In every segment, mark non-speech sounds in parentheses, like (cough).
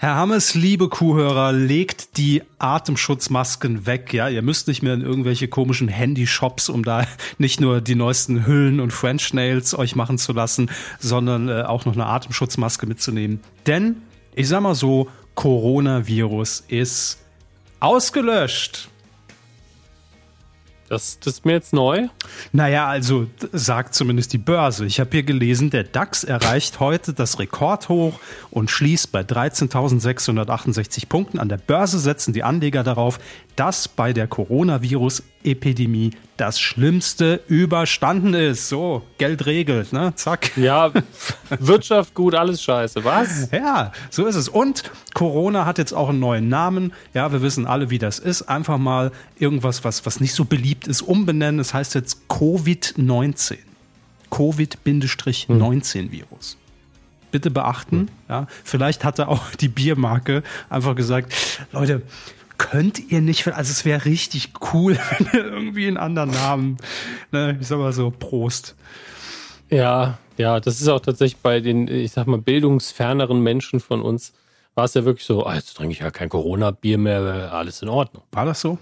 Herr Hammes, liebe Kuhhörer, legt die Atemschutzmasken weg. Ja, ihr müsst nicht mehr in irgendwelche komischen Handyshops, um da (laughs) nicht nur die neuesten Hüllen und French Nails euch machen zu lassen, sondern äh, auch noch eine Atemschutzmaske mitzunehmen. Denn, ich sag mal so, Coronavirus ist ausgelöscht. Das, das ist mir jetzt neu. Naja, also sagt zumindest die Börse. Ich habe hier gelesen, der DAX erreicht heute das Rekordhoch und schließt bei 13.668 Punkten. An der Börse setzen die Anleger darauf, dass bei der Coronavirus-Epidemie das Schlimmste überstanden ist. So, Geld regelt, ne? Zack. Ja, Wirtschaft gut, alles scheiße. Was? Ja, so ist es. Und Corona hat jetzt auch einen neuen Namen. Ja, wir wissen alle, wie das ist. Einfach mal irgendwas, was, was nicht so beliebt ist, umbenennen. Es das heißt jetzt Covid-19. Covid-19-Virus. Bitte beachten, ja, vielleicht hatte auch die Biermarke einfach gesagt, Leute, könnt ihr nicht, also es wäre richtig cool, (laughs) wenn ihr irgendwie einen anderen Namen, ne, ich sag mal so, Prost. Ja, ja, das ist auch tatsächlich bei den, ich sag mal, bildungsferneren Menschen von uns, war es ja wirklich so, oh, jetzt trinke ich ja kein Corona-Bier mehr, alles in Ordnung. War das so?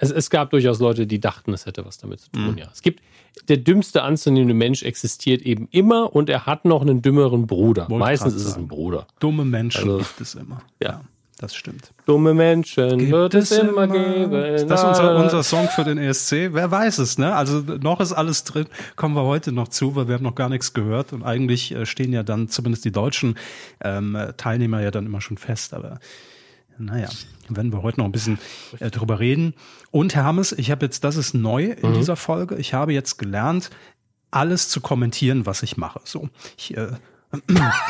Es, es, gab durchaus Leute, die dachten, es hätte was damit zu tun, mhm. ja. Es gibt, der dümmste anzunehmende Mensch existiert eben immer und er hat noch einen dümmeren Bruder. Wollt Meistens ist es ein Bruder. Dumme Menschen also, gibt es immer. Ja. Das stimmt. Dumme Menschen gibt wird es immer, geben. Ist das unser, unser Song für den ESC? Wer weiß es, ne? Also noch ist alles drin. Kommen wir heute noch zu, weil wir haben noch gar nichts gehört. Und eigentlich äh, stehen ja dann zumindest die deutschen ähm, Teilnehmer ja dann immer schon fest. Aber naja, werden wir heute noch ein bisschen äh, drüber reden. Und Herr Hammes, ich habe jetzt, das ist neu in mhm. dieser Folge. Ich habe jetzt gelernt, alles zu kommentieren, was ich mache. So, ich äh,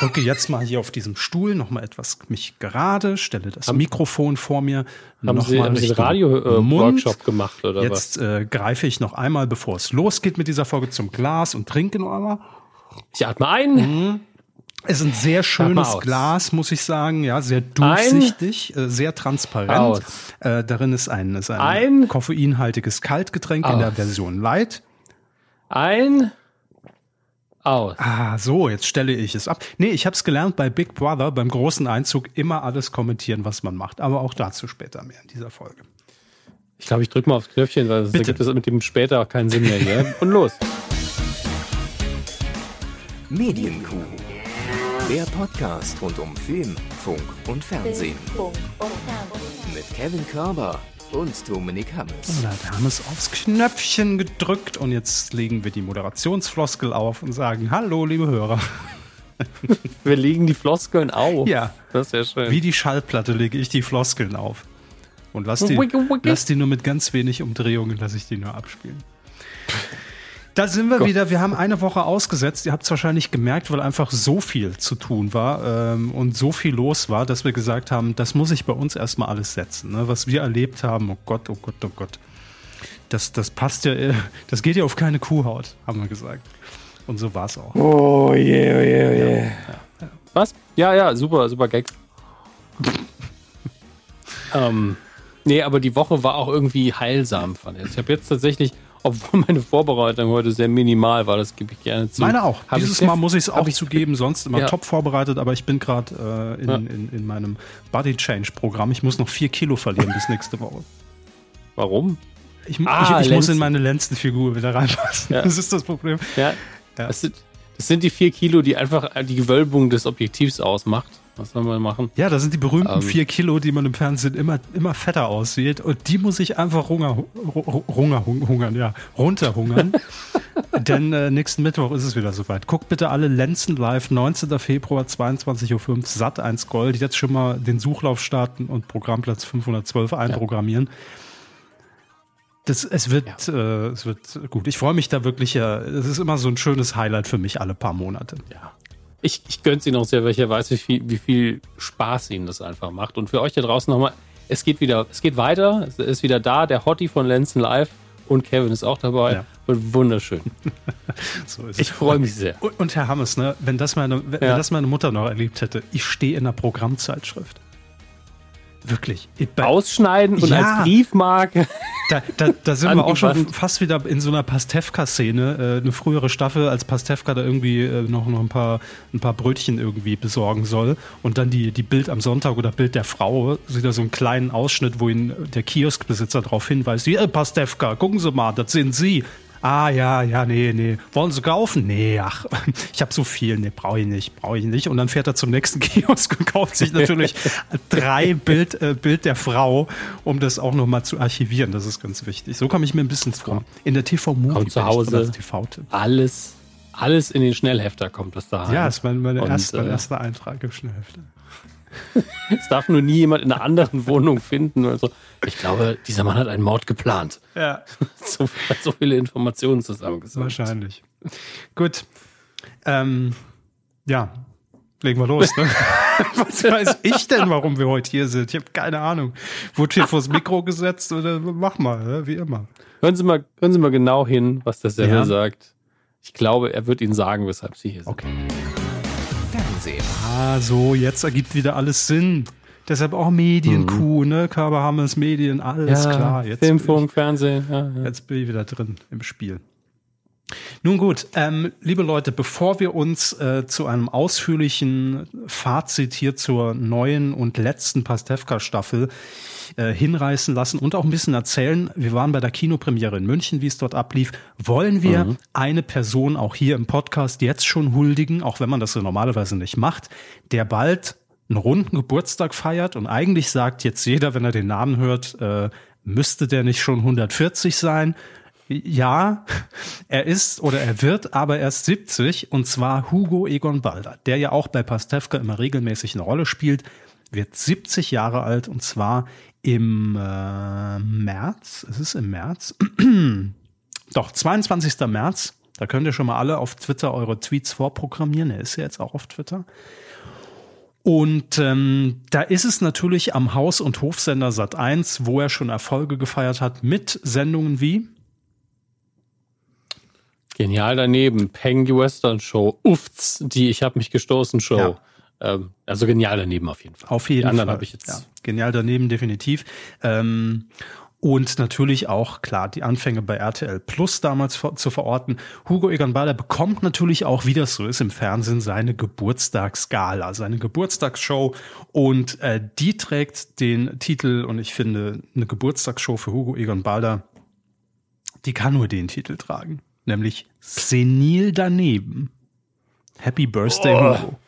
drücke jetzt mal hier auf diesem Stuhl noch mal etwas mich gerade, stelle das haben, Mikrofon vor mir. Haben noch Sie, mal haben Sie einen Radio-Workshop äh, gemacht oder? Jetzt äh, greife ich noch einmal, bevor es losgeht mit dieser Folge, zum Glas und trinke noch einmal. Ich atme ein. Mhm. Es ist ein sehr schönes Glas, muss ich sagen. Ja, sehr durchsichtig, ein, äh, sehr transparent. Äh, darin ist ein, ist ein, ein koffeinhaltiges Kaltgetränk aus. in der Version Light. Ein aus. Ah, so, jetzt stelle ich es ab. Nee, ich habe es gelernt bei Big Brother, beim großen Einzug, immer alles kommentieren, was man macht. Aber auch dazu später mehr in dieser Folge. Ich glaube, ich drücke mal aufs Knöpfchen, weil sonst gibt es mit dem später keinen Sinn mehr hier. (laughs) Und los. Medienkuh. Der Podcast rund um Film, Funk und Fernsehen. Mit Kevin Körber und Dominik Hammes. Da hat Hammes aufs Knöpfchen gedrückt und jetzt legen wir die Moderationsfloskel auf und sagen Hallo, liebe Hörer. (laughs) Wir legen die Floskeln auf. Ja. Das ist ja schön. Wie die Schallplatte lege ich die Floskeln auf. Und lass die, lass die nur mit ganz wenig Umdrehungen, lasse ich die nur abspielen. Da sind wir Gott. wieder. Wir haben eine Woche ausgesetzt. Ihr habt es wahrscheinlich gemerkt, weil einfach so viel zu tun war ähm, und so viel los war, dass wir gesagt haben, das muss ich bei uns erstmal alles setzen. Ne? Was wir erlebt haben, oh Gott, oh Gott, oh Gott. Das, das passt ja, äh, das geht ja auf keine Kuhhaut, haben wir gesagt. Und so war es auch. Oh je, yeah, oh je, yeah, oh je. Yeah. Ja, ja. Was? Ja, ja, super, super Gag. (laughs) ähm, nee, aber die Woche war auch irgendwie heilsam, fand ich. Ich habe jetzt tatsächlich obwohl meine Vorbereitung heute sehr minimal war, das gebe ich gerne zu. Meine auch. Hab Dieses Mal muss ich es auch zugeben, sonst immer ja. top vorbereitet, aber ich bin gerade äh, in, ja. in, in, meinem Body Change Programm. Ich muss noch vier Kilo verlieren bis nächste Woche. Warum? Ich, ah, ich, ich muss in meine Lenzenfigur wieder reinpassen. Ja. Das ist das Problem. Ja. Das, sind, das sind die vier Kilo, die einfach die Gewölbung des Objektivs ausmacht. Was soll man machen? Ja, das sind die berühmten ähm, vier Kilo, die man im Fernsehen immer, immer fetter aussieht. Und die muss ich einfach runger, runger, hungern, ja, runterhungern. (laughs) Denn äh, nächsten Mittwoch ist es wieder soweit. Guckt bitte alle Lenzen live, 19. Februar, 22.05 Uhr, Sat 1 Gold. Jetzt schon mal den Suchlauf starten und Programmplatz 512 einprogrammieren. Das, es, wird, ja. äh, es wird gut. Ich freue mich da wirklich. Ja, es ist immer so ein schönes Highlight für mich alle paar Monate. Ja ich, ich gönne es Ihnen auch sehr, weil ich ja weiß, wie viel, wie viel Spaß Ihnen das einfach macht. Und für euch da draußen nochmal, es geht wieder, es geht weiter, es ist wieder da, der Hottie von Lenzen Live und Kevin ist auch dabei. Ja. Und wunderschön. (laughs) so ich freue mich sehr. Und, und, Herr Hammes, ne, wenn, das meine, wenn ja. das meine Mutter noch erlebt hätte, ich stehe in einer Programmzeitschrift. Wirklich. Ausschneiden und ja. als Briefmarke. Da, da, da sind wir auch schon fast wieder in so einer Pastewka-Szene. Äh, eine frühere Staffel, als Pastewka da irgendwie äh, noch, noch ein, paar, ein paar Brötchen irgendwie besorgen soll. Und dann die, die Bild am Sonntag oder Bild der Frau, sieht da so einen kleinen Ausschnitt, wo ihn der Kioskbesitzer darauf hinweist, wie, äh, Pastewka, gucken Sie mal, das sind Sie. Ah ja, ja, nee, nee. Wollen Sie kaufen? Nee, ach, (laughs) ich habe so viel. Nee, brauche ich nicht, brauche ich nicht. Und dann fährt er zum nächsten (laughs) Kiosk und kauft sich natürlich (laughs) drei Bild, äh, Bild der Frau, um das auch nochmal zu archivieren. Das ist ganz wichtig. So komme ich mir ein bisschen vor. In der TV-Movie zu Hause TV alles, alles in den Schnellhefter kommt das da. Ja, das ist mein, meine und, erste, mein äh, erster Eintrag im Schnellhefter. (laughs) Es darf nur nie jemand in einer anderen Wohnung finden. Also, ich glaube, dieser Mann hat einen Mord geplant. Ja. (laughs) So, so viele Informationen zusammengesammelt. Wahrscheinlich. Gut. Ähm, ja, legen wir los. Ne? (laughs) Was weiß ich denn, warum wir heute hier sind? Ich habe keine Ahnung. Wurde hier vors Mikro gesetzt oder mach mal, ne? wie immer. Hören Sie mal, hören Sie mal genau hin, was der Sender ja. sagt. Ich glaube, er wird Ihnen sagen, weshalb Sie hier sind. Okay. Fernsehen. Ah, so, jetzt ergibt wieder alles Sinn. Deshalb auch Medienkuh, mhm. ne? Körper Hammers Medien, alles ja, klar. Jetzt Filmfunk, Fernsehen. Ja, ja. Jetzt bin ich wieder drin im Spiel. Nun gut, ähm, liebe Leute, bevor wir uns äh, zu einem ausführlichen Fazit hier zur neuen und letzten Pastewka-Staffel äh, hinreißen lassen und auch ein bisschen erzählen, wir waren bei der Kinopremiere in München, wie es dort ablief, wollen wir mhm. eine Person auch hier im Podcast jetzt schon huldigen, auch wenn man das so normalerweise nicht macht, der bald einen runden Geburtstag feiert und eigentlich sagt jetzt jeder, wenn er den Namen hört, äh, müsste der nicht schon 140 sein? Ja, er ist oder er wird aber erst 70 und zwar Hugo Egon Balder, der ja auch bei Pastewka immer regelmäßig eine Rolle spielt, wird 70 Jahre alt und zwar im äh, März. Es ist im März. (clears throat) Doch, 22. März. Da könnt ihr schon mal alle auf Twitter eure Tweets vorprogrammieren. Er ist ja jetzt auch auf Twitter. Und ähm, da ist es natürlich am Haus- und Hofsender Sat 1, wo er schon Erfolge gefeiert hat, mit Sendungen wie Genial daneben, Peng die Western Show, Ufts, die Ich hab mich gestoßen Show. Ja. Ähm, also genial daneben auf jeden Fall. Auf jeden die anderen Fall. habe ich jetzt. Ja, genial daneben, definitiv. Ähm, und natürlich auch, klar, die Anfänge bei RTL Plus damals zu verorten. Hugo Egon Balder bekommt natürlich auch, wie das so ist im Fernsehen, seine Geburtstagsgala, seine Geburtstagsshow. Und äh, die trägt den Titel, und ich finde, eine Geburtstagsshow für Hugo Egon Balder, die kann nur den Titel tragen nämlich Senil daneben. Happy Birthday, oh. Hugo.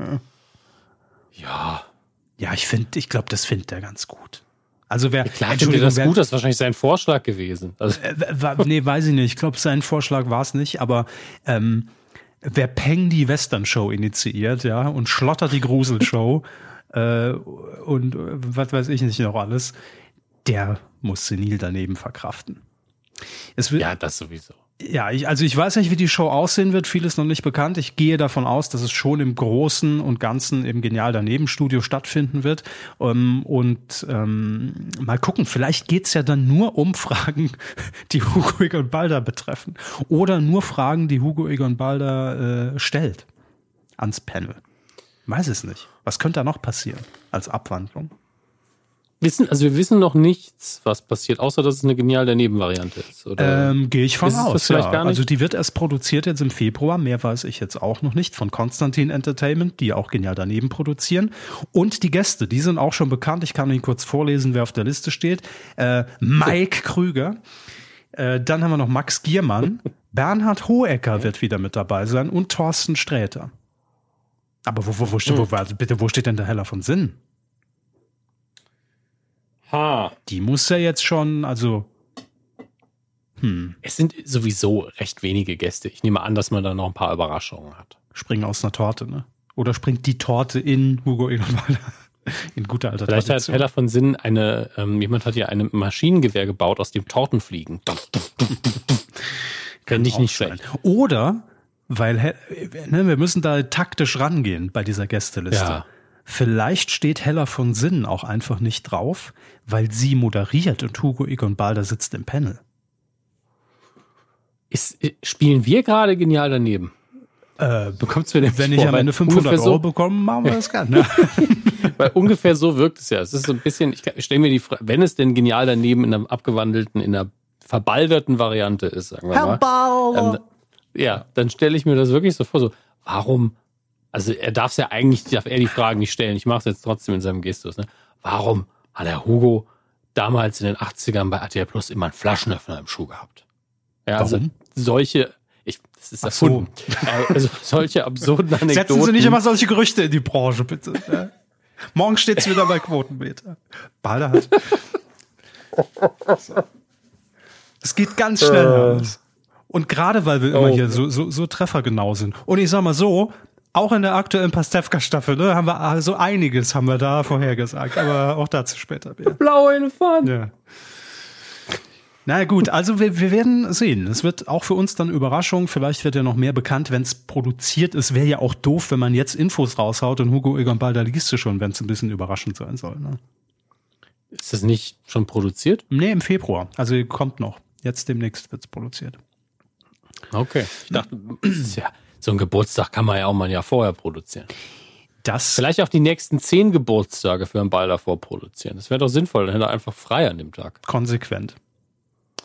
Ja. ja. Ja, ich finde, ich glaube, das findet er ganz gut. Also wer, Klar, Entschuldigung, das wer, gut, das ist wahrscheinlich sein Vorschlag gewesen. Also. Äh, nee, weiß ich nicht. Ich glaube, sein Vorschlag war es nicht, aber ähm, wer Peng die Western Show initiiert, ja, und Schlotter die Gruselshow (laughs) äh, und äh, was weiß ich nicht noch alles, der muss senil daneben verkraften. Es wird, ja, das sowieso. Ja, ich, also ich weiß nicht, wie die Show aussehen wird. Vieles noch nicht bekannt. Ich gehe davon aus, dass es schon im Großen und Ganzen im Genial daneben Studio stattfinden wird. Ähm, und ähm, mal gucken, vielleicht geht's ja dann nur um Fragen, (laughs) die Hugo Egon Balder betreffen. Oder nur Fragen, die Hugo Egon Balder äh, stellt ans Panel. Weiß es nicht. Was könnte da noch passieren als Abwandlung? Wissen, also wir wissen noch nichts, was passiert, außer dass es eine genial daneben Variante ist. Oder ähm, Gehe ich von aus. Ja. Also die wird erst produziert jetzt im Februar, mehr weiß ich jetzt auch noch nicht, von Konstantin Entertainment, die auch genial daneben produzieren. Und die Gäste, die sind auch schon bekannt. Ich kann Ihnen kurz vorlesen, wer auf der Liste steht. Äh, Mike (laughs) Krüger. Äh, dann haben wir noch Max Giermann. (laughs) Bernhard Hohecker wird wieder mit dabei sein und Thorsten Sträter. Aber wo, wo, wo, hm. wo, bitte, wo steht denn der Heller von Sinn? Ha. Die muss ja jetzt schon, also. Hm. Es sind sowieso recht wenige Gäste. Ich nehme an, dass man da noch ein paar Überraschungen hat. Springen aus einer Torte, ne? Oder springt die Torte in Hugo Edelweiler? (laughs) In guter alter Vielleicht Tradition. hat Heller von Sinn eine, ähm, jemand hat ja ein Maschinengewehr gebaut, aus dem Torten fliegen. (laughs) Kann ich nicht sein. Oder, weil ne, wir müssen da taktisch rangehen bei dieser Gästeliste. Ja. Vielleicht steht Hella von Sinnen auch einfach nicht drauf, weil sie moderiert und Hugo Egon Balder sitzt im Panel. Ist, äh, spielen wir gerade genial daneben? Äh, Bekommst du den Wenn ich am Ende 500 Euro so, bekomme, machen wir das (laughs) gerne. (laughs) Weil ungefähr so wirkt es ja. Es ist so ein bisschen, ich, ich stelle mir die Frage, wenn es denn genial daneben in einer abgewandelten, in einer verbalderten Variante ist, sagen wir mal. Dann, ja, dann stelle ich mir das wirklich so vor, so, warum, also er darf es ja eigentlich, darf er die Fragen nicht stellen. Ich mache es jetzt trotzdem in seinem Gestus, ne? Warum hat der Hugo damals in den 80ern bei RTL Plus immer einen Flaschenöffner im Schuh gehabt? Ja, also Warum? solche, ich, das ist erfunden. So. Äh, also solche absurden (laughs) Anekdoten. Setzen Sie nicht immer solche Gerüchte in die Branche, bitte. Ja. Morgen steht's wieder bei Quotenmeter. Balder hat. Es geht ganz schnell äh. Und gerade weil wir immer oh. hier so, so, so treffergenau sind. Und ich sag mal so, auch in der aktuellen Pastewka-Staffel, ne, haben wir so also einiges haben wir da vorhergesagt, aber auch dazu später mehr. Blaue Elefant. Ja. Na gut, also wir, wir werden sehen. Es wird auch für uns dann Überraschung. Vielleicht wird ja noch mehr bekannt, wenn es produziert ist. Wäre ja auch doof, wenn man jetzt Infos raushaut und Hugo Egon Balder liest du schon, wenn es ein bisschen überraschend sein soll. Ne? Ist das nicht schon produziert? Nee, im Februar. Also kommt noch. Jetzt demnächst wird es produziert. Okay. Ich dachte, ja, so ein Geburtstag kann man ja auch mal ein Jahr vorher produzieren. Das Vielleicht auch die nächsten zehn Geburtstage für einen Balder vorproduzieren. Das wäre doch sinnvoll, dann hätte er einfach frei an dem Tag. Konsequent.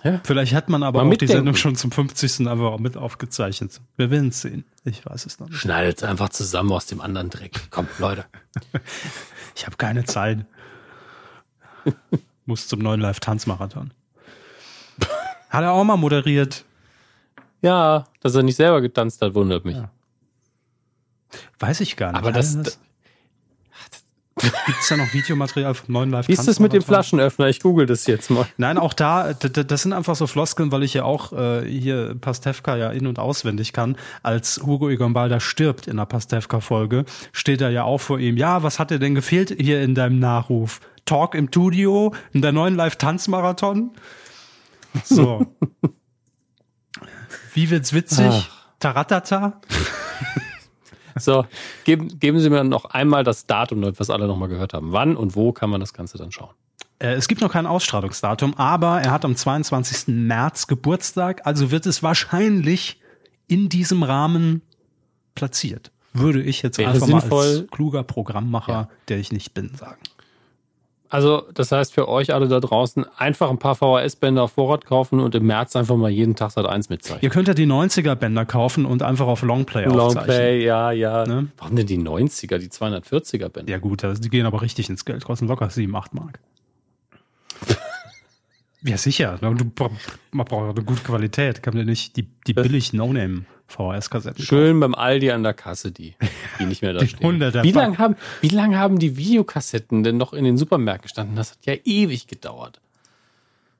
Ja. Vielleicht hat man aber Mal auch mitdenken. die Sendung schon zum 50. einfach mit aufgezeichnet. Wir werden es sehen. Ich weiß es noch nicht. Schneidet es einfach zusammen aus dem anderen Dreck. Komm, Leute. (laughs) ich habe keine Zeit. (laughs) Muss zum neuen Live-Tanzmarathon. Hat er auch mal moderiert. Ja, dass er nicht selber getanzt hat, wundert mich. Ja. Weiß ich gar nicht. Aber das, das (laughs) Gibt es da noch Videomaterial vom neuen live Wie ist das mit dem Flaschenöffner? Ich google das jetzt mal. Nein, auch da, das sind einfach so Floskeln, weil ich ja auch äh, hier Pastewka ja in- und auswendig kann. Als Hugo Egon Balder stirbt in der Pastewka-Folge, steht er ja auch vor ihm. Ja, was hat dir denn gefehlt hier in deinem Nachruf? Talk im Studio, in der neuen Live-Tanzmarathon? So. (laughs) Wie wird's witzig? Ach. Taratata? (laughs) So, geben, geben Sie mir noch einmal das Datum, was alle nochmal gehört haben. Wann und wo kann man das Ganze dann schauen? Äh, es gibt noch kein Ausstrahlungsdatum, aber er hat am 22. März Geburtstag, also wird es wahrscheinlich in diesem Rahmen platziert. Würde ich jetzt Wäre einfach sinnvoll, mal als kluger Programmmacher, ja. der ich nicht bin, sagen. Also, das heißt für euch alle da draußen, einfach ein paar VHS-Bänder auf Vorrat kaufen und im März einfach mal jeden Tag seit eins mitzeichnen. Ihr könnt ja die 90er-Bänder kaufen und einfach auf Longplay aufzeichnen. Longplay, ja, ja. Ne? Warum denn die 90er, die 240er-Bänder? Ja gut, die gehen aber richtig ins Geld, kosten locker 7, 8 Mark. (laughs) ja, sicher. Man braucht eine gute Qualität. Kann man nicht die, die billig No-Name VHS-Kassetten. Schön beim Aldi an der Kasse, die, die nicht mehr da (laughs) stehen. Wie lange haben, wie lang haben die Videokassetten denn noch in den Supermärkten gestanden? Das hat ja ewig gedauert,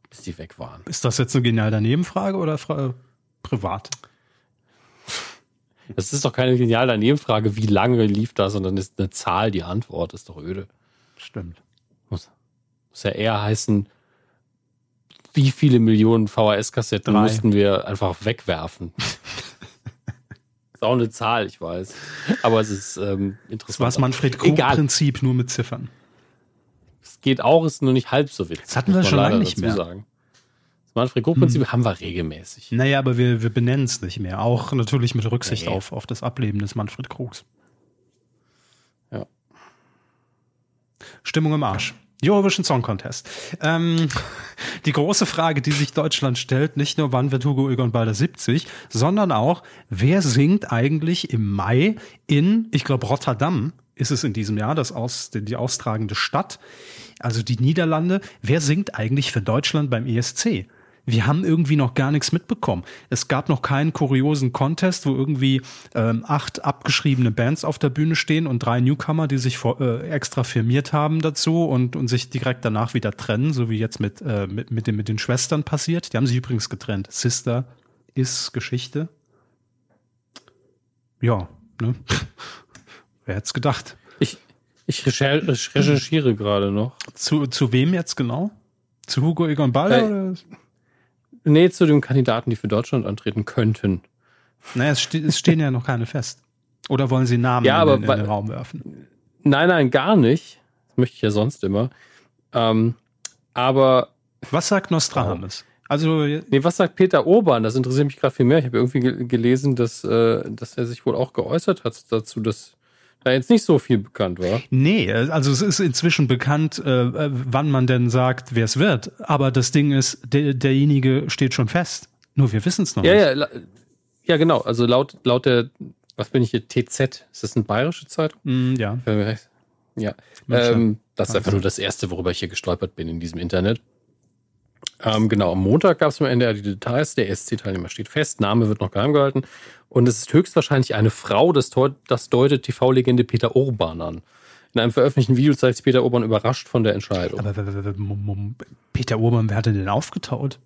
bis die weg waren. Ist das jetzt eine geniale Nebenfrage oder fra privat? Das ist doch keine geniale Nebenfrage, wie lange lief das, sondern ist eine Zahl die Antwort. ist doch öde. Stimmt. Muss, muss ja eher heißen, wie viele Millionen VHS-Kassetten mussten wir einfach wegwerfen. (laughs) Ist auch eine Zahl, ich weiß. Aber es ist ähm, interessant. Das war das Manfred-Krug-Prinzip nur mit Ziffern. Es geht auch, ist nur nicht halb so witzig. Das hatten wir schon lange nicht mehr. Sagen. Das Manfred-Krug-Prinzip hm. haben wir regelmäßig. Naja, aber wir, wir benennen es nicht mehr. Auch natürlich mit Rücksicht nee. auf, auf das Ableben des Manfred Krugs. Ja. Stimmung im Arsch. Eurovision Song Contest. Ähm, die große Frage, die sich Deutschland stellt, nicht nur wann wird Hugo Egon Balder 70, sondern auch, wer singt eigentlich im Mai in, ich glaube, Rotterdam ist es in diesem Jahr, das aus, die austragende Stadt, also die Niederlande, wer singt eigentlich für Deutschland beim ESC? Wir haben irgendwie noch gar nichts mitbekommen. Es gab noch keinen kuriosen Contest, wo irgendwie ähm, acht abgeschriebene Bands auf der Bühne stehen und drei Newcomer, die sich vor, äh, extra firmiert haben dazu und, und sich direkt danach wieder trennen, so wie jetzt mit, äh, mit, mit, den, mit den Schwestern passiert. Die haben sich übrigens getrennt. Sister ist Geschichte. Ja, ne? (laughs) Wer hätte es gedacht? Ich, ich recherchiere gerade noch. Zu, zu wem jetzt genau? Zu Hugo Egon Balder? Äh, Nee, zu den Kandidaten, die für Deutschland antreten könnten. Naja, es, ste es stehen ja noch keine fest. Oder wollen Sie Namen ja, aber, in, in, den Raum werfen? Nein, nein, gar nicht. Das möchte ich ja sonst immer. Ähm, aber. Was sagt Nostradamus? Also, nee, was sagt Peter Urban? Das interessiert mich gerade viel mehr. Ich habe irgendwie gelesen, dass, äh, dass er sich wohl auch geäußert hat dazu, dass da jetzt nicht so viel bekannt war. Nee, also es ist inzwischen bekannt, äh, wann man denn sagt, wer es wird. Aber das Ding ist, der, derjenige steht schon fest. Nur wir wissen es noch ja, nicht. Ja, ja, genau. Also laut, laut der, was bin ich hier, TZ, ist das eine bayerische Zeitung? Mm, ja. Ja. Ähm, das ist einfach nur das Erste, worüber ich hier gestolpert bin in diesem Internet. Ähm, genau, am Montag gab es am Ende die Details. Der ESC-Teilnehmer steht fest, Name wird noch geheim gehalten. Und es ist höchstwahrscheinlich eine Frau, das, das deutet TV-Legende Peter Urban an. In einem veröffentlichten Video zeigt sich Peter Urban überrascht von der Entscheidung. Aber Peter Urban, wer hat denn aufgetaut?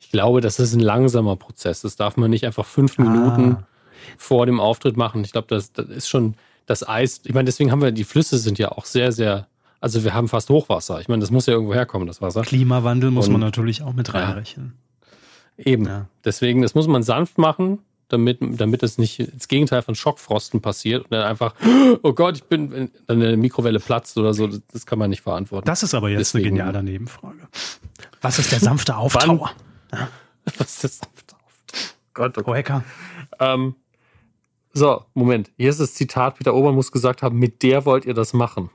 Ich glaube, das ist ein langsamer Prozess. Das darf man nicht einfach fünf Minuten ah. vor dem Auftritt machen. Ich glaube, das, das ist schon das Eis. Ich meine, deswegen haben wir, die Flüsse sind ja auch sehr, sehr also wir haben fast Hochwasser. Ich meine, das muss ja irgendwo herkommen, das Wasser. Klimawandel muss Und, man natürlich auch mit reinrechnen. Ja, eben. Ja. Deswegen, das muss man sanft machen, damit, damit es nicht das Gegenteil von Schockfrosten passiert und dann einfach, oh Gott, ich bin, dann eine Mikrowelle platzt oder so. Das kann man nicht verantworten. Das ist aber jetzt Deswegen, eine geniale Nebenfrage. Was ist der sanfte (laughs) Auftauer? Ja. Was ist der sanfte Auftauer? Gott, okay. Oh, Hacker. Ähm, so, Moment. Hier ist das Zitat, Peter Ober muss gesagt haben, mit der wollt ihr das machen.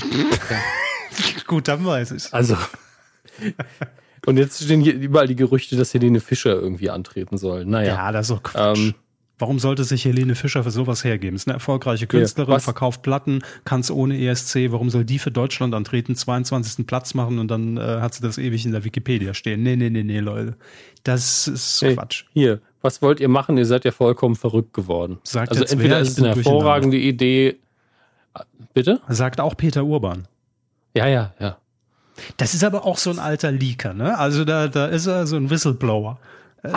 (laughs) Gut, dann weiß ich Also. Und jetzt stehen hier überall die Gerüchte, dass Helene Fischer irgendwie antreten soll. Naja. Ja, das ist doch Quatsch. Ähm, Warum sollte sich Helene Fischer für sowas hergeben? Ist eine erfolgreiche Künstlerin, ja, verkauft Platten, kann es ohne ESC. Warum soll die für Deutschland antreten, 22. Platz machen und dann äh, hat sie das ewig in der Wikipedia stehen? Nee, nee, nee, nee, Leute. Das ist hey, Quatsch. Hier, was wollt ihr machen? Ihr seid ja vollkommen verrückt geworden. Sagt also entweder ist es eine hervorragende Idee, Bitte? Sagt auch Peter Urban. Ja, ja, ja. Das ist aber auch so ein alter Leaker, ne? Also da, da ist er so ein Whistleblower. Äh,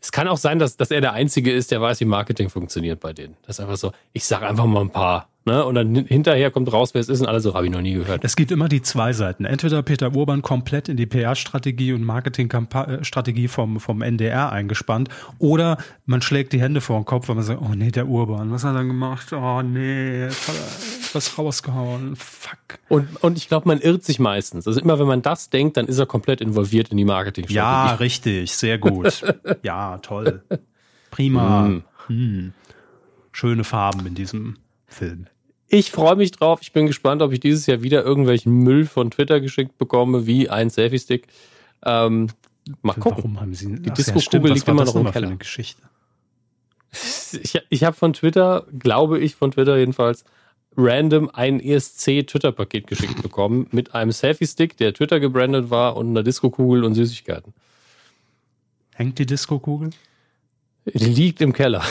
es kann auch sein, dass, dass er der Einzige ist, der weiß, wie Marketing funktioniert bei denen. Das ist einfach so, ich sage einfach mal ein paar Ne? Und dann hinterher kommt raus, wer es ist und alle so, habe ich noch nie gehört. Es gibt immer die zwei Seiten. Entweder Peter Urban komplett in die PR-Strategie und Marketing-Strategie vom, vom NDR eingespannt oder man schlägt die Hände vor den Kopf, weil man sagt, oh nee, der Urban, was hat er gemacht? Oh nee, was rausgehauen, fuck. Und, und ich glaube, man irrt sich meistens. Also immer, wenn man das denkt, dann ist er komplett involviert in die Marketing-Strategie. Ja, richtig, sehr gut. ja, toll. Prima. (laughs) Mm. Hm. Schöne Farben in diesem Film. Ich freue mich drauf. Ich bin gespannt, ob ich dieses Jahr wieder irgendwelchen Müll von Twitter geschickt bekomme, wie ein Selfie-Stick. Ähm, mal gucken. Warum haben Sie die Disco-Kugel ja, liegt immer noch im Keller. Geschichte? (laughs) Ich, ich habe von Twitter, glaube ich, von Twitter jedenfalls, random ein ESC-Twitter-Paket geschickt bekommen mit einem Selfie-Stick, der Twitter gebrandet war und einer Disco-Kugel und Süßigkeiten. Hängt die Disco-Kugel? Die liegt im Keller.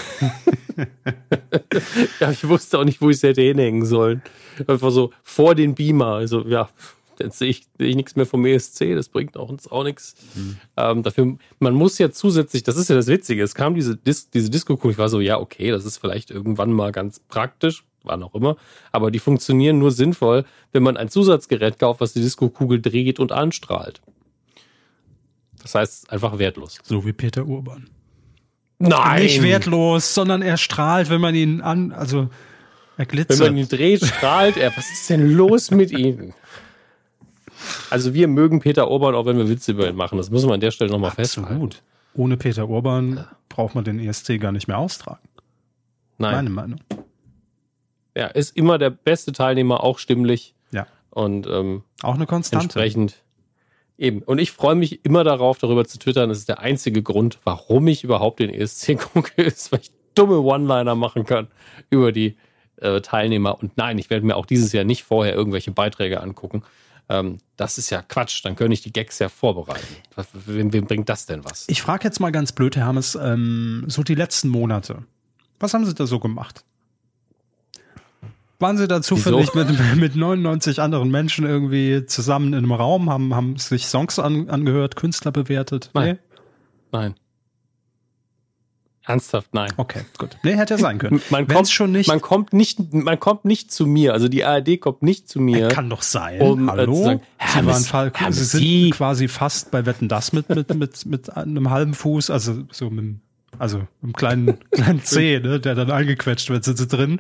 (laughs) ja, ich wusste auch nicht, wo ich sie hätte hinhängen sollen. Einfach so vor den Beamer. Also ja, jetzt sehe ich, sehe ich nichts mehr vom ESC, das bringt auch uns auch nichts. Mhm. Ähm, dafür, man muss ja zusätzlich, das ist ja das Witzige, es kam diese, Dis, diese Disco-Kugel, ich war so, ja, okay, das ist vielleicht irgendwann mal ganz praktisch, wann auch immer, aber die funktionieren nur sinnvoll, wenn man ein Zusatzgerät kauft, was die Disco-Kugel dreht und anstrahlt. Das heißt, einfach wertlos. So wie Peter Urban. Nein. Nicht wertlos, sondern er strahlt, wenn man ihn an, also er glitzert. Wenn man ihn dreht, strahlt er. Was ist denn los mit ihm? Also wir mögen Peter Urban, auch wenn wir Witze über ihn machen. Das müssen wir an der Stelle nochmal festhalten. Gut. Ohne Peter Urban braucht man den ESC gar nicht mehr austragen. Nein. Meine Meinung. Ja, ist immer der beste Teilnehmer, auch stimmlich. Ja. Und ähm, auch eine Konstante. Entsprechend Eben. Und ich freue mich immer darauf, darüber zu twittern. Das ist der einzige Grund, warum ich überhaupt den ESC gucke, (laughs) ist, weil ich dumme One-Liner machen kann über die äh, Teilnehmer. Und nein, ich werde mir auch dieses Jahr nicht vorher irgendwelche Beiträge angucken. Ähm, das ist ja Quatsch. Dann könnte ich die Gags ja vorbereiten. Wem, wem bringt das denn was? Ich frage jetzt mal ganz blöd, Herr Hermes, ähm, so die letzten Monate. Was haben Sie da so gemacht? Waren sie da zufällig mit, (laughs) mit 99 anderen Menschen irgendwie zusammen in einem Raum, haben, haben sich Songs an, angehört, Künstler bewertet? Nein. Nee? Nein. Ernsthaft, nein. Okay, gut. Nee, hätte ja sein können. (laughs) Man kommt schon nicht. Man kommt nicht, man kommt nicht zu mir. Also die ARD kommt nicht zu mir. Kann doch sein. Um, Hallo. Äh, sagen, sie waren Fall, sie sind Sie? quasi fast bei Wetten das mit, mit, (laughs) mit, mit einem halben Fuß, also so mit also im kleinen, kleinen C, ne, der dann eingequetscht wird, sind sie drin.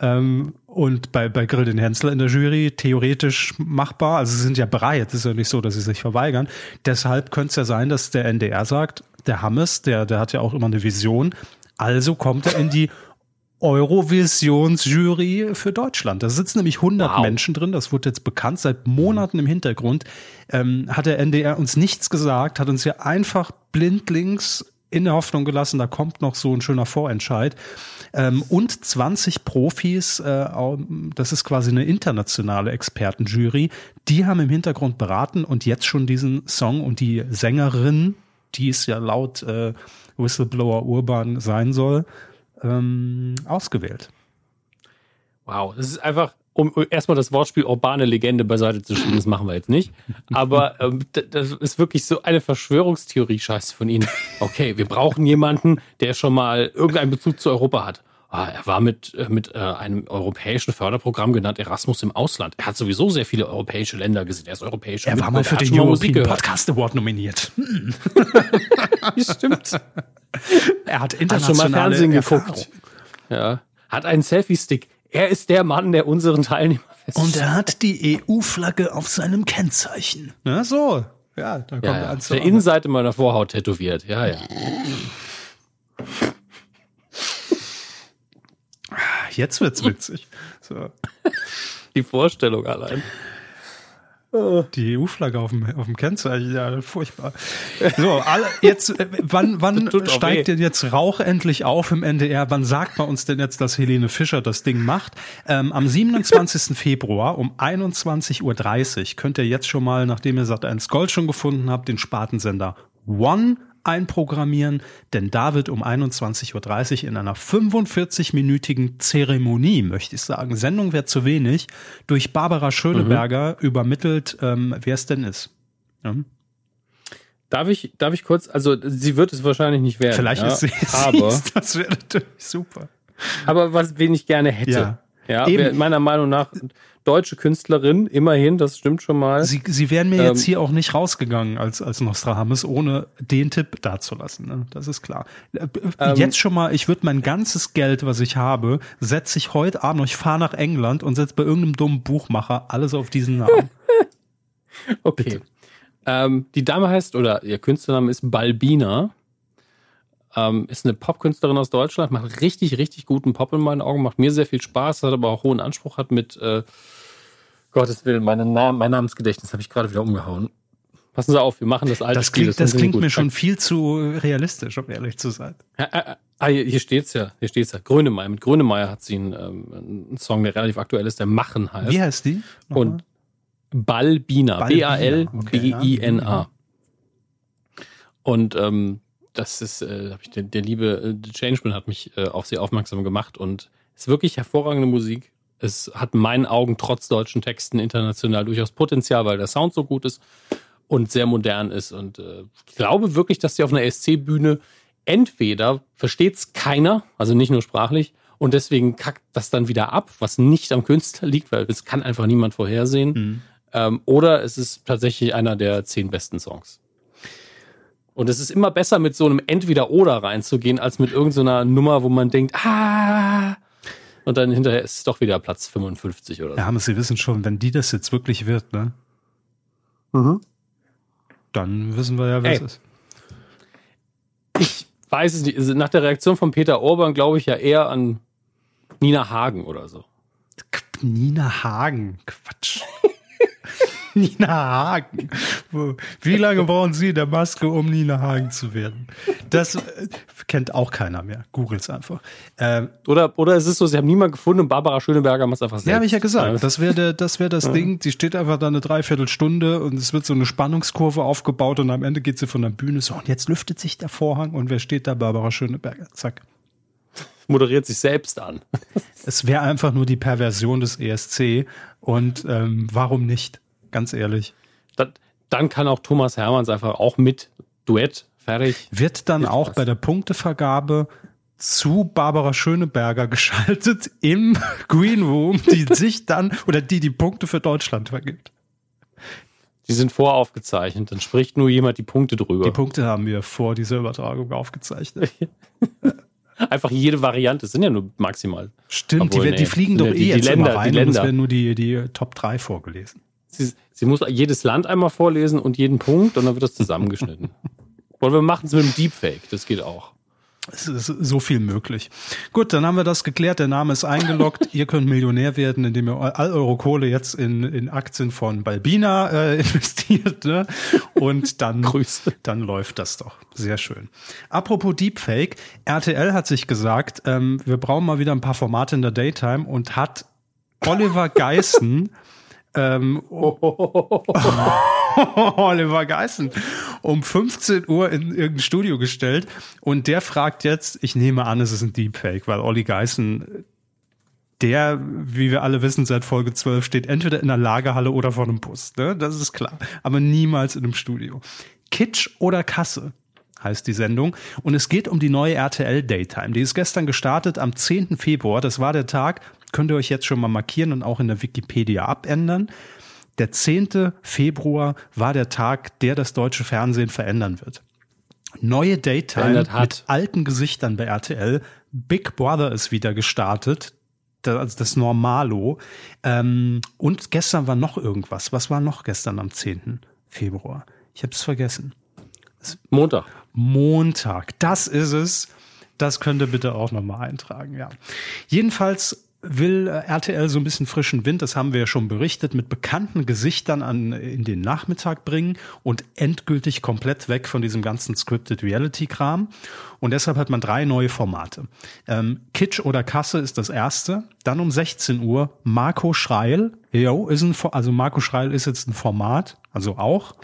Ähm, und bei, bei Grill den Hensler in der Jury theoretisch machbar. Also sie sind ja bereit. Es ist ja nicht so, dass sie sich verweigern. Deshalb könnte es ja sein, dass der NDR sagt, der Hammes, der, der hat ja auch immer eine Vision. Also kommt er in die Eurovisionsjury für Deutschland. Da sitzen nämlich 100 wow. Menschen drin. Das wurde jetzt bekannt seit Monaten im Hintergrund. Ähm, hat der NDR uns nichts gesagt, hat uns ja einfach blindlings in der Hoffnung gelassen, da kommt noch so ein schöner Vorentscheid. Ähm, und 20 Profis, äh, das ist quasi eine internationale Expertenjury, die haben im Hintergrund beraten und jetzt schon diesen Song und die Sängerin, die es ja laut äh, Whistleblower Urban sein soll, ähm, ausgewählt. Wow, das ist einfach, um erstmal das Wortspiel urbane Legende beiseite zu schieben, das machen wir jetzt nicht. Aber ähm, das ist wirklich so eine Verschwörungstheorie-Scheiße von Ihnen. Okay, wir brauchen jemanden, der schon mal irgendeinen Bezug zu Europa hat. Ah, er war mit, äh, mit äh, einem europäischen Förderprogramm genannt Erasmus im Ausland. Er hat sowieso sehr viele europäische Länder gesehen. Er ist europäisch. Er war mal für den European Podcast Award nominiert. (laughs) Hm. Stimmt. Er hat international Fernsehen geguckt. Ja. Hat einen Selfie-Stick. Er ist der Mann, der unseren Teilnehmer Und er hat die EU-Flagge auf seinem Kennzeichen. Na so. Ja, da kommt ja, ja. er an Der Innenseite meiner Vorhaut tätowiert. Ja, ja. Jetzt wird's witzig. So. Die Vorstellung allein. Die EU-Flagge auf dem, auf dem Kennzeichen, ja, furchtbar. So, alle, jetzt, äh, wann, wann steigt denn jetzt Rauch endlich auf im NDR? Wann sagt man uns denn jetzt, dass Helene Fischer das Ding macht? Ähm, am 27. (laughs) Februar um 21.30 Uhr könnt ihr jetzt schon mal, nachdem ihr Sat 1 Gold schon gefunden habt, den Spartensender One einprogrammieren, denn da wird um 21.30 Uhr in einer 45-minütigen Zeremonie, möchte ich sagen, Sendung wäre zu wenig, durch Barbara Schöneberger mhm. übermittelt, ähm, wer es denn ist. Ja. Darf ich, darf ich kurz, also sie wird es wahrscheinlich nicht werden. Vielleicht ja, ist sie, (laughs) aber ist, das wäre natürlich super. Aber was wen ich gerne hätte, ja, ja meiner Meinung nach deutsche Künstlerin, immerhin, das stimmt schon mal. Sie, sie wären mir ähm, jetzt hier auch nicht rausgegangen als, als Nostradamus, ohne den Tipp dazulassen. Ne? Das ist klar. Äh, ähm, jetzt schon mal, ich würde mein ganzes Geld, was ich habe, setze ich heute Abend, ich fahre nach England und setze bei irgendeinem dummen Buchmacher alles auf diesen Namen. (laughs) okay. Ähm, die Dame heißt, oder ihr Künstlername ist Balbina. Ähm, ist eine Popkünstlerin aus Deutschland, macht richtig, richtig guten Pop in meinen Augen, macht mir sehr viel Spaß, hat aber auch hohen Anspruch, hat mit äh, Gottes Willen, meine Nam mein Namensgedächtnis habe ich gerade wieder umgehauen. Passen Sie auf, wir machen das alte das klingt, Spiel. Das, das klingt mir schon viel zu realistisch, um ehrlich zu sein. Ja, äh, ah, hier steht's ja, hier steht's ja. Grönemeyer. Mit Grönemeyer hat sie einen, ähm, einen Song, der relativ aktuell ist, der Machen heißt. Wie heißt die? Nochmal? Und Balbina. B-A-L-B-I-N-A. Okay. Und ähm, das ist, äh, ich, der, der liebe äh, Changeman hat mich äh, auf sie aufmerksam gemacht und ist wirklich hervorragende Musik. Es hat in meinen Augen trotz deutschen Texten international durchaus Potenzial, weil der Sound so gut ist und sehr modern ist. Und äh, ich glaube wirklich, dass sie auf einer ESC-Bühne entweder versteht es keiner, also nicht nur sprachlich, und deswegen kackt das dann wieder ab, was nicht am Künstler liegt, weil es kann einfach niemand vorhersehen. Mhm. Ähm, oder es ist tatsächlich einer der zehn besten Songs. Und es ist immer besser, mit so einem Entweder-Oder reinzugehen, als mit irgendeiner so Nummer, wo man denkt, ah, und dann hinterher ist es doch wieder Platz 55 oder so. Ja, aber Sie wissen schon, wenn die das jetzt wirklich wird, ne? Mhm. Dann wissen wir ja, wer es ist. Ich weiß es nicht. Also nach der Reaktion von Peter Orban glaube ich ja eher an Nina Hagen oder so. Nina Hagen, Quatsch. (laughs) (laughs) Nina Hagen. Wie lange brauchen Sie in der Maske, um Nina Hagen zu werden? Das äh, kennt auch keiner mehr. Googles einfach. Ähm, oder, oder es ist so, Sie haben niemanden gefunden und Barbara Schöneberger macht es einfach selbst. Ja, habe ich ja gesagt. Das wäre das, wär das ja. Ding. Sie steht einfach da eine Dreiviertelstunde und es wird so eine Spannungskurve aufgebaut und am Ende geht sie von der Bühne so und jetzt lüftet sich der Vorhang und wer steht da? Barbara Schöneberger. Zack moderiert sich selbst an. Es wäre einfach nur die Perversion des ESC und ähm, warum nicht? Ganz ehrlich. Dann, dann kann auch Thomas Hermanns einfach auch mit Duett fertig. Wird dann auch was. bei der Punktevergabe zu Barbara Schöneberger geschaltet im (laughs) Green Room, die (laughs) sich dann oder die die Punkte für Deutschland vergibt. Die sind voraufgezeichnet, dann spricht nur jemand die Punkte drüber. Die Punkte haben wir vor dieser Übertragung aufgezeichnet. (laughs) Einfach jede Variante, es sind ja nur maximal. Stimmt, Obwohl, die, nee, die, fliegen doch eh die, jetzt Länder, rein die Länder. es werden nur die, die Top 3 vorgelesen. Sie, sie, muss jedes Land einmal vorlesen und jeden Punkt und dann wird das zusammengeschnitten. (laughs) Oder wir machen es mit einem Deepfake, das geht auch. Es ist so viel möglich. Gut, dann haben wir das geklärt. Der Name ist eingeloggt. (laughs) ihr könnt Millionär werden, indem ihr all eure Kohle jetzt in, in Aktien von Balbina äh, (laughs) investiert. Ne? Und dann, dann läuft das doch. Sehr schön. Apropos Deepfake. RTL hat sich gesagt, ähm, wir brauchen mal wieder ein paar Formate in der Daytime und hat Oliver Geissen ähm, (laughs) (laughs) Oliver Geissen um 15 Uhr in irgendein Studio gestellt und der fragt jetzt, ich nehme an, es ist ein Deepfake, weil Olli Geissen, der, wie wir alle wissen, seit Folge 12 steht entweder in der Lagerhalle oder vor einem Bus, ne? das ist klar, aber niemals in einem Studio. Kitsch oder Kasse? heißt die Sendung. Und es geht um die neue RTL Daytime. Die ist gestern gestartet am 10. Februar. Das war der Tag, könnt ihr euch jetzt schon mal markieren und auch in der Wikipedia abändern. Der 10. Februar war der Tag, der das deutsche Fernsehen verändern wird. Neue Daytime mit alten Gesichtern bei RTL. Big Brother ist wieder gestartet. Das, das Normalo. Ähm, und gestern war noch irgendwas. Was war noch gestern am 10. Februar? Ich habe es vergessen. Montag. Montag. Das ist es. Das könnt ihr bitte auch nochmal eintragen, ja. Jedenfalls will äh, RTL so ein bisschen frischen Wind, das haben wir ja schon berichtet, mit bekannten Gesichtern an, in den Nachmittag bringen und endgültig komplett weg von diesem ganzen Scripted Reality-Kram. Und deshalb hat man drei neue Formate. Ähm, Kitsch oder Kasse ist das erste. Dann um 16 Uhr Marco Schreil. Jo, ist ein, also Marco Schreil ist jetzt ein Format, also auch.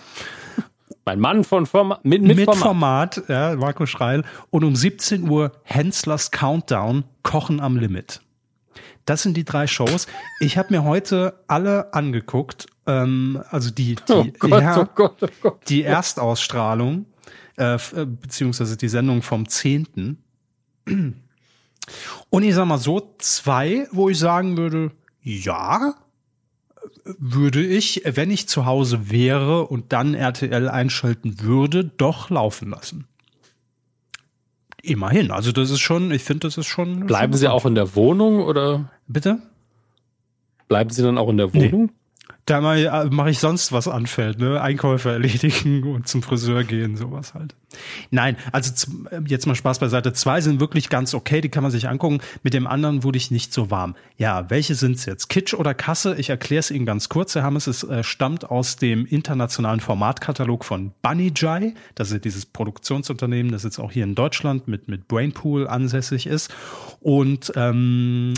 Mein Mann von Format, mit, mit, mit Format. Format, ja, Marco Schreil. Und um 17 Uhr Henslers Countdown, Kochen am Limit. Das sind die drei Shows. Ich habe mir heute alle angeguckt. Ähm, also die, die, oh Gott, ja, oh Gott, oh Gott. die Erstausstrahlung, äh, äh, beziehungsweise die Sendung vom 10. Und ich sag mal so, zwei, wo ich sagen würde, ja, würde ich, wenn ich zu Hause wäre und dann RTL einschalten würde, doch laufen lassen. Immerhin. Also das ist schon, ich finde, das ist schon. Bleiben Sie auch in der Wohnung oder? Bitte? Bleiben Sie dann auch in der Wohnung? Nee. Da mache mach ich sonst was anfällt, ne? Einkäufe erledigen (laughs) und zum Friseur gehen, sowas halt. Nein, also jetzt mal Spaß beiseite. Zwei sind wirklich ganz okay, die kann man sich angucken. Mit dem anderen wurde ich nicht so warm. Ja, welche sind's jetzt? Kitsch oder Kasse? Ich erkläre es Ihnen ganz kurz, Herr Hammes. Es äh, stammt aus dem internationalen Formatkatalog von Bunny Jai. Das ist dieses Produktionsunternehmen, das jetzt auch hier in Deutschland mit, mit Brainpool ansässig ist. Und ähm,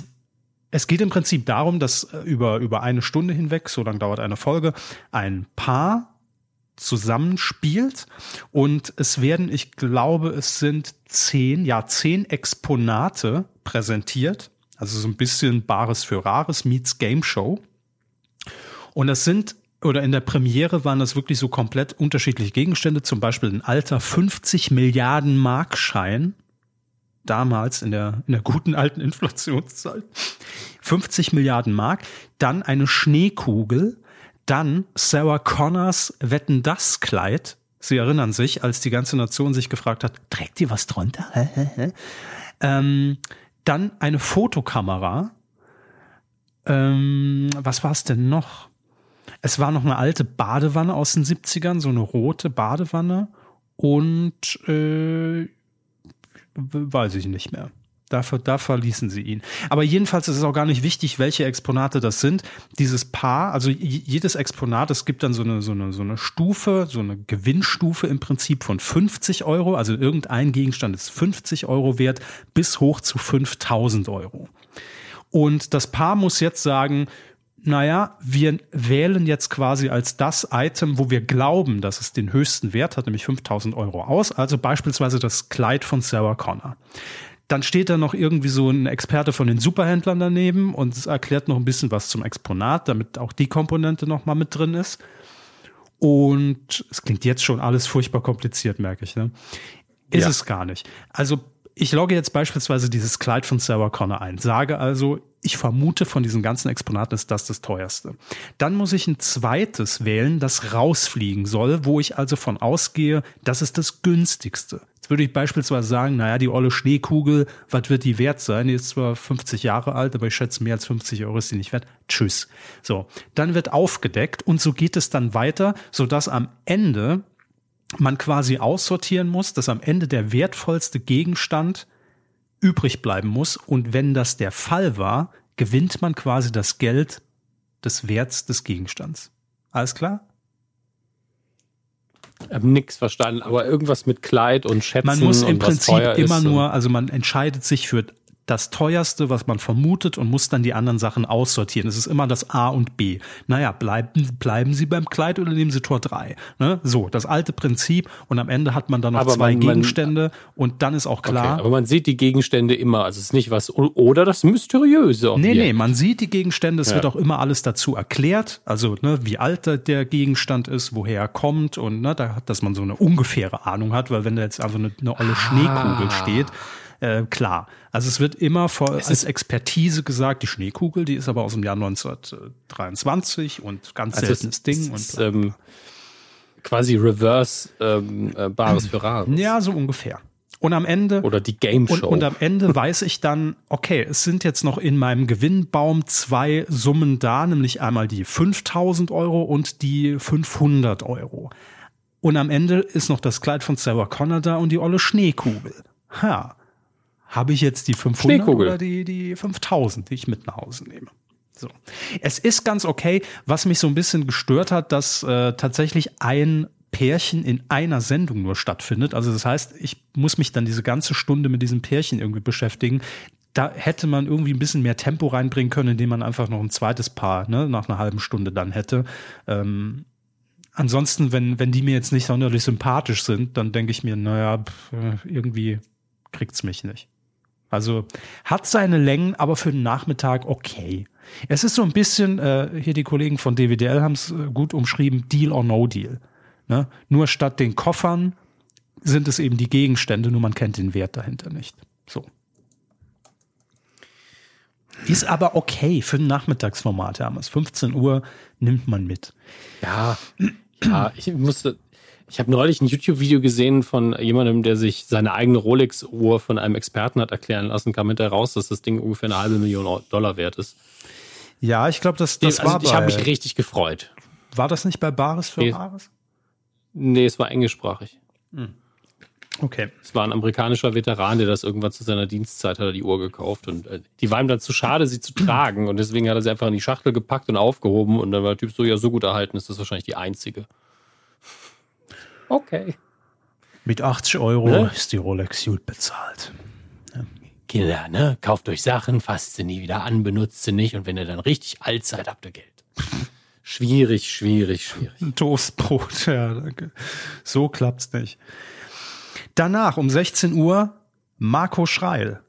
es geht im Prinzip darum, dass äh, über, über eine Stunde hinweg, so lang dauert eine Folge, ein Paar zusammenspielt und es werden, ich glaube, es sind zehn, ja, zehn Exponate präsentiert. Also so ein bisschen Bares für Rares meets Game Show. Und das sind, oder in der Premiere waren das wirklich so komplett unterschiedliche Gegenstände, zum Beispiel ein alter 50 Milliarden Markschein, damals in der, in der guten alten Inflationszeit. 50 Milliarden Mark, dann eine Schneekugel, dann Sarah Connors Wetten das Kleid. Sie erinnern sich, als die ganze Nation sich gefragt hat, trägt die was drunter? ähm, dann eine Fotokamera. Ähm, was war es denn noch? Es war noch eine alte Badewanne aus den 70ern, so eine rote Badewanne. Und äh, weiß ich nicht mehr. Da, da verließen sie ihn. Aber jedenfalls ist es auch gar nicht wichtig, welche Exponate das sind. Dieses Paar, also jedes Exponat, es gibt dann so eine, so eine, so eine Stufe, so eine Gewinnstufe im Prinzip von 50 Euro. Also irgendein Gegenstand ist 50 Euro wert bis hoch zu 5000 Euro. Und das Paar muss jetzt sagen, naja, wir wählen jetzt quasi als das Item, wo wir glauben, dass es den höchsten Wert hat, nämlich 5000 Euro aus. Also beispielsweise das Kleid von Sarah Connor. Dann steht da noch irgendwie so ein Experte von den Superhändlern daneben und es erklärt noch ein bisschen was zum Exponat, damit auch die Komponente noch mal mit drin ist. Und es klingt jetzt schon alles furchtbar kompliziert, merke ich. Ne? Ist ja. es gar nicht. Also ich logge jetzt beispielsweise dieses Kleid von Sarah Connor ein, sage also, ich vermute von diesen ganzen Exponaten ist das das teuerste. Dann muss ich ein zweites wählen, das rausfliegen soll, wo ich also von ausgehe, das ist das günstigste. Jetzt würde ich beispielsweise sagen, naja, die olle Schneekugel, was wird die wert sein? Die ist zwar 50 Jahre alt, aber ich schätze, mehr als 50 Euro ist die nicht wert. Tschüss. So, dann wird aufgedeckt und so geht es dann weiter, sodass am Ende man quasi aussortieren muss, dass am Ende der wertvollste Gegenstand übrig bleiben muss. Und wenn das der Fall war, gewinnt man quasi das Geld des Werts des Gegenstands. Alles klar? Ich habe nichts verstanden, aber irgendwas mit Kleid und Schätzen. Man muss im Prinzip immer nur, also man entscheidet sich für das teuerste, was man vermutet und muss dann die anderen Sachen aussortieren. Es ist immer das A und B. Naja, bleiben, bleiben Sie beim Kleid oder nehmen Sie Tor 3? Ne? So, das alte Prinzip und am Ende hat man dann noch Aber zwei man- man- Gegenstände und dann ist auch klar. Okay, aber man sieht die Gegenstände immer. Also es ist nicht was oder das Mysteriöse. Nee, Objekt. nee, man sieht die Gegenstände, es Ja. wird auch immer alles dazu erklärt, also ne, wie alt der- Gegenstand ist, woher er kommt und ne, da, dass man so eine ungefähre Ahnung hat, weil wenn da jetzt einfach eine, eine olle Schneekugel steht, äh, klar. Also es wird immer vor, als ist- Expertise gesagt, die Schneekugel, die ist aber aus dem Jahr 1923 und ganz Also es seltenes Ding. es und ist bla. ähm, quasi Reverse ähm, äh, Bares für Rares. ja, so ungefähr. Und am Ende Oder die Game Und, Show. und am Ende weiß ich dann, okay, es sind jetzt noch in meinem Gewinnbaum zwei Summen da, nämlich einmal die 5000 Euro und die 500 Euro. Und am Ende ist noch das Kleid von Sarah Connor da und die olle Schneekugel. Ha. Habe ich jetzt die 500 Schneekugel. oder die, die 5000, die ich mit nach Hause nehme? So. Es ist ganz okay. Was mich so ein bisschen gestört hat, dass äh, tatsächlich ein Pärchen in einer Sendung nur stattfindet. Also das heißt, ich muss mich dann diese ganze Stunde mit diesem Pärchen irgendwie beschäftigen. Da hätte man irgendwie ein bisschen mehr Tempo reinbringen können, indem man einfach noch ein zweites Paar ne, nach einer halben Stunde dann hätte. Ähm, ansonsten, wenn, wenn die mir jetzt nicht sonderlich sympathisch sind, dann denke ich mir, naja, pf, äh, irgendwie kriegt's mich nicht. Also hat seine Längen, aber für den Nachmittag okay. Es ist so ein bisschen, äh, hier die Kollegen von DWDL haben es äh, gut umschrieben, Deal or No Deal. Ne? Nur statt den Koffern sind es eben die Gegenstände, nur man kennt den Wert dahinter nicht. So. Ist aber okay für ein Nachmittagsformat, Hermes. 15 Uhr nimmt man mit. Ja, ja, ich musste. Ich habe neulich ein YouTube-Video gesehen von jemandem, der sich seine eigene Rolex-Uhr von einem Experten hat erklären lassen, kam hinterher raus, dass das Ding ungefähr eine halbe Million Dollar wert ist. Ja, ich glaube, das, das also war ich habe mich richtig gefreut. war das nicht bei Bares für Nee. Bares? Nee, es war englischsprachig. Okay. Es war ein amerikanischer Veteran, der das irgendwann zu seiner Dienstzeit hat er die Uhr gekauft und äh, die war ihm dann zu schade, sie zu tragen und deswegen hat er sie einfach in die Schachtel gepackt und aufgehoben und dann war der Typ so, ja, so gut erhalten ist das wahrscheinlich die einzige. Okay. Mit 80 Euro Ne? ist die Rolex gut bezahlt. Kinder, ne? Kauft euch Sachen, fasst sie nie wieder an, benutzt sie nicht und wenn ihr dann richtig alt seid, habt ihr Geld. (laughs) Schwierig, schwierig, schwierig. Ein Toastbrot, (laughs) ja, danke. So klappt's nicht. Danach um 16 Uhr Marco Schreil.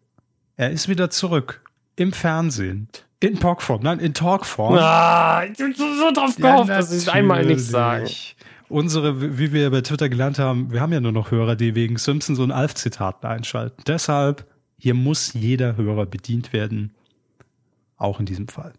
Er ist wieder zurück im Fernsehen. In Talkform, nein, in Talkform. Ah, ich bin so, so drauf gehofft, dass ich einmal nichts sagen. Unsere, wie wir bei Twitter gelernt haben, wir haben ja nur noch Hörer, die wegen Simpsons und Alf-Zitaten einschalten. Deshalb, hier muss jeder Hörer bedient werden. Auch in diesem Fall.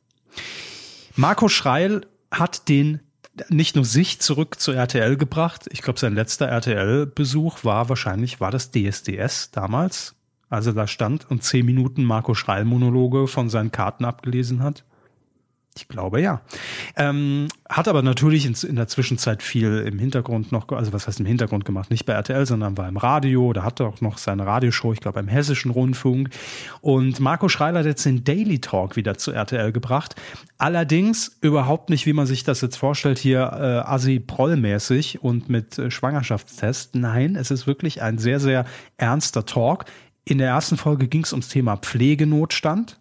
Marco Schreil hat den nicht nur sich zurück zu RTL gebracht. Ich glaube, sein letzter RTL-Besuch war wahrscheinlich, war das DSDS damals. Also da stand und zehn Minuten Marco Schreil-Monologe von seinen Karten abgelesen hat. Ich glaube ja. Ähm, hat aber natürlich in, in der Zwischenzeit viel im Hintergrund noch, also was heißt im Hintergrund gemacht? Nicht bei RTL, sondern war im Radio. Da hatte auch noch seine Radioshow, ich glaube, im Hessischen Rundfunk. Und Marco Schreiler hat jetzt den Daily Talk wieder zu RTL gebracht. Allerdings überhaupt nicht, wie man sich das jetzt vorstellt, hier äh, Assi-Proll-mäßig und mit äh, Schwangerschaftstest. Nein, es ist wirklich ein sehr, sehr ernster Talk. In der ersten Folge ging es ums Thema Pflegenotstand.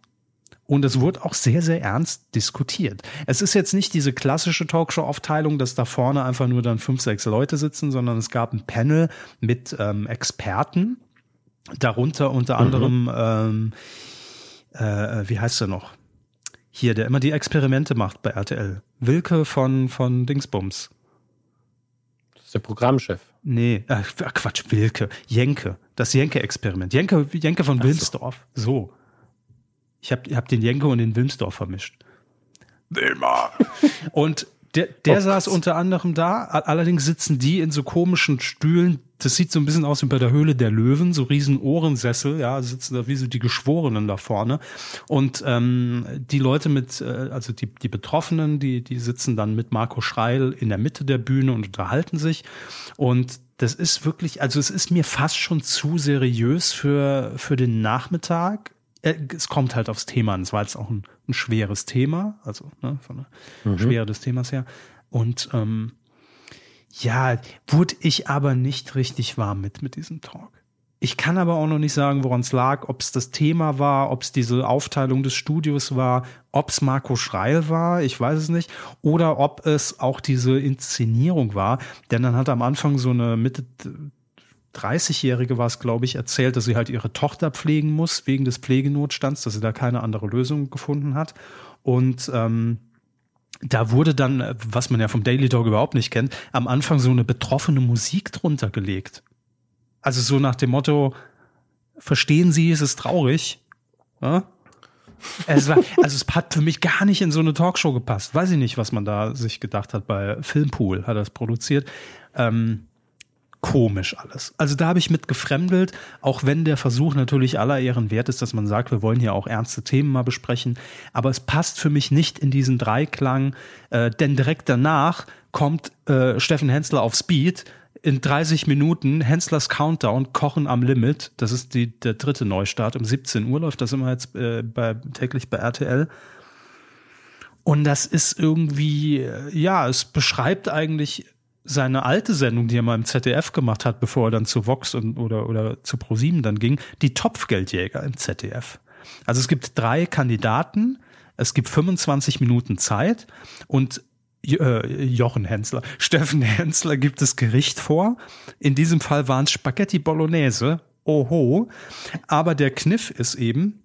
Und es wurde auch sehr, sehr ernst diskutiert. Es ist jetzt nicht diese klassische Talkshow-Aufteilung, dass da vorne einfach nur dann fünf, sechs Leute sitzen, sondern es gab ein Panel mit ähm, Experten, darunter unter anderem, ähm, äh, wie heißt er noch? Hier, der immer die Experimente macht bei RTL. Wilke von, von Dingsbums. Das ist der Programmchef. Nee, äh, Quatsch, Wilke. Jenke. Das Jenke-Experiment. Jenke, Jenke von Wilmsdorf. So. Ich habe hab den Jenke und den Wilmsdorf vermischt. Wilma. (laughs) und der, der oh saß unter anderem da. Allerdings sitzen die in so komischen Stühlen. Das sieht so ein bisschen aus wie bei der Höhle der Löwen, so riesen Ohrensessel, ja, sitzen da wie so die Geschworenen da vorne. Und ähm, die Leute mit, äh, also die, die Betroffenen, die, die sitzen dann mit Marco Schreil in der Mitte der Bühne und unterhalten sich. Und das ist wirklich, also es ist mir fast schon zu seriös für, für den Nachmittag. Äh, es kommt halt aufs Thema an. Es war jetzt auch ein, ein schweres Thema, also ne, von der mhm. Schwere des Themas her. Und ähm, ja, wurde ich aber nicht richtig warm mit, mit diesem Talk. Ich kann aber auch noch nicht sagen, woran es lag, ob es das Thema war, ob es diese Aufteilung des Studios war, ob es Marco Schreil war, ich weiß es nicht, oder ob es auch diese Inszenierung war. Denn dann hat er am Anfang so eine Mitte 30-Jährige war es, glaube ich, erzählt, dass sie halt ihre Tochter pflegen muss wegen des Pflegenotstands, dass sie da keine andere Lösung gefunden hat. Und ähm, da wurde dann, was man ja vom Daily Dog überhaupt nicht kennt, am Anfang so eine betroffene Musik drunter gelegt. Also so nach dem Motto, verstehen Sie, es ist traurig. Ja? Es war, also es hat für mich gar nicht in so eine Talkshow gepasst. Weiß ich nicht, was man da sich gedacht hat bei Filmpool, hat er es produziert. Ähm, komisch alles. Also da habe ich mit gefremdelt, auch wenn der Versuch natürlich aller Ehren wert ist, dass man sagt, wir wollen hier auch ernste Themen mal besprechen. Aber es passt für mich nicht in diesen Dreiklang, äh, denn direkt danach kommt äh, Steffen Hensler auf Speed. In 30 Minuten Henslers Countdown, Kochen am Limit. Das ist die, der dritte Neustart. Um 17 Uhr läuft das immer jetzt äh, bei, täglich bei RTL. Und das ist irgendwie, äh, ja, es beschreibt eigentlich seine alte Sendung, die er mal im ZDF gemacht hat, bevor er dann zu Vox und, oder, oder zu ProSieben dann ging, die Topfgeldjäger im ZDF. Also es gibt drei Kandidaten, es gibt 25 Minuten Zeit und äh, Jochen Hensler, (laughs) Steffen Hensler gibt das Gericht vor. In diesem Fall waren es Spaghetti Bolognese. Oho. Aber der Kniff ist eben,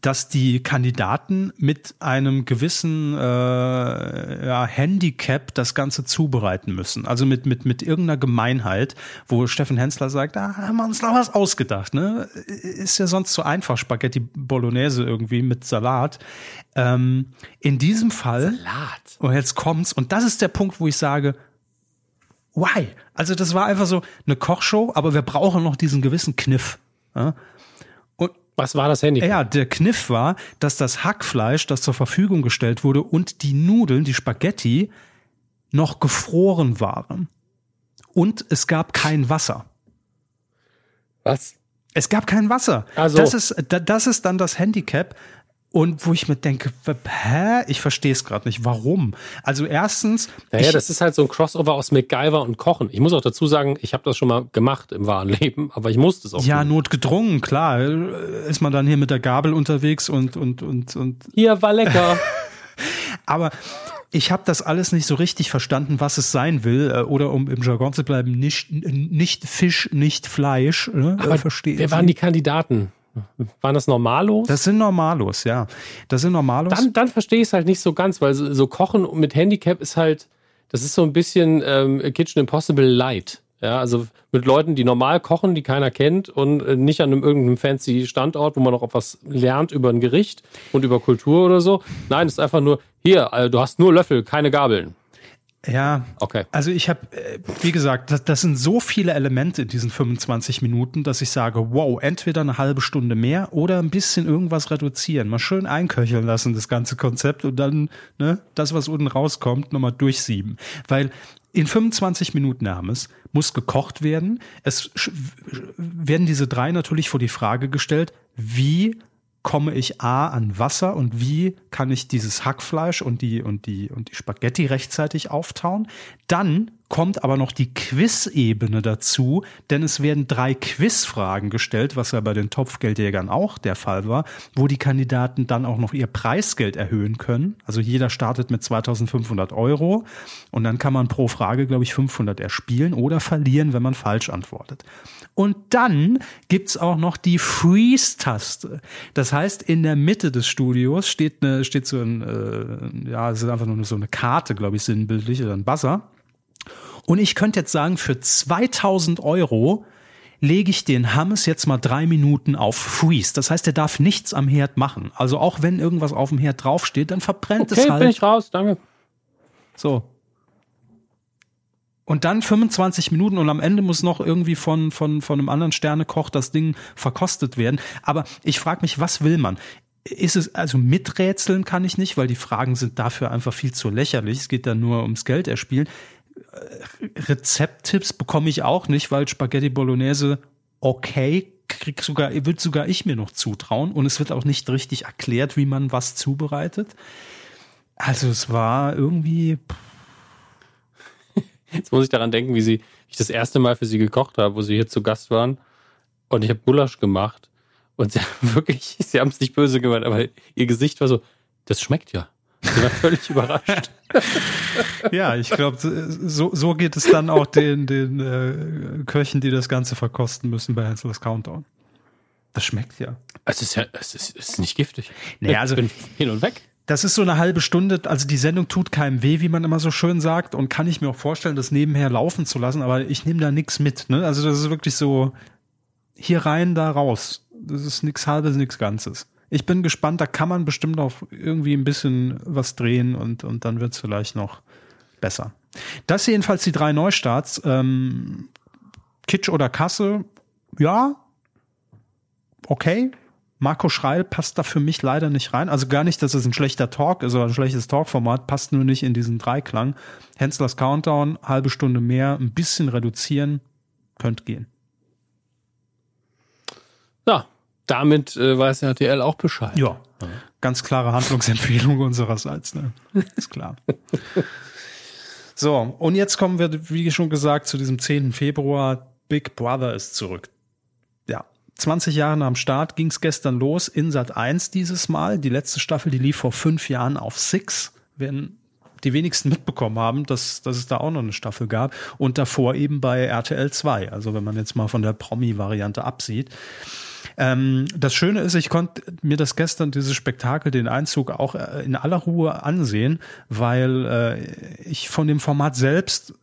dass die Kandidaten mit einem gewissen äh, ja, Handicap das Ganze zubereiten müssen. Also mit, mit, mit irgendeiner Gemeinheit, wo Steffen Hensler sagt, da haben wir uns noch was ausgedacht. Ne? Ist ja sonst zu einfach, Spaghetti Bolognese irgendwie mit Salat. Ähm, in diesem Fall. Salat. Und jetzt kommt's. Und das ist der Punkt, wo ich sage, why? Also das war einfach so eine Kochshow, aber wir brauchen noch diesen gewissen Kniff. Ja? Was war das Handy? Ja, der Kniff war, dass das Hackfleisch, das zur Verfügung gestellt wurde und die Nudeln, die Spaghetti, noch gefroren waren. Und es gab kein Wasser. Was? Es gab kein Wasser. Also. Das ist, das ist dann das Handicap. Und wo ich mir denke, hä? Ich verstehe es gerade nicht. Warum? Also erstens. Naja, ich, das ist halt so ein Crossover aus MacGyver und Kochen. Ich muss auch dazu sagen, ich habe das schon mal gemacht im wahren Leben, aber ich musste es auch. Ja, tun. notgedrungen, klar. Ist man dann hier mit der Gabel unterwegs und und und und. Hier war lecker. (laughs) aber ich habe das alles nicht so richtig verstanden, was es sein will, äh, oder um im Jargon zu bleiben, nicht, nicht Fisch, nicht Fleisch. Ne? Aber Verstehe wer waren die Kandidaten? Waren das Normalos? Das sind Normalos, ja. Das sind Normalos. Dann, dann verstehe ich es halt nicht so ganz, weil so, so, Kochen mit Handicap ist halt, das ist so ein bisschen ähm, Kitchen Impossible Light. Ja, also mit Leuten, die normal kochen, die keiner kennt und äh, nicht an einem irgendeinem fancy Standort, wo man noch etwas lernt über ein Gericht und über Kultur oder so. Nein, es ist einfach nur, hier, äh, du hast nur Löffel, keine Gabeln. Ja, okay. Also ich habe, äh, wie gesagt, das, das sind so viele Elemente in diesen 25 Minuten, dass ich sage, wow, entweder eine halbe Stunde mehr oder ein bisschen irgendwas reduzieren, mal schön einköcheln lassen, das ganze Konzept und dann ne, das, was unten rauskommt, nochmal durchsieben. Weil in 25 Minuten Hermes muss gekocht werden. Es werden diese drei natürlich vor die Frage gestellt, wie komme ich A an Wasser und wie kann ich dieses Hackfleisch und die und die und die Spaghetti rechtzeitig auftauen? Dann kommt aber noch die Quiz-Ebene dazu, denn es werden drei Quizfragen gestellt, was ja bei den Topfgeldjägern auch der Fall war, wo die Kandidaten dann auch noch ihr Preisgeld erhöhen können. Also jeder startet mit 2500 Euro und dann kann man pro Frage, glaube ich, 500 erspielen oder verlieren, wenn man falsch antwortet. Und dann gibt's auch noch die Freeze-Taste. Das heißt, in der Mitte des Studios steht, eine, steht so ein, äh, ja, es ist einfach nur so eine Karte, glaube ich, sinnbildlich, oder ein Buzzer. Und ich könnte jetzt sagen, für 2000 Euro lege ich den Hammes jetzt mal drei Minuten auf Freeze. Das heißt, er darf nichts am Herd machen. Also auch wenn irgendwas auf dem Herd draufsteht, dann verbrennt okay, es halt. bin ich raus, danke. So. Und dann 25 Minuten und am Ende muss noch irgendwie von, von, von einem anderen Sternekoch das Ding verkostet werden. Aber ich frage mich, was will man? Ist es, also miträtseln kann ich nicht, weil die Fragen sind dafür einfach viel zu lächerlich. Es geht dann nur ums Geld erspielen. Äh, Rezepttipps bekomme ich auch nicht, weil Spaghetti Bolognese okay, krieg sogar, wird sogar ich mir noch zutrauen und es wird auch nicht richtig erklärt, wie man was zubereitet. Also es war irgendwie, pff, Jetzt muss ich daran denken, wie sie, wie ich das erste Mal für sie gekocht habe, wo sie hier zu Gast waren. Und ich habe Gulasch gemacht. Und sie (laughs) haben wirklich, sie haben es nicht böse gemeint, aber ihr Gesicht war so, das schmeckt ja. Sie war völlig überrascht. (laughs) ja, ich glaube, so, so geht es dann auch den, den äh, Köchen, die das Ganze verkosten müssen bei Hansel's Countdown. Das schmeckt ja. Es ist ja, es ist, es ist nicht giftig. Naja, also ich bin hin und weg. Das ist so eine halbe Stunde, also die Sendung tut keinem weh, wie man immer so schön sagt, und kann ich mir auch vorstellen, das nebenher laufen zu lassen, aber ich nehme da nichts mit. Ne? Also das ist wirklich so hier rein, da raus. Das ist nichts halbes, nichts Ganzes. Ich bin gespannt, da kann man bestimmt auch irgendwie ein bisschen was drehen und, und dann wird's vielleicht noch besser. Das jedenfalls die drei Neustarts. Ähm, Kitsch oder Kasse, ja, okay. Marco Schreil passt da für mich leider nicht rein. Also gar nicht, dass es ein schlechter Talk ist oder ein schlechtes Talkformat, passt nur nicht in diesen Dreiklang. Henslers Countdown, halbe Stunde mehr, ein bisschen reduzieren, könnte gehen. Ja, damit äh, weiß RTL auch Bescheid. Ja, ganz klare Handlungsempfehlung (laughs) unsererseits, ne? Ist klar. So, und jetzt kommen wir, wie schon gesagt, zu diesem 10. Februar. Big Brother ist zurück. Ja, 20 Jahre am Start ging es gestern los in Sat 1 dieses Mal. Die letzte Staffel, die lief vor fünf Jahren auf Six. Werden die wenigsten mitbekommen haben, dass, dass es da auch noch eine Staffel gab. Und davor eben bei RTL 2. Also wenn man jetzt mal von der Promi-Variante absieht. Ähm, das Schöne ist, ich konnte mir das gestern, dieses Spektakel, den Einzug auch äh, in aller Ruhe ansehen, weil äh, ich von dem Format selbst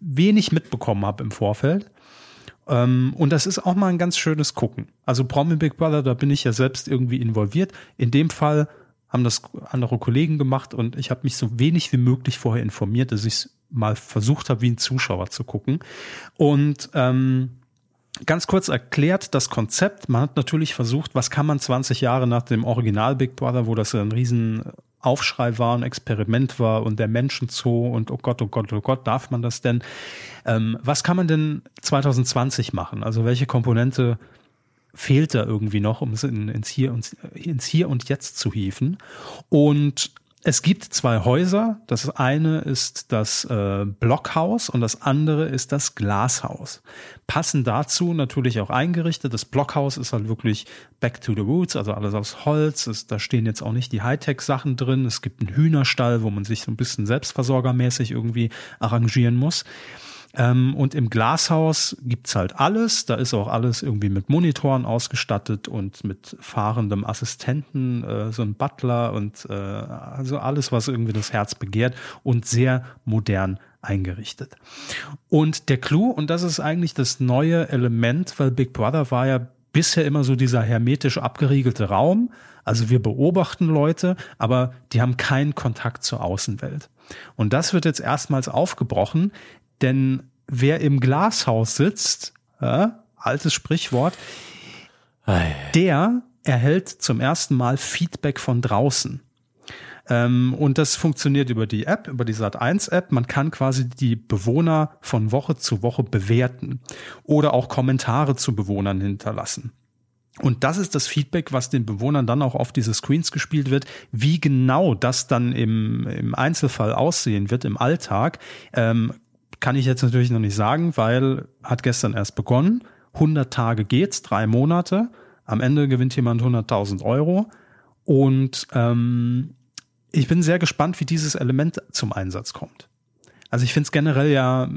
wenig mitbekommen habe im Vorfeld. Ähm, und das ist auch mal ein ganz schönes Gucken. Also Promi Big Brother, da bin ich ja selbst irgendwie involviert. In dem Fall haben das andere Kollegen gemacht und ich habe mich so wenig wie möglich vorher informiert, dass ich mal versucht habe, wie ein Zuschauer zu gucken. Und ähm, ganz kurz erklärt das Konzept. Man hat natürlich versucht, was kann man 20 Jahre nach dem Original Big Brother, wo das ein riesen Aufschrei war, ein Experiment war und der Menschenzoo und oh Gott, oh Gott, oh Gott, darf man das denn? Ähm, was kann man denn 2020 machen? Also welche Komponente fehlt da irgendwie noch, um es in, ins, Hier und, ins Hier und Jetzt zu hieven? Und es gibt zwei Häuser. Das eine ist das äh, Blockhaus und das andere ist das Glashaus. Passen dazu natürlich auch eingerichtet. Das Blockhaus ist halt wirklich back to the roots, also alles aus Holz. Es, da stehen jetzt auch nicht die Hightech-Sachen drin. Es gibt einen Hühnerstall, wo man sich so ein bisschen selbstversorgermäßig irgendwie arrangieren muss. Ähm, und im Glashaus gibt's halt alles. Da ist auch alles irgendwie mit Monitoren ausgestattet und mit fahrendem Assistenten, äh, so ein Butler und äh, also alles, was irgendwie das Herz begehrt und sehr modern eingerichtet. Und der Clou, und das ist eigentlich das neue Element, weil Big Brother war ja bisher immer so dieser hermetisch abgeriegelte Raum. Also wir beobachten Leute, aber die haben keinen Kontakt zur Außenwelt. Und das wird jetzt erstmals aufgebrochen, denn wer im Glashaus sitzt, äh, altes Sprichwort, der erhält zum ersten Mal Feedback von draußen. Ähm, und das funktioniert über die App, über die Sat1-App. Man kann quasi die Bewohner von Woche zu Woche bewerten oder auch Kommentare zu Bewohnern hinterlassen. Und das ist das Feedback, was den Bewohnern dann auch auf diese Screens gespielt wird. Wie genau das dann im, im Einzelfall aussehen wird im Alltag, ähm, kann ich jetzt natürlich noch nicht sagen, weil hat gestern erst begonnen. 100 Tage geht's, drei Monate. Am Ende gewinnt jemand 100.000 Euro. Und ähm, ich bin sehr gespannt, wie dieses Element zum Einsatz kommt. Also ich finde es generell ja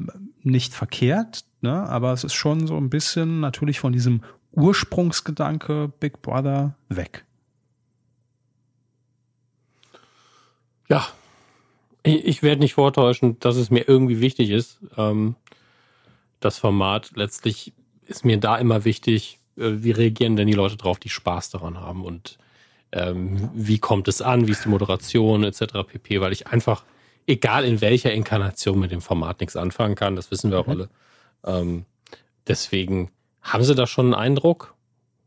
nicht verkehrt, ne? aber es ist schon so ein bisschen natürlich von diesem Ursprungsgedanke Big Brother weg. Ja, ich werde nicht vortäuschen, dass es mir irgendwie wichtig ist. Ähm, das Format letztlich ist mir da immer wichtig, äh, wie reagieren denn die Leute drauf, die Spaß daran haben und ähm, wie kommt es an, wie ist die Moderation etc. pp, weil ich einfach, egal in welcher Inkarnation mit dem Format nichts anfangen kann, das wissen wir auch mhm. alle. Ähm, deswegen haben Sie da schon einen Eindruck?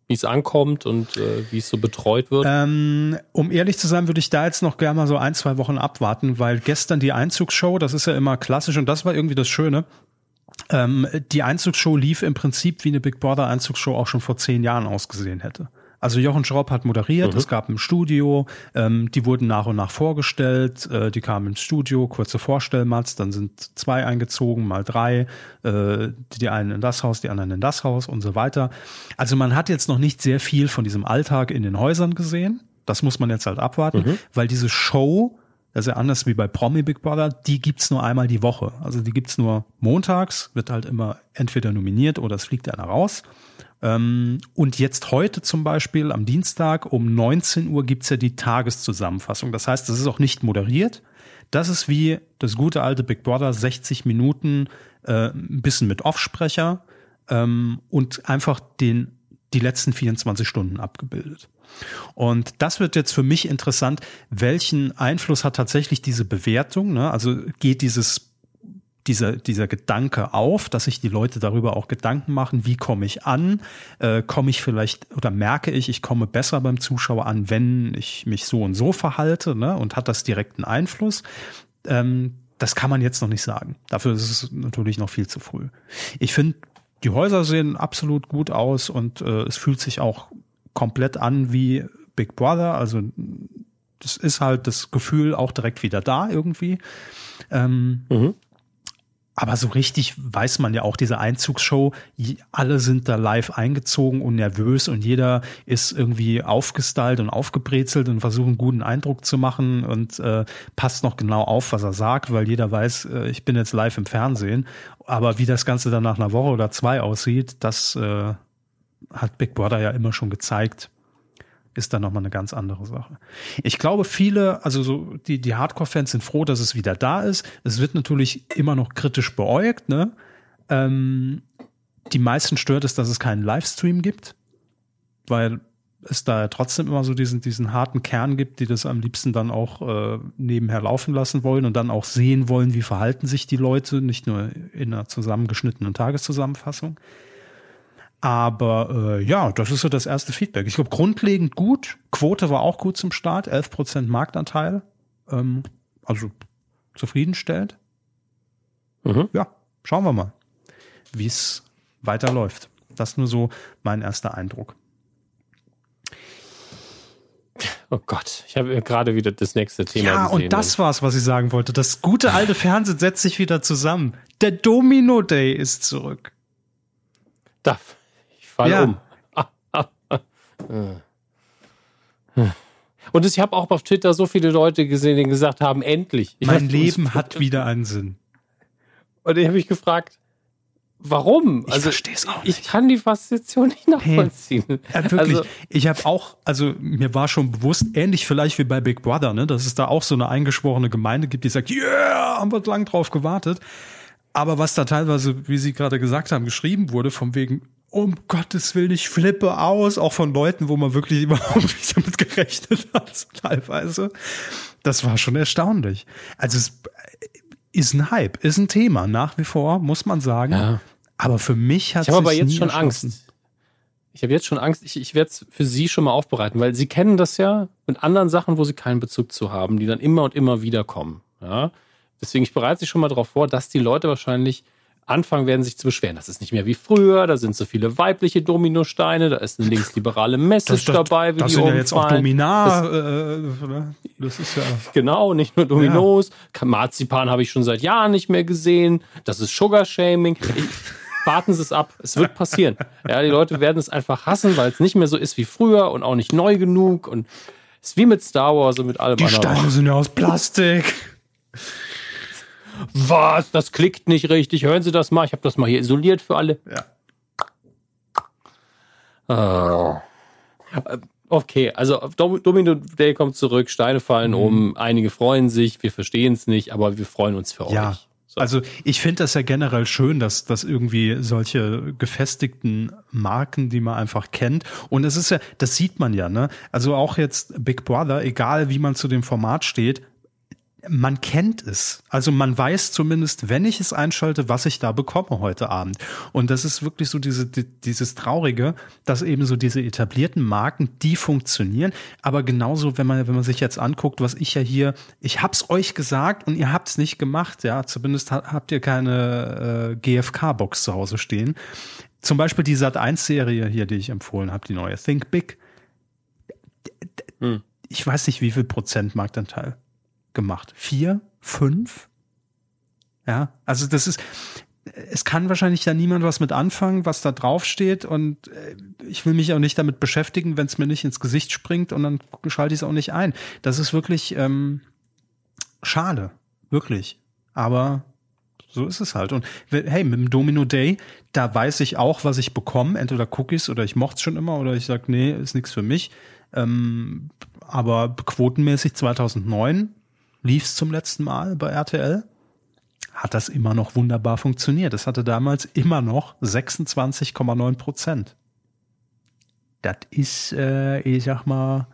Wie es ankommt und äh, wie es so betreut wird? Ähm, um ehrlich zu sein, würde ich da jetzt noch gerne mal so ein, zwei Wochen abwarten, weil gestern die Einzugsshow, das ist ja immer klassisch und das war irgendwie das Schöne. Ähm, die Einzugsshow lief im Prinzip wie eine Big Brother Einzugsshow auch schon vor zehn Jahren ausgesehen hätte. Also Jochen Schropp hat moderiert, mhm. es gab ein Studio, ähm, die wurden nach und nach vorgestellt, äh, die kamen ins Studio, kurze Vorstellmats, dann sind zwei eingezogen, mal drei, äh, die einen in das Haus, die anderen in das Haus und so weiter. Also man hat jetzt noch nicht sehr viel von diesem Alltag in den Häusern gesehen. Das muss man jetzt halt abwarten, mhm. weil diese Show, das ist ja anders wie bei Promi Big Brother, die gibt's nur einmal die Woche. Also die gibt's nur montags, wird halt immer entweder nominiert oder es fliegt einer raus. Ähm, und jetzt heute zum Beispiel am Dienstag um 19 Uhr gibt's ja die Tageszusammenfassung. Das heißt, das ist auch nicht moderiert. Das ist wie das gute alte Big Brother, 60 Minuten, äh, ein bisschen mit Offsprecher ähm, und einfach den, die letzten 24 Stunden abgebildet. Und das wird jetzt für mich interessant, welchen Einfluss hat tatsächlich diese Bewertung? Ne? Also geht dieses dieser, dieser Gedanke auf, dass sich die Leute darüber auch Gedanken machen, wie komme ich an? Äh, komme ich vielleicht oder merke ich, ich komme besser beim Zuschauer an, wenn ich mich so und so verhalte, ne? Und hat das direkten Einfluss? Ähm, das kann man jetzt noch nicht sagen. Dafür ist es natürlich noch viel zu früh. Ich finde, die Häuser sehen absolut gut aus und äh, es fühlt sich auch komplett an wie Big Brother. Also das ist halt das Gefühl auch direkt wieder da irgendwie. Ähm, mhm. Aber so richtig weiß man ja auch, diese Einzugsshow, alle sind da live eingezogen und nervös und jeder ist irgendwie aufgestylt und aufgebrezelt und versucht einen guten Eindruck zu machen und äh, passt noch genau auf, was er sagt, weil jeder weiß, äh, ich bin jetzt live im Fernsehen. Aber wie das Ganze dann nach einer Woche oder zwei aussieht, das äh, hat Big Brother ja immer schon gezeigt ist dann nochmal eine ganz andere Sache. Ich glaube, viele, also so die, die Hardcore-Fans sind froh, dass es wieder da ist. Es wird natürlich immer noch kritisch beäugt, ne? Ähm, die meisten stört es, dass es keinen Livestream gibt, weil es da trotzdem immer so diesen, diesen harten Kern gibt, die das am liebsten dann auch äh, nebenher laufen lassen wollen und dann auch sehen wollen, wie verhalten sich die Leute, nicht nur in einer zusammengeschnittenen Tageszusammenfassung. Aber äh, ja, das ist so das erste Feedback. Ich glaube, grundlegend gut. Quote war auch gut zum Start, 11% Marktanteil. Ähm, also zufriedenstellend. Mhm. Ja, schauen wir mal, wie es weiterläuft. Das ist nur so mein erster Eindruck. Oh Gott, ich habe gerade wieder das nächste Thema ja, gesehen. Ja, und das war's, was ich sagen wollte. Das gute alte Fernsehen setzt sich wieder zusammen. Der Domino Day ist zurück. Da, Fall ja. um. (laughs) Und ich habe auch auf Twitter so viele Leute gesehen, die gesagt haben, endlich. Ich mein Leben hat wieder einen Sinn. Und ich habe mich gefragt, warum? Ich also, verstehe es auch nicht. Ich kann die Faszination nicht nachvollziehen. Hey. Ja, wirklich. Also, ich habe auch, also mir war schon bewusst, ähnlich vielleicht wie bei Big Brother, ne, dass es da auch so eine eingeschworene Gemeinde gibt, die sagt, yeah, haben wir lang drauf gewartet. Aber was da teilweise, wie Sie gerade gesagt haben, geschrieben wurde, von wegen, um Gottes Willen, ich flippe aus, auch von Leuten, wo man wirklich (laughs) überhaupt nicht damit gerechnet hat, teilweise. Das war schon erstaunlich. Also es ist ein Hype, ist ein Thema, nach wie vor, muss man sagen. Ja. Aber für mich hat es. Ich habe aber jetzt schon Angst. Ich habe jetzt schon Angst, ich, ich werde es für Sie schon mal aufbereiten, weil Sie kennen das ja mit anderen Sachen, wo Sie keinen Bezug zu haben, die dann immer und immer wieder kommen. Ja? Deswegen, ich bereite Sie schon mal darauf vor, dass die Leute wahrscheinlich anfangen werden sich zu beschweren. Das ist nicht mehr wie früher, da sind so viele weibliche Dominosteine, da ist eine linksliberale Message das, das, dabei, wie das die sind ja jetzt auch Dominar. Das, äh, das ist ja genau, nicht nur Dominos. Ja. Marzipan habe ich schon seit Jahren nicht mehr gesehen. Das ist Sugar Shaming. warten Sie es ab. Es wird passieren. Ja, die Leute werden es einfach hassen, weil es nicht mehr so ist wie früher und auch nicht neu genug und es ist wie mit Star Wars und mit allem die anderen. Die Steine sind ja aus Plastik was, das klickt nicht richtig, hören Sie das mal, ich habe das mal hier isoliert für alle. Ja. Oh. Okay, also Domino Day kommt zurück, Steine fallen mhm. um, einige freuen sich, wir verstehen es nicht, aber wir freuen uns für ja. euch. So. Also ich finde das ja generell schön, dass, dass irgendwie solche gefestigten Marken, die man einfach kennt. Und es ist ja, das sieht man ja, ne? Also auch jetzt Big Brother, egal wie man zu dem Format steht, man kennt es. Also man weiß zumindest, wenn ich es einschalte, was ich da bekomme heute Abend. Und das ist wirklich so diese, dieses Traurige, dass eben so diese etablierten Marken, die funktionieren. Aber genauso, wenn man, wenn man sich jetzt anguckt, was ich ja hier, ich hab's euch gesagt und ihr habt's nicht gemacht, ja. Zumindest habt ihr keine äh, GFK-Box zu Hause stehen. Zum Beispiel die Sat1-Serie hier, die ich empfohlen habe, die neue Think Big. Hm. Ich weiß nicht, wie viel Prozent Marktanteil gemacht. Vier, fünf? Ja, also das ist, es kann wahrscheinlich da niemand was mit anfangen, was da drauf steht und äh, ich will mich auch nicht damit beschäftigen, wenn es mir nicht ins Gesicht springt und dann schalte ich es auch nicht ein. Das ist wirklich ähm, schade, wirklich. Aber so ist es halt. Und hey, mit dem Domino Day, da weiß ich auch, was ich bekomme. Entweder Cookies oder ich mochte es schon immer oder ich sage, nee, ist nichts für mich. Ähm, aber quotenmäßig 2009 lief es zum letzten Mal bei RTL, hat das immer noch wunderbar funktioniert. Es hatte damals immer noch 26,9 Prozent. Das ist, äh, ich sag mal,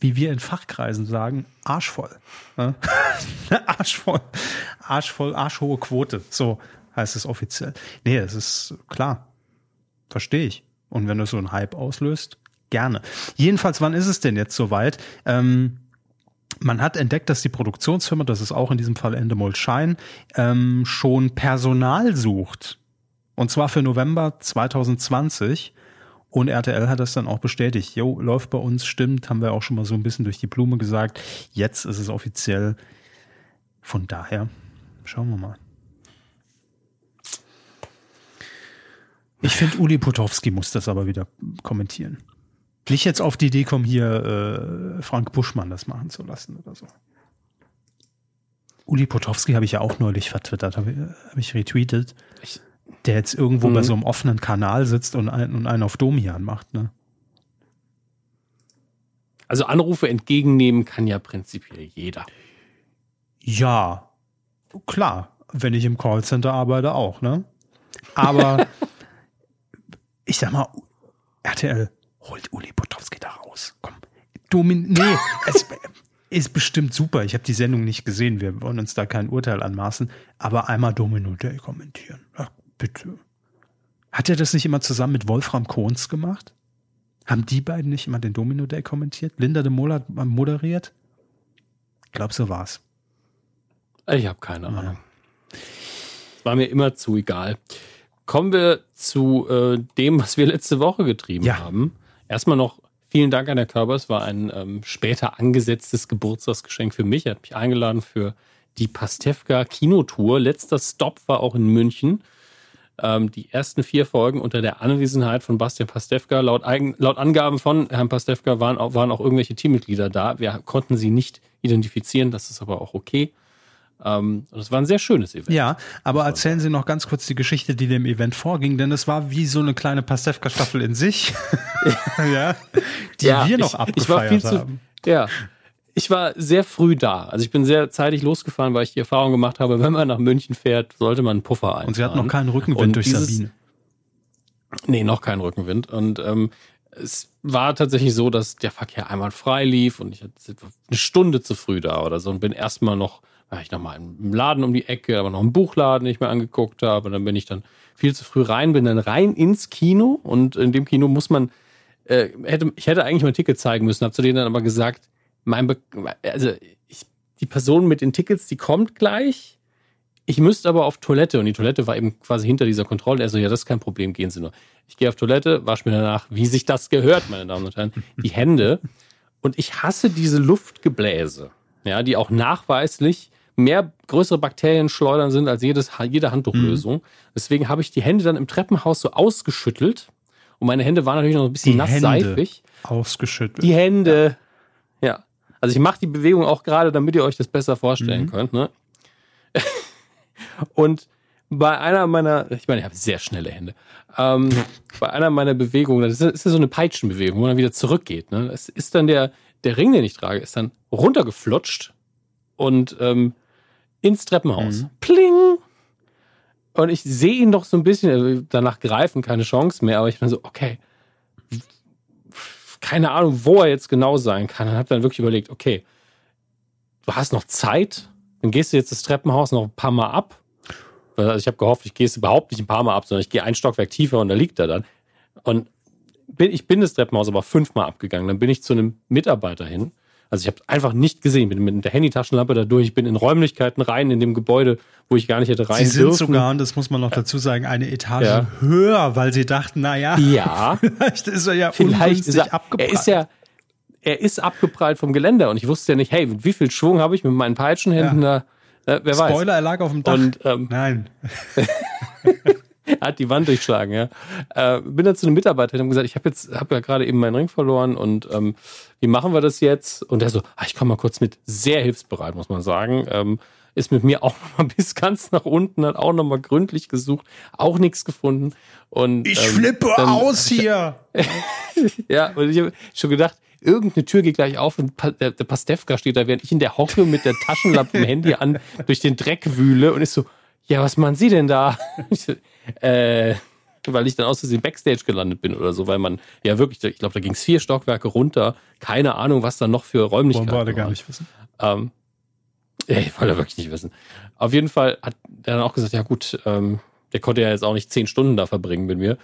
wie wir in Fachkreisen sagen, arschvoll. Ne? (laughs) arschvoll. Arschvoll, arschhohe Quote. So heißt es offiziell. Nee, es ist klar. Verstehe ich. Und wenn du so einen Hype auslöst, gerne. Jedenfalls, wann ist es denn jetzt soweit? Ähm, man hat entdeckt, dass die Produktionsfirma, das ist auch in diesem Fall Endemol Schein, ähm, schon Personal sucht. Und zwar für November 2020. Und RTL hat das dann auch bestätigt. Jo, läuft bei uns, stimmt, haben wir auch schon mal so ein bisschen durch die Blume gesagt. Jetzt ist es offiziell. Von daher, schauen wir mal. Ich finde, Uli Potowski muss das aber wieder kommentieren nicht jetzt auf die Idee kommen, hier äh, Frank Buschmann das machen zu lassen oder so. Uli Potowski habe ich ja auch neulich vertwittert, habe hab ich retweetet. Ich, der jetzt irgendwo bei mhm. so einem offenen Kanal sitzt und, ein, und einen auf Domian macht, ne? Also Anrufe entgegennehmen kann ja prinzipiell jeder. Ja, klar. Wenn ich im Callcenter arbeite, auch, ne? Aber (laughs) ich sag mal, RTL, holt Uli Potowski da raus. Komm. Domin nee, (laughs) es ist bestimmt super. Ich habe die Sendung nicht gesehen. Wir wollen uns da kein Urteil anmaßen. Aber einmal Domino Day kommentieren. Ach, bitte. Hat er das nicht immer zusammen mit Wolfram Kohns gemacht? Haben die beiden nicht immer den Domino Day kommentiert? Linda de Mola moderiert? Ich glaube, so war's. Ich habe keine Ahnung. Ja. War mir immer zu egal. Kommen wir zu äh, dem, was wir letzte Woche getrieben ja. haben. Erstmal noch vielen Dank an der Körper. Es war ein ähm, später angesetztes Geburtstagsgeschenk für mich. Er hat mich eingeladen für die Pastewka Kinotour. Letzter Stop war auch in München. Ähm, die ersten vier Folgen unter der Anwesenheit von Bastian Pastewka. Laut, Eigen, laut Angaben von Herrn Pastewka waren auch, waren auch irgendwelche Teammitglieder da. Wir konnten sie nicht identifizieren. Das ist aber auch okay. Ähm, und es war ein sehr schönes Event. Ja, aber erzählen Sie noch ganz kurz die Geschichte, die dem Event vorging, denn es war wie so eine kleine Pastewka-Staffel in sich, (laughs) ja, die ja, wir noch ich, abgefeiert ich haben. Zu, ja, ich war sehr früh da. Also ich bin sehr zeitig losgefahren, weil ich die Erfahrung gemacht habe, wenn man nach München fährt, sollte man einen Puffer einfahren. Und Sie hatten noch keinen Rückenwind und durch dieses, Sabine. Nee, noch keinen Rückenwind. Und ähm, es war tatsächlich so, dass der Verkehr einmal frei lief und ich hatte eine Stunde zu früh da oder so und bin erstmal noch war ich nochmal im Laden um die Ecke, aber noch einen Buchladen, den ich mir angeguckt habe. Und dann bin ich dann viel zu früh rein, bin dann rein ins Kino und in dem Kino muss man, äh, hätte, ich hätte eigentlich mein Ticket zeigen müssen, habe zu denen dann aber gesagt, mein Be also ich, die Person mit den Tickets, die kommt gleich. Ich müsste aber auf Toilette und die Toilette war eben quasi hinter dieser Kontrolle. Er so, ja, das ist kein Problem, gehen Sie nur. Ich gehe auf Toilette, wasche mir danach, wie sich das gehört, meine Damen und Herren, die Hände. Und ich hasse diese Luftgebläse, ja, die auch nachweislich mehr größere Bakterien schleudern sind als jedes, jede Handtuchlösung. Mhm. Deswegen habe ich die Hände dann im Treppenhaus so ausgeschüttelt. Und meine Hände waren natürlich noch ein bisschen nass seifig. Ausgeschüttelt. Die Hände. Ja. ja. Also ich mache die Bewegung auch gerade, damit ihr euch das besser vorstellen mhm. könnt. Ne? (laughs) Und bei einer meiner, ich meine, ich habe sehr schnelle Hände. Ähm, (laughs) bei einer meiner Bewegungen, das ist, ja so eine Peitschenbewegung, wo man wieder zurückgeht. Ne? Das ist dann der, der Ring, den ich trage, ist dann runtergeflutscht und ähm, ins Treppenhaus. Mhm. Pling! Und ich sehe ihn doch so ein bisschen, also danach greifen, keine Chance mehr, aber ich bin so, okay, keine Ahnung, wo er jetzt genau sein kann. Und habe dann wirklich überlegt, okay, du hast noch Zeit, dann gehst du jetzt das Treppenhaus noch ein paar Mal ab. Also ich habe gehofft, ich gehe es überhaupt nicht ein paar Mal ab, sondern ich gehe ein Stockwerk tiefer und da liegt er dann. Und bin, ich bin das Treppenhaus aber fünfmal abgegangen. Dann bin ich zu einem Mitarbeiter hin also ich habe einfach nicht gesehen. Bin mit der Handytaschenlampe da durch. Ich bin in Räumlichkeiten rein in dem Gebäude, wo ich gar nicht hätte rein Sie sind dürfen. sogar, und das muss man noch dazu sagen, eine Etage ja. höher, weil sie dachten, na ja, ja. (laughs) vielleicht ist er ja vielleicht ist er, abgeprallt. Er ist ja, er ist abgeprallt vom Geländer und ich wusste ja nicht, hey, wie viel Schwung habe ich mit meinen Peitschenhänden ja. da? Äh, wer Spoiler, weiß. Spoiler, er lag auf dem Dach. Und, ähm, Nein. (laughs) (laughs) (laughs) hat die Wand durchschlagen, ja. Äh, bin dann zu einem Mitarbeiter und habe gesagt, ich habe jetzt, habe ja gerade eben meinen Ring verloren und ähm, wie machen wir das jetzt? Und er so, ah, ich komme mal kurz mit, sehr hilfsbereit, muss man sagen. Ähm, ist mit mir auch noch mal (laughs) bis ganz nach unten, hat auch noch mal gründlich gesucht, auch nichts gefunden. Und, ich ähm, flippe dann, aus (laughs) hier. ja, und ich habe schon gedacht, irgendeine Tür geht gleich auf und der, der Pastewka steht da, während ich in der Hocke mit der Taschenlampe im Handy an durch den Dreck wühle und ist so, ja, was machen Sie denn da? Äh, weil ich dann aus Versehen Backstage gelandet bin oder so, weil man ja wirklich, ich glaube, da ging es vier Stockwerke runter, keine Ahnung, was da noch für Räumlichkeiten Wollen wir gar nicht wissen. Ähm, ich wollte wirklich nicht wissen. Auf jeden Fall hat er dann auch gesagt, ja gut, ähm, der konnte ja jetzt auch nicht zehn Stunden da verbringen mit mir.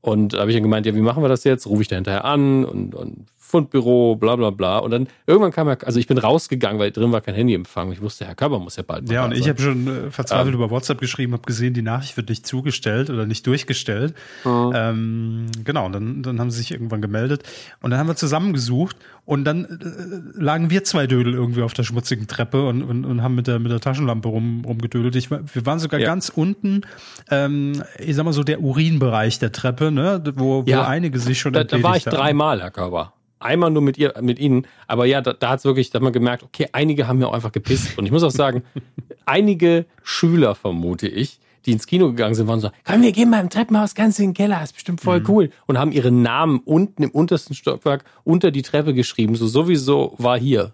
Und da habe ich dann gemeint, ja, wie machen wir das jetzt? Rufe ich da hinterher an und, und Fundbüro, bla bla bla. Und dann irgendwann kam er, also ich bin rausgegangen, weil drin war kein Handyempfang. Ich wusste, Herr Körber muss ja bald. Ja, und ich habe schon äh, verzweifelt ähm, über WhatsApp geschrieben, habe gesehen, die Nachricht wird nicht zugestellt oder nicht durchgestellt. Mhm. Ähm, genau, und dann, dann haben sie sich irgendwann gemeldet. Und dann haben wir zusammengesucht und dann äh, lagen wir zwei Dödel irgendwie auf der schmutzigen Treppe und, und, und haben mit der, mit der Taschenlampe rum, rumgedödelt. Ich, wir waren sogar ja. ganz unten, ähm, ich sag mal so, der Urinbereich der Treppe, ne, wo, wo einige sich schon Da, da war ich dreimal, Herr Körber einmal nur mit ihr, mit ihnen. Aber ja, da, da hat es wirklich, da hat man gemerkt, okay, einige haben ja auch einfach gepisst. Und ich muss auch sagen, (laughs) einige Schüler, vermute ich, die ins Kino gegangen sind, waren so, komm, wir gehen mal im Treppenhaus ganz in den Keller, ist bestimmt voll mhm. cool. Und haben ihren Namen unten im untersten Stockwerk unter die Treppe geschrieben. So, sowieso war hier.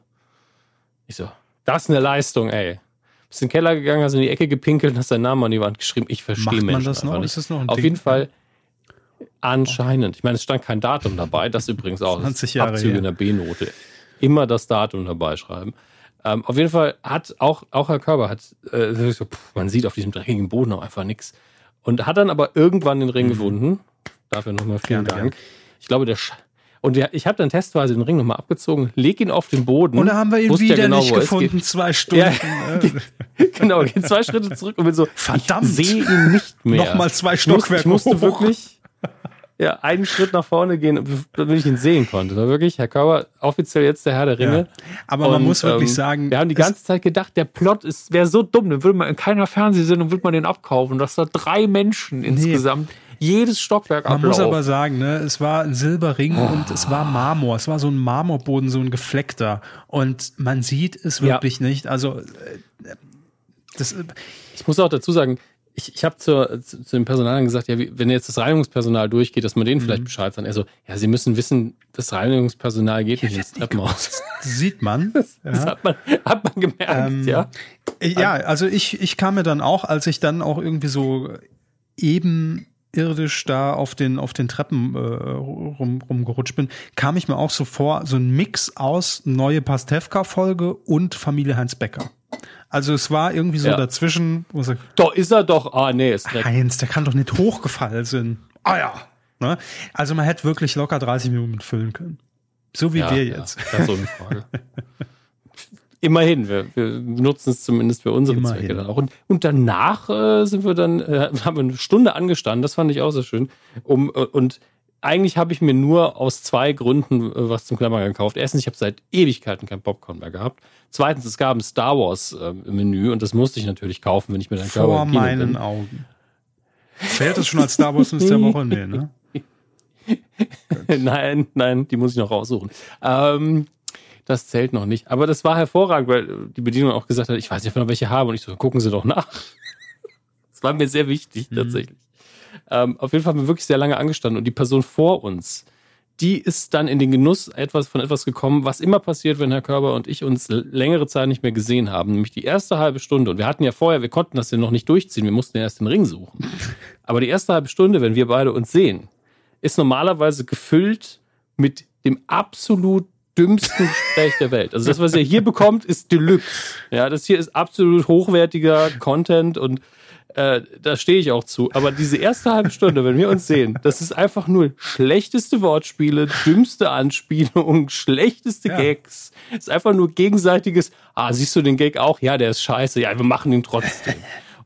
Ich so, das ist eine Leistung, ey. Bist in den Keller gegangen, hast in die Ecke gepinkelt und hast deinen Namen an die Wand geschrieben. Ich verstehe Menschen das noch? Nicht. Ist das noch ein Auf Ding? jeden Fall, Anscheinend. Ich meine, es stand kein Datum dabei. Das übrigens auch. 20 Jahre Abzüge her. in der B-Note. Immer das Datum dabei schreiben. Ähm, auf jeden Fall hat auch, auch Herr Körber hat äh, so, pff, man sieht auf diesem dreckigen Boden auch einfach nichts. Und hat dann aber irgendwann den Ring mhm. gefunden. Dafür nochmal vielen gerne, Dank. Gerne. Ich glaube, der Sch und ich habe dann testweise den Ring nochmal abgezogen, leg ihn auf den Boden. Und da haben wir ihn wieder genau, nicht gefunden, zwei Stunden. (laughs) Ja, ne? genau, geht zwei Schritte zurück und bin so, verdammt, ich sehe ihn nicht mehr. Nochmal zwei Stockwerke Ich musste, ich musste wirklich ja, einen Schritt nach vorne gehen, damit ich ihn sehen konnte. Das war wirklich, Herr Kauer, offiziell jetzt der Herr der Ringe. Ja, aber man muss wirklich ähm, sagen. Wir haben die ganze Zeit gedacht, der Plot ist, wäre so dumm, dann würde man in keiner Fernsehsendung würde man den abkaufen, dass da drei Menschen nee. insgesamt jedes Stockwerk Man ablaufen. muss aber sagen, ne, es war ein Silberring oh. und es war Marmor. Es war so ein Marmorboden, so ein gefleckter. Und man sieht es wirklich ja. nicht. Also, äh, das. Ich muss auch dazu sagen, ich, ich habe zu, zu, zu, dem Personal gesagt, ja, wie, wenn jetzt das Reinigungspersonal durchgeht, dass man denen mhm. vielleicht Bescheid sagt. Er so, ja, sie müssen wissen, das Reinigungspersonal geht nicht ins (laughs) Treppenhaus. Das sieht man. (laughs) Das, ja. das hat, man hat man gemerkt, ähm, ja. Ja, also ich, ich kam mir dann auch, als ich dann auch irgendwie so eben irdisch da auf den auf den Treppen äh, rum, rumgerutscht bin, kam ich mir auch so vor, so ein Mix aus neue Pastewka Folge und Familie Heinz Becker. Also es war irgendwie so ja. dazwischen. Doch, ist er doch. Ah, nee, ist direkt. Heinz, der kann doch nicht hochgefallen sein. Ah ja. Ne? Also man hätte wirklich locker 30 Minuten füllen können. So wie ja, wir jetzt. Ja, das ist eine Frage. Immerhin, wir, wir nutzen es zumindest für unsere Immerhin. Zwecke dann auch. Und, und danach äh, sind wir dann, äh, haben wir eine Stunde angestanden, das fand ich auch sehr schön. Um, äh, und eigentlich habe ich mir nur aus zwei Gründen äh, was zum Klammern gekauft. Erstens, ich habe seit Ewigkeiten kein Popcorn mehr gehabt. Zweitens, es gab ein Star Wars äh, Menü und das musste ich natürlich kaufen, wenn ich mir dann Vor meinen bin. Augen. Zählt das schon als Star Wars News der Woche? Nee, ne? (laughs) nein, nein, die muss ich noch raussuchen. Ähm, das zählt noch nicht. Aber das war hervorragend, weil die Bedienung auch gesagt hat, ich weiß nicht, ob ich noch welche habe. Und ich so, gucken Sie doch nach. (laughs) Das war mir sehr wichtig, mhm. tatsächlich. Ähm, auf jeden Fall haben wir wirklich sehr lange angestanden und die Person vor uns, die ist dann in den Genuss etwas von etwas gekommen, was immer passiert, wenn Herr Körber und ich uns längere Zeit nicht mehr gesehen haben, nämlich die erste halbe Stunde. Und wir hatten ja vorher, wir konnten das ja noch nicht durchziehen, wir mussten ja erst den Ring suchen. (laughs) Aber die erste halbe Stunde, wenn wir beide uns sehen, ist normalerweise gefüllt mit dem absolut dümmsten Gespräch der Welt. Also das, was ihr hier bekommt, ist Deluxe. Ja, das hier ist absolut hochwertiger Content und äh, da stehe ich auch zu. Aber diese erste halbe Stunde, wenn wir uns sehen, das ist einfach nur schlechteste Wortspiele, dümmste Anspielungen, schlechteste ja. Gags. Es ist einfach nur gegenseitiges, ah, siehst du den Gag auch? Ja, der ist scheiße. Ja, wir machen ihn trotzdem.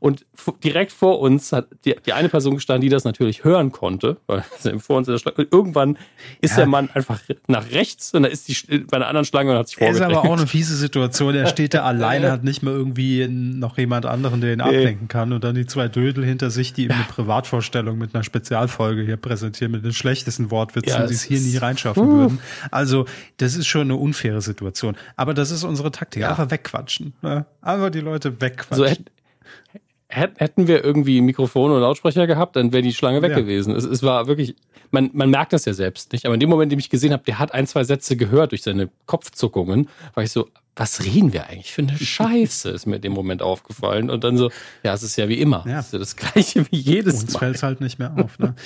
Und direkt vor uns hat die, die, eine Person gestanden, die das natürlich hören konnte, weil (laughs) vor uns in der Schlange. Irgendwann ist ja. der Mann einfach nach rechts und da ist die bei einer anderen Schlange und hat sich vorgedrängt. Ist aber auch eine fiese Situation. Er steht da (laughs) alleine, hat nicht mehr irgendwie noch jemand anderen, der ihn ablenken kann. Und dann die zwei Dödel hinter sich, die ihm eine Privatvorstellung mit einer Spezialfolge hier präsentieren, mit den schlechtesten Wortwitzen, ja, die es hier nie reinschaffen uh. würden. Also, das ist schon eine unfaire Situation. Aber das ist unsere Taktik. Ja. Einfach wegquatschen. Ne? Einfach die Leute wegquatschen. So, hätten wir irgendwie Mikrofon und Lautsprecher gehabt, dann wäre die Schlange weg ja. gewesen. Es, es, war wirklich, man, man merkt das ja selbst nicht, aber in dem Moment, in dem ich gesehen habe, der hat ein, zwei Sätze gehört durch seine Kopfzuckungen, war ich so, was reden wir eigentlich für eine (laughs) Scheiße, ist mir in dem Moment aufgefallen. Und dann so, ja, es ist ja wie immer. Ja. Es ist ja das gleiche wie jedes Uns Mal. fällt es halt nicht mehr auf. Ne? (laughs)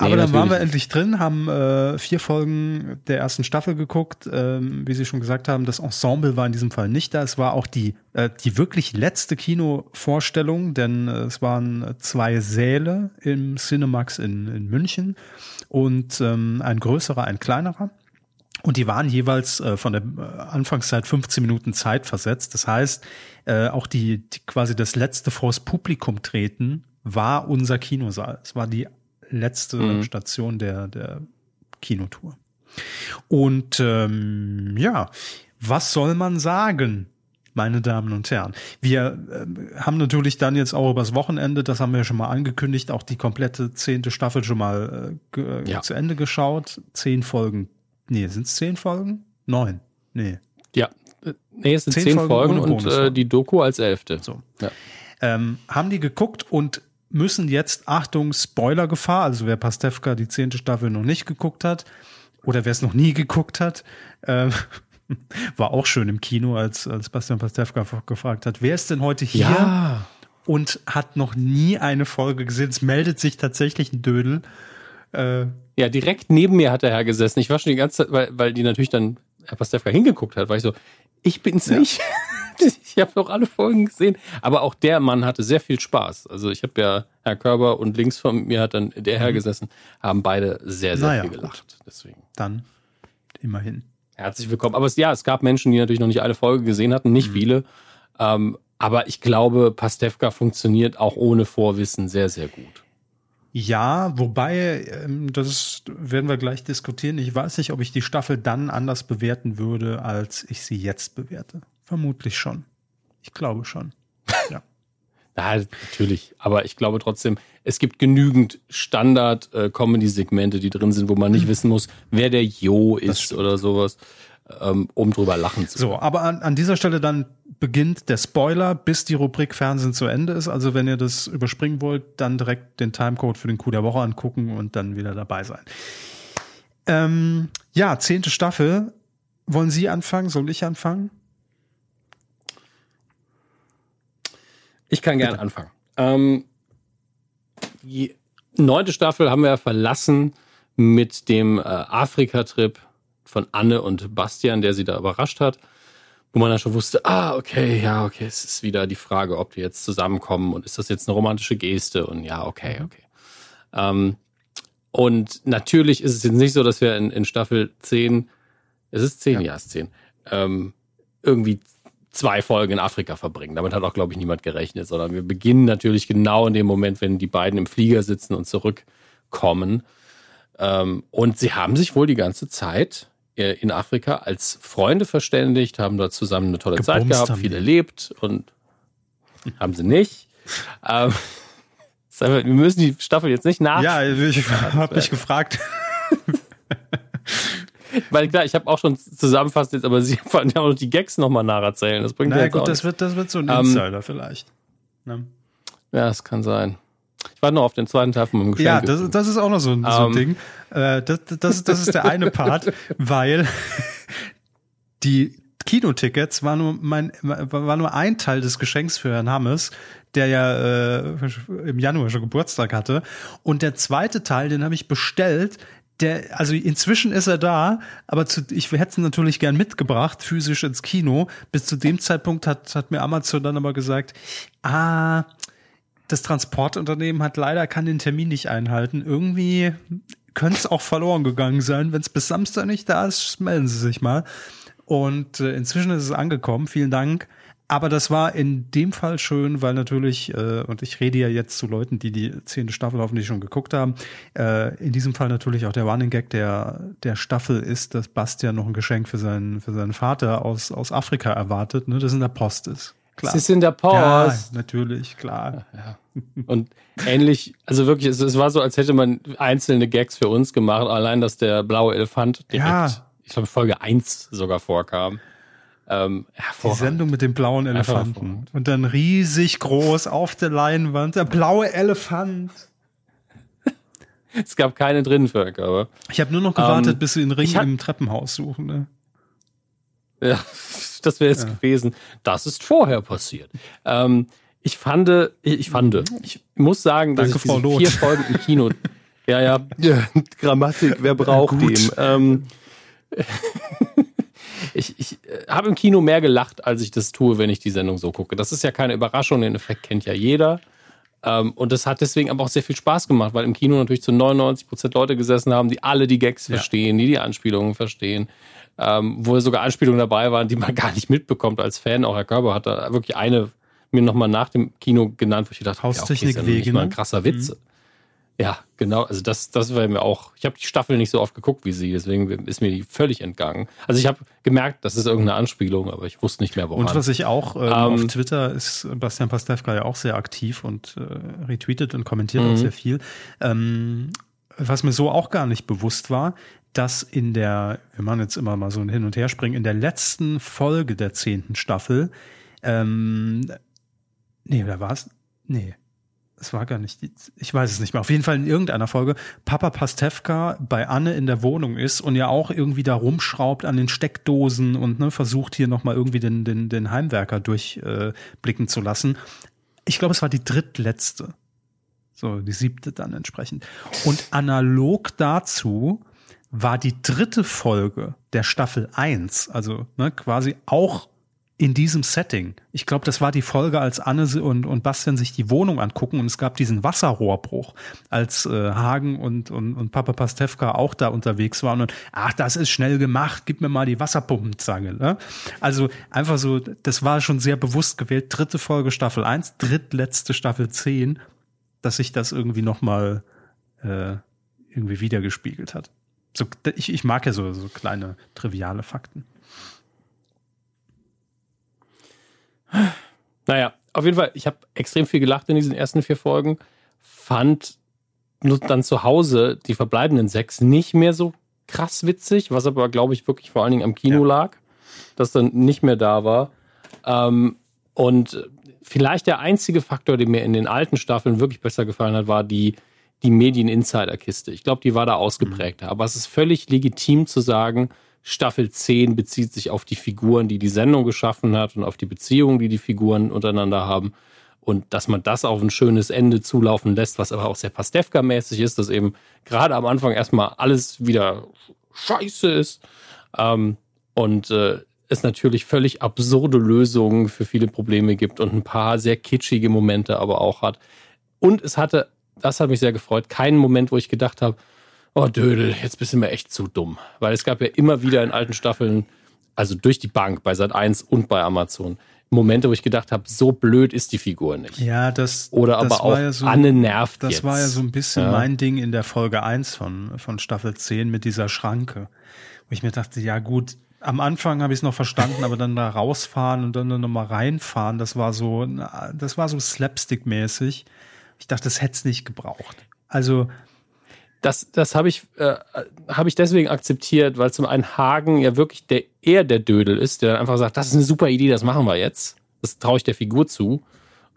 Aber dann waren wir endlich drin, haben äh, vier Folgen der ersten Staffel geguckt. Ähm, wie Sie schon gesagt haben, das Ensemble war in diesem Fall nicht da. Es war auch die, äh, die wirklich letzte Kinovorstellung, denn äh, es waren zwei Säle im Cinemax in, in München und ähm, ein größerer, ein kleinerer. Und die waren jeweils äh, von der äh, Anfangszeit 15 Minuten Zeit versetzt. Das heißt, äh, auch die, die quasi das letzte vors Publikum treten war unser Kinosaal. Es war die letzte mhm. Station der, der Kinotour. Und ähm, ja, was soll man sagen? meine Damen und Herren. Wir äh, haben natürlich dann jetzt auch übers Wochenende, das haben wir schon mal angekündigt, auch die komplette zehnte Staffel schon mal äh, ja. zu Ende geschaut. Zehn Folgen. Nee, sind es zehn Folgen? Neun. Nee. Ja. Nee, es sind zehn, zehn Folgen, Folgen und äh, die Doku als elfte. So. Ja. Ähm, haben die geguckt und müssen jetzt, Achtung, Spoilergefahr, also wer Pastewka die zehnte Staffel noch nicht geguckt hat oder wer es noch nie geguckt hat, äh, (laughs) war auch schön im Kino, als, als Bastian Pastewka gefragt hat, wer ist denn heute hier ja. und hat noch nie eine Folge gesehen? Es meldet sich tatsächlich ein Dödel. Äh, ja, direkt neben mir hat der Herr gesessen. Ich war schon die ganze Zeit, weil, weil die natürlich dann Herr Pastewka hingeguckt hat, war ich so, ich bin's ja. nicht. (laughs) (laughs) ich habe doch alle Folgen gesehen. Aber auch der Mann hatte sehr viel Spaß. Also ich habe ja Herr Körber und links von mir hat dann der Herr mhm. gesessen, haben beide sehr, sehr naja, viel gelacht. Gut. Deswegen. Dann immerhin. Herzlich willkommen. Aber es, ja, es gab Menschen, die natürlich noch nicht alle Folgen gesehen hatten, nicht mhm. viele. Ähm, aber ich glaube, Pastewka funktioniert auch ohne Vorwissen sehr, sehr gut. Ja, wobei, ähm, das werden wir gleich diskutieren. Ich weiß nicht, ob ich die Staffel dann anders bewerten würde, als ich sie jetzt bewerte. Vermutlich schon. Ich glaube schon. Ja. (laughs) ja, natürlich. Aber ich glaube trotzdem, es gibt genügend Standard-Comedy-Segmente, die drin sind, wo man nicht hm. wissen muss, wer der Jo ist oder sowas, ähm, um drüber lachen zu können. So, aber an, an dieser Stelle dann beginnt der Spoiler, bis die Rubrik Fernsehen zu Ende ist. Also wenn ihr das überspringen wollt, dann direkt den Timecode für den Coup der Woche angucken und dann wieder dabei sein. Ähm, ja, zehnte Staffel. Wollen Sie anfangen? Soll ich anfangen? Ich kann gerne anfangen. Ähm, die neunte Staffel haben wir verlassen mit dem äh, Afrika-Trip von Anne und Bastian, der sie da überrascht hat, wo man dann schon wusste, ah, okay, ja, okay, es ist wieder die Frage, ob die jetzt zusammenkommen und ist das jetzt eine romantische Geste? Und ja, okay, okay. Ähm, und natürlich ist es jetzt nicht so, dass wir in, in Staffel 10, es ist 10, ja, ja es ist 10, ähm, irgendwie zwei Folgen in Afrika verbringen. Damit hat auch, glaube ich, niemand gerechnet, sondern wir beginnen natürlich genau in dem Moment, wenn die beiden im Flieger sitzen und zurückkommen. Ähm, und sie haben sich wohl die ganze Zeit äh, in Afrika als Freunde verständigt, haben dort zusammen eine tolle Gebumst Zeit gehabt, viel erlebt und haben sie nicht. Ähm, (laughs) wir müssen die Staffel jetzt nicht nach. Ja, ich habe mich gefragt. (laughs) Weil klar, ich habe auch schon zusammenfasst jetzt, aber sie (laughs) wollen ja auch noch die Gags nochmal nacherzählen. Das bringt naja, ja gut, das wird, das wird so ein ähm, Insider vielleicht. Ne? Ja, es kann sein. Ich warte noch auf den zweiten Teil von meinem Geschenk. Ja, das, das ist auch noch so, ein, so ein um. Ding. Äh, das, das, das ist der eine Part, (laughs) weil die Kinotickets war nur mein war nur ein Teil des Geschenks für Herrn Hammes, der ja äh, im Januar schon Geburtstag hatte. Und der zweite Teil, den habe ich bestellt. Der, also inzwischen ist er da, aber zu, ich hätte es natürlich gern mitgebracht, physisch ins Kino. Bis zu dem Zeitpunkt hat, hat mir Amazon dann aber gesagt, ah, das Transportunternehmen hat leider kann den Termin nicht einhalten. Irgendwie könnte es auch verloren gegangen sein. Wenn es bis Samstag nicht da ist, melden Sie sich mal. Und äh, inzwischen ist es angekommen. Vielen Dank. Aber das war in dem Fall schön, weil natürlich, äh, und ich rede ja jetzt zu Leuten, die die zehnte Staffel hoffentlich schon geguckt haben, äh, in diesem Fall natürlich auch der Running Gag der, der Staffel ist, dass Bastian noch ein Geschenk für seinen, für seinen Vater aus, aus Afrika erwartet, ne, das in der Post ist. Klar. Es ist in der Post. Ja, natürlich, klar. Ja, ja. (laughs) Und ähnlich, also wirklich, es, es, war so, als hätte man einzelne Gags für uns gemacht, allein, dass der blaue Elefant direkt, ja. ich glaube, Folge 1 sogar vorkam. Ähm, die Sendung mit dem blauen Elefanten. Und dann riesig groß auf der Leinwand, der blaue Elefant. (laughs) es gab keine Drinnenvölker, aber. Ich habe nur noch gewartet, ähm, bis sie den Ring im Treppenhaus suchen. Ne? Ja, (laughs) das wäre es ja. gewesen. Das ist vorher passiert. Ähm, ich fand, ich fand, ich muss sagen, dass Danke, ich diese vier Folgen im Kino, (laughs) ja, ja, ja Grammatik, wer braucht ja, den? Ähm, ich, ich äh, habe im Kino mehr gelacht, als ich das tue, wenn ich die Sendung so gucke. Das ist ja keine Überraschung, den Effekt kennt ja jeder. Ähm, und das hat deswegen aber auch sehr viel Spaß gemacht, weil im Kino natürlich zu 99 Prozent Leute gesessen haben, die alle die Gags ja. verstehen, die die Anspielungen verstehen. Ähm, wo sogar Anspielungen dabei waren, die man (laughs) gar nicht mitbekommt als Fan. Auch Herr Körber hat da wirklich eine mir nochmal nach dem Kino genannt, wo ich gedacht habe, Haustechnik ja, okay, ist ja mal ein krasser Witz. Mhm. Ja, genau. Also das, das war mir auch. Ich habe die Staffel nicht so oft geguckt wie sie, deswegen ist mir die völlig entgangen. Also ich habe gemerkt, das ist irgendeine Anspielung, aber ich wusste nicht mehr, woran. Und was ich auch ähm, ähm, auf Twitter ist Bastian Pastewka ja auch sehr aktiv und äh, retweetet und kommentiert auch mhm. sehr viel. Ähm, was mir so auch gar nicht bewusst war, dass in der, wir machen jetzt immer mal so ein Hin- und Herspringen, in der letzten Folge der zehnten Staffel, ähm, nee, da war es, nee, es war gar nicht, die, ich weiß es nicht mehr, auf jeden Fall in irgendeiner Folge, Papa Pastewka bei Anne in der Wohnung ist und ja auch irgendwie da rumschraubt an den Steckdosen und ne, versucht hier nochmal irgendwie den, den, den Heimwerker durchblicken äh, zu lassen. Ich glaube, es war die drittletzte. So, die siebte dann entsprechend. Und analog dazu war die dritte Folge der Staffel 1, also ne, quasi auch in diesem Setting. Ich glaube, das war die Folge, als Anne und, und Bastian sich die Wohnung angucken und es gab diesen Wasserrohrbruch, als äh, Hagen und, und, und Papa Pastewka auch da unterwegs waren und ach, das ist schnell gemacht, gib mir mal die Wasserpumpenzange. Ne? Also einfach so, das war schon sehr bewusst gewählt. Dritte Folge Staffel 1, drittletzte Staffel 10, dass sich das irgendwie nochmal äh, irgendwie wiedergespiegelt hat. So, ich, ich mag ja so, so kleine triviale Fakten. Naja, auf jeden Fall, ich habe extrem viel gelacht in diesen ersten vier Folgen. Fand nur dann zu Hause die verbleibenden sechs nicht mehr so krass witzig, was aber, glaube ich, wirklich vor allen Dingen am Kino ja. lag, das dann nicht mehr da war. Ähm, und vielleicht der einzige Faktor, der mir in den alten Staffeln wirklich besser gefallen hat, war die, die Medien-Insider-Kiste. Ich glaube, die war da ausgeprägter. Mhm. Aber es ist völlig legitim zu sagen, Staffel 10 bezieht sich auf die Figuren, die die Sendung geschaffen hat und auf die Beziehungen, die die Figuren untereinander haben. Und dass man das auf ein schönes Ende zulaufen lässt, was aber auch sehr Pastewka-mäßig ist, dass eben gerade am Anfang erstmal alles wieder scheiße ist. Ähm, und äh, es natürlich völlig absurde Lösungen für viele Probleme gibt und ein paar sehr kitschige Momente aber auch hat. Und es hatte, das hat mich sehr gefreut, keinen Moment, wo ich gedacht habe, oh Dödel, jetzt bist du mir echt zu dumm. Weil es gab ja immer wieder in alten Staffeln, also durch die Bank, bei Sat 1 und bei Amazon, Momente, wo ich gedacht habe, so blöd ist die Figur nicht. Ja, das oder das aber auch ja so, Anne nervt Das jetzt. war ja so ein bisschen ja. mein Ding in der Folge 1 von von Staffel 10 mit dieser Schranke. Wo ich mir dachte, ja gut, am Anfang habe ich es noch verstanden, aber dann da rausfahren und dann noch mal reinfahren, das war so das war so slapstick mäßig. Ich dachte, das hätte es nicht gebraucht. Also das, das habe ich, äh, hab ich deswegen akzeptiert, weil zum einen Hagen ja wirklich der, eher der Dödel ist, der dann einfach sagt, das ist eine super Idee, das machen wir jetzt. Das traue ich der Figur zu.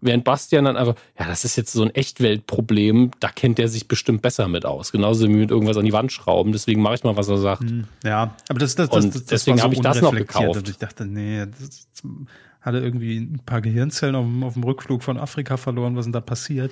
Während Bastian dann einfach, ja, das ist jetzt so ein Echtweltproblem, da kennt er sich bestimmt besser mit aus. Genauso wie mit irgendwas an die Wand schrauben, deswegen mache ich mal, was er sagt. Hm, ja, aber das, das, das, das deswegen so habe ich das noch gekauft. Ich dachte, nee, das, hatte irgendwie ein paar Gehirnzellen auf, auf, dem Rückflug von Afrika verloren, was denn da passiert?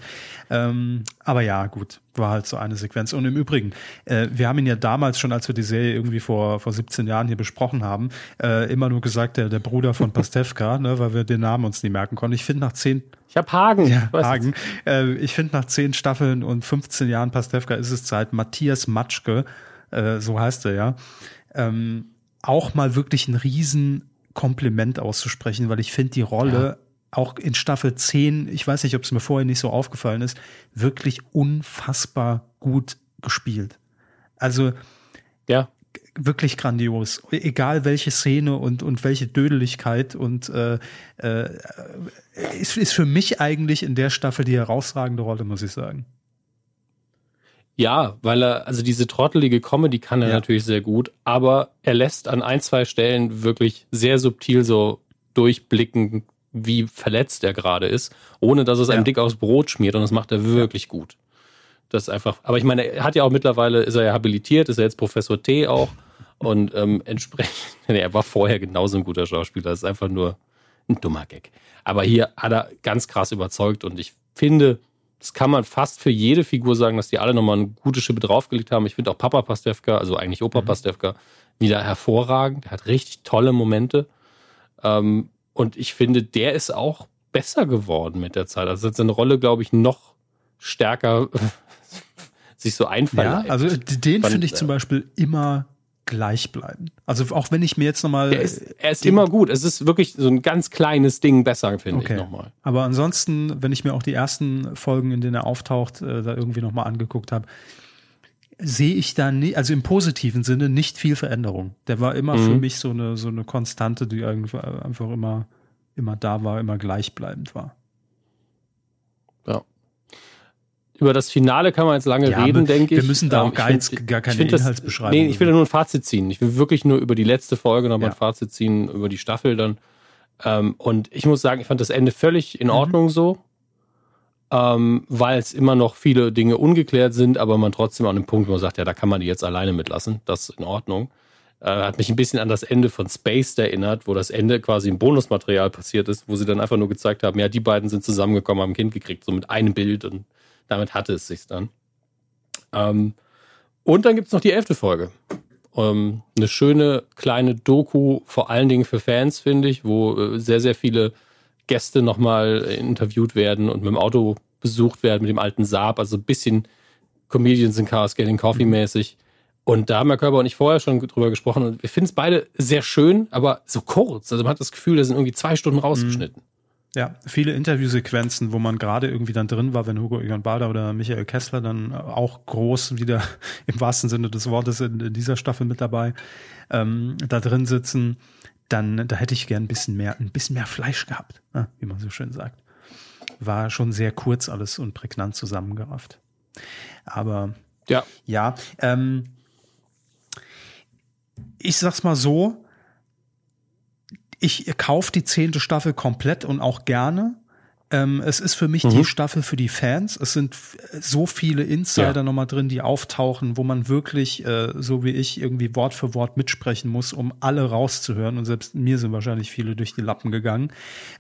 Ähm, aber ja, gut, war halt so eine Sequenz. Und im Übrigen, äh, wir haben ihn ja damals schon, als wir die Serie irgendwie vor, vor 17 Jahren hier besprochen haben, äh, immer nur gesagt, der, der Bruder von Pastewka, (laughs) ne, weil wir den Namen uns nie merken konnten. Ich finde nach zehn ich habe Hagen. Ja, Hagen. Äh, ich finde nach zehn Staffeln und 15 Jahren Pastewka ist es Zeit. Matthias Matschke, äh, so heißt er ja, ähm, auch mal wirklich ein riesen Kompliment auszusprechen, weil ich finde die Rolle ja. auch in Staffel 10, ich weiß nicht, ob es mir vorher nicht so aufgefallen ist, wirklich unfassbar gut gespielt. Also ja. wirklich grandios. Egal welche Szene und, und welche Dödeligkeit und äh, äh, ist, ist für mich eigentlich in der Staffel die herausragende Rolle, muss ich sagen. Ja, weil er, also diese trottelige Comedy kann er ja. natürlich sehr gut, aber er lässt an ein, zwei Stellen wirklich sehr subtil so durchblicken, wie verletzt er gerade ist, ohne dass es ja. einem dick aufs Brot schmiert und das macht er wirklich ja. gut. Das ist einfach, aber ich meine, er hat ja auch mittlerweile, ist er ja habilitiert, ist er jetzt Professor T auch (laughs) und ähm, entsprechend, (laughs) er war vorher genauso ein guter Schauspieler, das ist einfach nur ein dummer Gag. Aber hier hat er ganz krass überzeugt und ich finde, das kann man fast für jede Figur sagen, dass die alle nochmal eine gute Schippe draufgelegt haben. Ich finde auch Papa Pastewka, also eigentlich Opa mhm. Pastewka, wieder hervorragend. Der hat richtig tolle Momente. Ähm, und ich finde, der ist auch besser geworden mit der Zeit. Also hat seine Rolle, glaube ich, noch stärker (laughs) sich so einfallen. Ja, also den finde ich zum Beispiel immer gleich bleiben. Also auch wenn ich mir jetzt nochmal. Er ist, er ist immer gut. Es ist wirklich so ein ganz kleines Ding besser, finde okay. ich nochmal. Aber ansonsten, wenn ich mir auch die ersten Folgen, in denen er auftaucht, äh, da irgendwie nochmal angeguckt habe, sehe ich da nie, also im positiven Sinne nicht viel Veränderung. Der war immer mhm. für mich so eine, so eine Konstante, die einfach immer, immer da war, immer gleichbleibend war. Ja über das Finale kann man jetzt lange ja, reden, denke ich. Wir müssen da auch ähm, gar, jetzt, find, gar keine Inhaltsbeschreibung. Nee, ich will nur ein Fazit ziehen. Ich will wirklich nur über die letzte Folge nochmal ja. ein Fazit ziehen, über die Staffel dann. Ähm, und ich muss sagen, ich fand das Ende völlig in mhm. Ordnung mhm. so, ähm, weil es immer noch viele Dinge ungeklärt sind, aber man trotzdem an dem Punkt, wo man sagt, ja, da kann man die jetzt alleine mitlassen. Das ist in Ordnung. Äh, hat mich ein bisschen an das Ende von Spaced erinnert, wo das Ende quasi im Bonusmaterial passiert ist, wo sie dann einfach nur gezeigt haben, ja, die beiden sind zusammengekommen, haben ein Kind gekriegt, so mit einem Bild und damit hatte es sich dann. Ähm, und dann gibt es noch die elfte Folge. Ähm, eine schöne kleine Doku, vor allen Dingen für Fans, finde ich, wo äh, sehr, sehr viele Gäste nochmal interviewt werden und mit dem Auto besucht werden, mit dem alten Saab, also ein bisschen Comedians in Cars Getting Coffee mäßig. Und da haben Herr Körper und ich vorher schon drüber gesprochen und wir finden es beide sehr schön, aber so kurz. Also man hat das Gefühl, da sind irgendwie zwei Stunden rausgeschnitten. Ja, viele Interviewsequenzen, wo man gerade irgendwie dann drin war, wenn Hugo Egon Balder oder Michael Kessler dann auch groß wieder (laughs) im wahrsten Sinne des Wortes in, in dieser Staffel mit dabei ähm, da drin sitzen, dann da hätte ich gern ein bisschen mehr, ein bisschen mehr Fleisch gehabt, ne, wie man so schön sagt. War schon sehr kurz alles und prägnant zusammengerafft. Aber ja, ja ähm, ich sag's mal so, ich kaufe die zehnte Staffel komplett und auch gerne. Ähm, es ist für mich mhm. die Staffel für die Fans. Es sind so viele Insider ja. nochmal drin, die auftauchen, wo man wirklich, äh, so wie ich, irgendwie Wort für Wort mitsprechen muss, um alle rauszuhören. Und selbst mir sind wahrscheinlich viele durch die Lappen gegangen.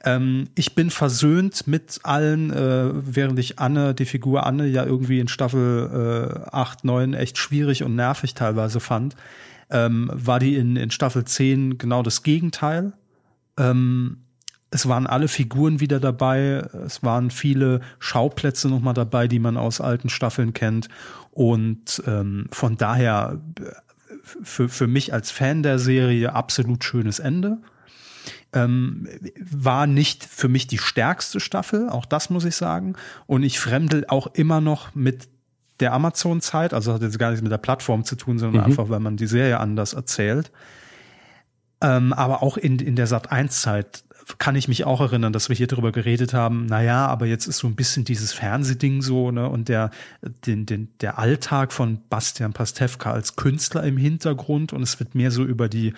Ähm, ich bin versöhnt mit allen, äh, während ich Anne, die Figur Anne ja irgendwie in Staffel äh, 8, 9 echt schwierig und nervig teilweise fand. Ähm, war die in, in Staffel 10 genau das Gegenteil. Ähm, es waren alle Figuren wieder dabei. Es waren viele Schauplätze nochmal dabei, die man aus alten Staffeln kennt. Und ähm, von daher für, für mich als Fan der Serie absolut schönes Ende. Ähm, war nicht für mich die stärkste Staffel, auch das muss ich sagen. Und ich fremdel auch immer noch mit der Amazon-Zeit, also hat jetzt gar nichts mit der Plattform zu tun, sondern mhm. einfach, weil man die Serie anders erzählt. Ähm, aber auch in, in der Sat 1 Zeit kann ich mich auch erinnern, dass wir hier darüber geredet haben, naja, aber jetzt ist so ein bisschen dieses Fernsehding so, ne, und der, den, den, der Alltag von Bastian Pastewka als Künstler im Hintergrund und es wird mehr so über die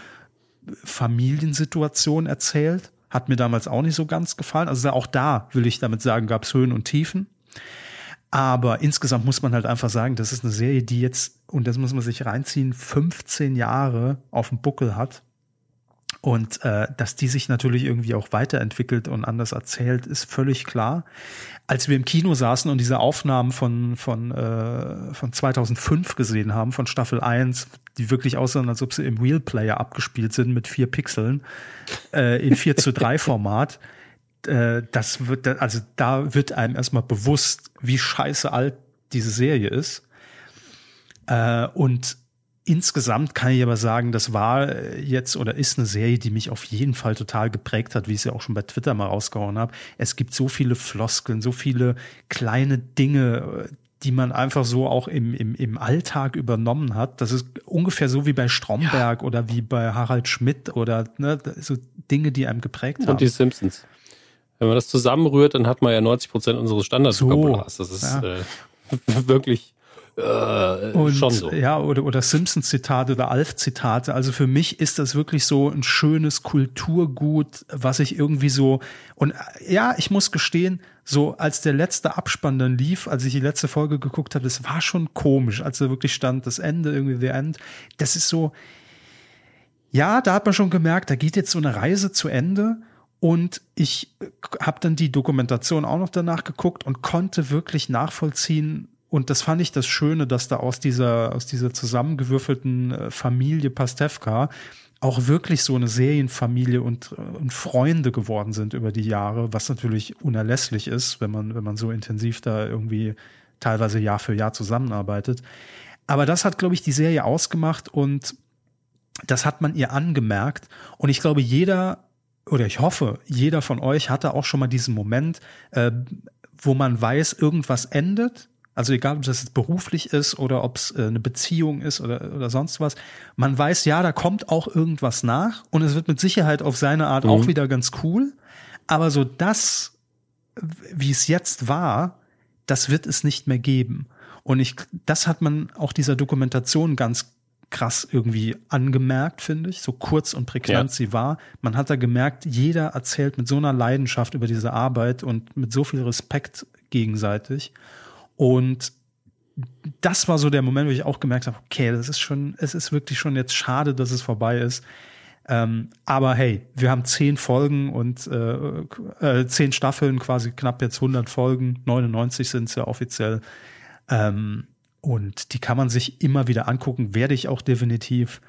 Familiensituation erzählt. Hat mir damals auch nicht so ganz gefallen. Also auch da will ich damit sagen, gab es Höhen und Tiefen. Aber insgesamt muss man halt einfach sagen, das ist eine Serie, die jetzt, und das muss man sich reinziehen, 15 Jahre auf dem Buckel hat. Und äh, dass die sich natürlich irgendwie auch weiterentwickelt und anders erzählt, ist völlig klar. Als wir im Kino saßen und diese Aufnahmen von, von, äh, von 2005 gesehen haben, von Staffel 1, die wirklich aussahen, als ob sie im Wheel Player abgespielt sind mit vier Pixeln äh, in 4 zu 3 (laughs) Format, äh, das wird, also da wird einem erstmal bewusst, wie scheiße alt diese Serie ist. Äh, und insgesamt kann ich aber sagen, das war jetzt oder ist eine Serie, die mich auf jeden Fall total geprägt hat, wie ich es ja auch schon bei Twitter mal rausgehauen habe. Es gibt so viele Floskeln, so viele kleine Dinge, die man einfach so auch im, im, im Alltag übernommen hat. Das ist ungefähr so wie bei Stromberg ja. oder wie bei Harald Schmidt oder ne, so Dinge, die einem geprägt Und haben. Und die Simpsons. Wenn man das zusammenrührt, dann hat man ja 90 Prozent unseres Standardvokabulars. So, das ist ja. äh, (laughs) wirklich äh, und, schon so. Ja, oder, oder Simpsons-Zitate oder Alf-Zitate. Also für mich ist das wirklich so ein schönes Kulturgut, was ich irgendwie so. Und ja, ich muss gestehen, so als der letzte Abspann dann lief, als ich die letzte Folge geguckt habe, das war schon komisch, als da wirklich stand, das Ende, irgendwie The End. Das ist so. Ja, da hat man schon gemerkt, da geht jetzt so eine Reise zu Ende. Und ich habe dann die Dokumentation auch noch danach geguckt und konnte wirklich nachvollziehen, und das fand ich das Schöne, dass da aus dieser, aus dieser zusammengewürfelten äh, Familie Pastewka auch wirklich so eine Serienfamilie und, äh, und Freunde geworden sind über die Jahre, was natürlich unerlässlich ist, wenn man, wenn man so intensiv da irgendwie teilweise Jahr für Jahr zusammenarbeitet. Aber das hat, glaube ich, die Serie ausgemacht und das hat man ihr angemerkt. Und ich glaube, jeder oder ich hoffe, jeder von euch hatte auch schon mal diesen Moment, äh, wo man weiß, irgendwas endet. Also egal, ob das jetzt beruflich ist oder ob es äh, eine Beziehung ist oder, oder sonst was. Man weiß, ja, da kommt auch irgendwas nach und es wird mit Sicherheit auf seine Art mhm. auch wieder ganz cool. Aber so das, wie es jetzt war, das wird es nicht mehr geben. Und ich, das hat man auch dieser Dokumentation ganz krass irgendwie angemerkt, finde ich, so kurz und prägnant ja. sie war. Man hat da gemerkt, jeder erzählt mit so einer Leidenschaft über diese Arbeit und mit so viel Respekt gegenseitig. Und das war so der Moment, wo ich auch gemerkt habe, okay, das ist schon, es ist wirklich schon jetzt schade, dass es vorbei ist. Ähm, aber hey, wir haben zehn Folgen und äh, äh, zehn Staffeln, quasi knapp jetzt 100 Folgen, 99 sind es ja offiziell. Ähm, und die kann man sich immer wieder angucken, werde ich auch definitiv.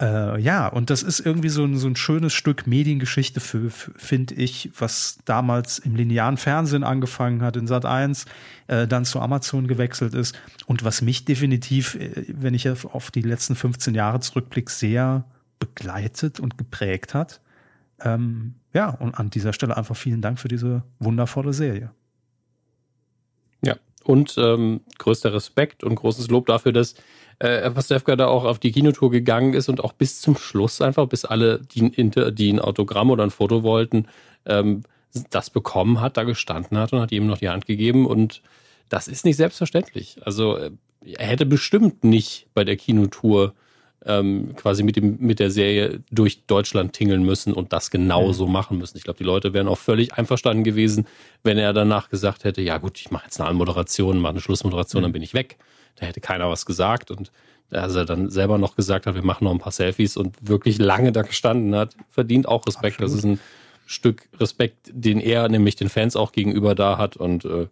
Äh, ja, und das ist irgendwie so ein, so ein schönes Stück Mediengeschichte, finde ich, was damals im linearen Fernsehen angefangen hat, in Sat 1, äh, dann zu Amazon gewechselt ist und was mich definitiv, äh, wenn ich auf die letzten 15 Jahre zurückblicke, sehr begleitet und geprägt hat. Ähm, ja, und an dieser Stelle einfach vielen Dank für diese wundervolle Serie. Ja, und ähm, größter Respekt und großes Lob dafür, dass äh, Pastewka da auch auf die Kinotour gegangen ist und auch bis zum Schluss einfach, bis alle, die, die ein Autogramm oder ein Foto wollten, ähm, das bekommen hat, da gestanden hat und hat ihm noch die Hand gegeben. Und das ist nicht selbstverständlich. Also äh, er hätte bestimmt nicht bei der Kinotour ähm, quasi mit, dem, mit der Serie durch Deutschland tingeln müssen und das genauso mhm. machen müssen. Ich glaube, die Leute wären auch völlig einverstanden gewesen, wenn er danach gesagt hätte, ja gut, ich mache jetzt eine Anmoderation, mache eine Schlussmoderation, mhm. dann bin ich weg. Da hätte keiner was gesagt und als er dann selber noch gesagt hat, wir machen noch ein paar Selfies und wirklich lange da gestanden hat, verdient auch Respekt. Absolut. Das ist ein Stück Respekt, den er nämlich den Fans auch gegenüber da hat und äh,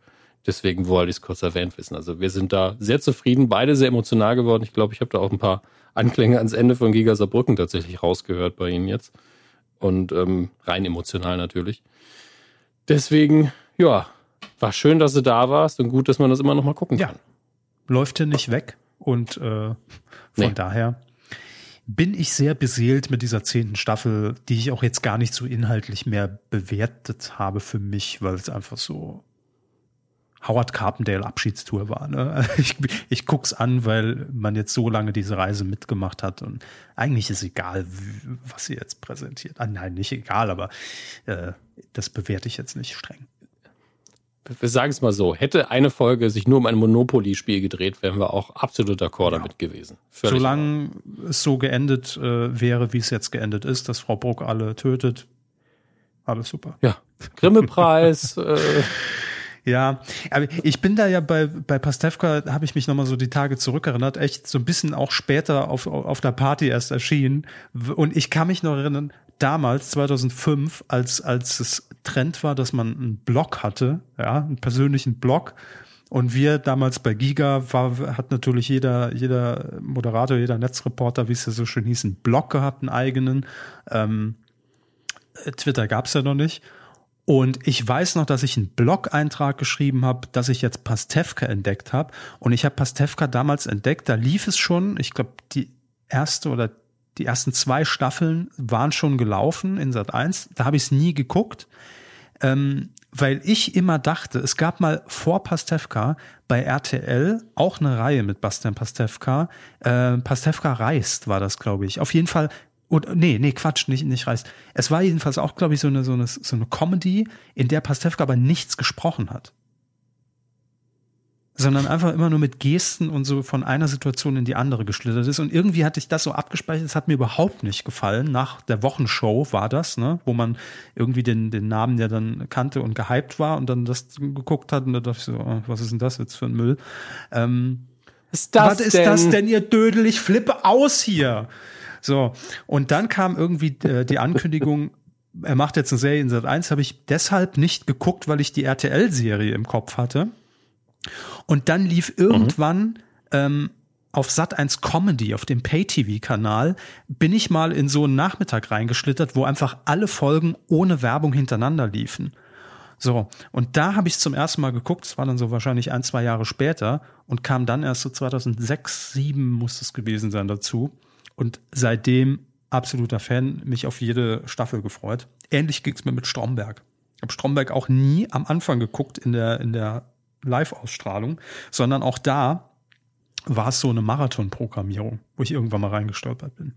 deswegen wollte ich es kurz erwähnt wissen. Also wir sind da sehr zufrieden, beide sehr emotional geworden. Ich glaube, ich habe da auch ein paar Anklänge ans Ende von Giga Saarbrücken tatsächlich rausgehört bei Ihnen jetzt. Und ähm, rein emotional natürlich. Deswegen, ja, war schön, dass du da warst und gut, dass man das immer noch mal gucken kann. Läuft ja nicht weg. Und äh, von nee. daher bin ich sehr beseelt mit dieser zehnten Staffel, die ich auch jetzt gar nicht so inhaltlich mehr bewertet habe für mich, weil es einfach so Howard Carpendale Abschiedstour war. Ne? (laughs) Ich, ich guck's an, weil man jetzt so lange diese Reise mitgemacht hat und eigentlich ist egal, was sie jetzt präsentiert. Ah, nein, nicht egal, aber äh, das bewerte ich jetzt nicht streng. Wir sagen es mal so, hätte eine Folge sich nur um ein Monopoly-Spiel gedreht, wären wir auch absolut d'accord ja. damit gewesen. Völlig Solange es so geendet äh, wäre, wie es jetzt geendet ist, dass Frau Bruck alle tötet, Alles super. Ja. Grimme-Preis. äh, (laughs) Ja, aber ich bin da ja bei, bei Pastewka, habe ich mich nochmal so die Tage zurückerinnert, echt so ein bisschen auch später auf, auf der Party erst erschienen. Und ich kann mich noch erinnern, damals, 2005, als, als es Trend war, dass man einen Blog hatte, ja, einen persönlichen Blog. Und wir damals bei Giga war, hat natürlich jeder, jeder Moderator, jeder Netzreporter, wie es ja so schön hieß, einen Blog gehabt, einen eigenen. Ähm, Twitter gab's ja noch nicht. Und ich weiß noch, dass ich einen Blog-Eintrag geschrieben habe, dass ich jetzt Pastewka entdeckt habe. Und ich habe Pastewka damals entdeckt, da lief es schon, ich glaube, die erste oder die ersten zwei Staffeln waren schon gelaufen in Sat 1. Da habe ich es nie geguckt, ähm, weil ich immer dachte, es gab mal vor Pastewka bei RTL auch eine Reihe mit Bastian Pastewka. Äh, Pastewka reist war das, glaube ich. Auf jeden Fall oder, nee, nee, Quatsch, nicht, nicht reißt. Es war jedenfalls auch, glaube ich, so eine, so eine, so eine Comedy, in der Pastewka aber nichts gesprochen hat. Sondern einfach immer nur mit Gesten und so von einer Situation in die andere geschlittert ist. Und irgendwie hatte ich das so abgespeichert, es hat mir überhaupt nicht gefallen. Nach der Wochenshow war das, ne, wo man irgendwie den, den Namen ja dann kannte und gehypt war und dann das geguckt hat und da dachte ich so, oh, was ist denn das jetzt für ein Müll? Ähm, ist das was ist denn? das denn, ihr Dödel? Ich flippe aus hier. So, und dann kam irgendwie äh, die Ankündigung, (laughs) er macht jetzt eine Serie in Sat 1, habe ich deshalb nicht geguckt, weil ich die RTL-Serie im Kopf hatte. Und dann lief irgendwann ähm, auf Sat 1 Comedy, auf dem Pay-TV-Kanal, bin ich mal in so einen Nachmittag reingeschlittert, wo einfach alle Folgen ohne Werbung hintereinander liefen. So, und da habe ich zum ersten Mal geguckt, das war dann so wahrscheinlich ein, zwei Jahre später und kam dann erst so 2006, 2007 muss es gewesen sein dazu. Und seitdem absoluter Fan, mich auf jede Staffel gefreut. Ähnlich ging es mir mit Stromberg. Ich habe Stromberg auch nie am Anfang geguckt in der, in der Live-Ausstrahlung, sondern auch da war es so eine Marathon-Programmierung, wo ich irgendwann mal reingestolpert bin.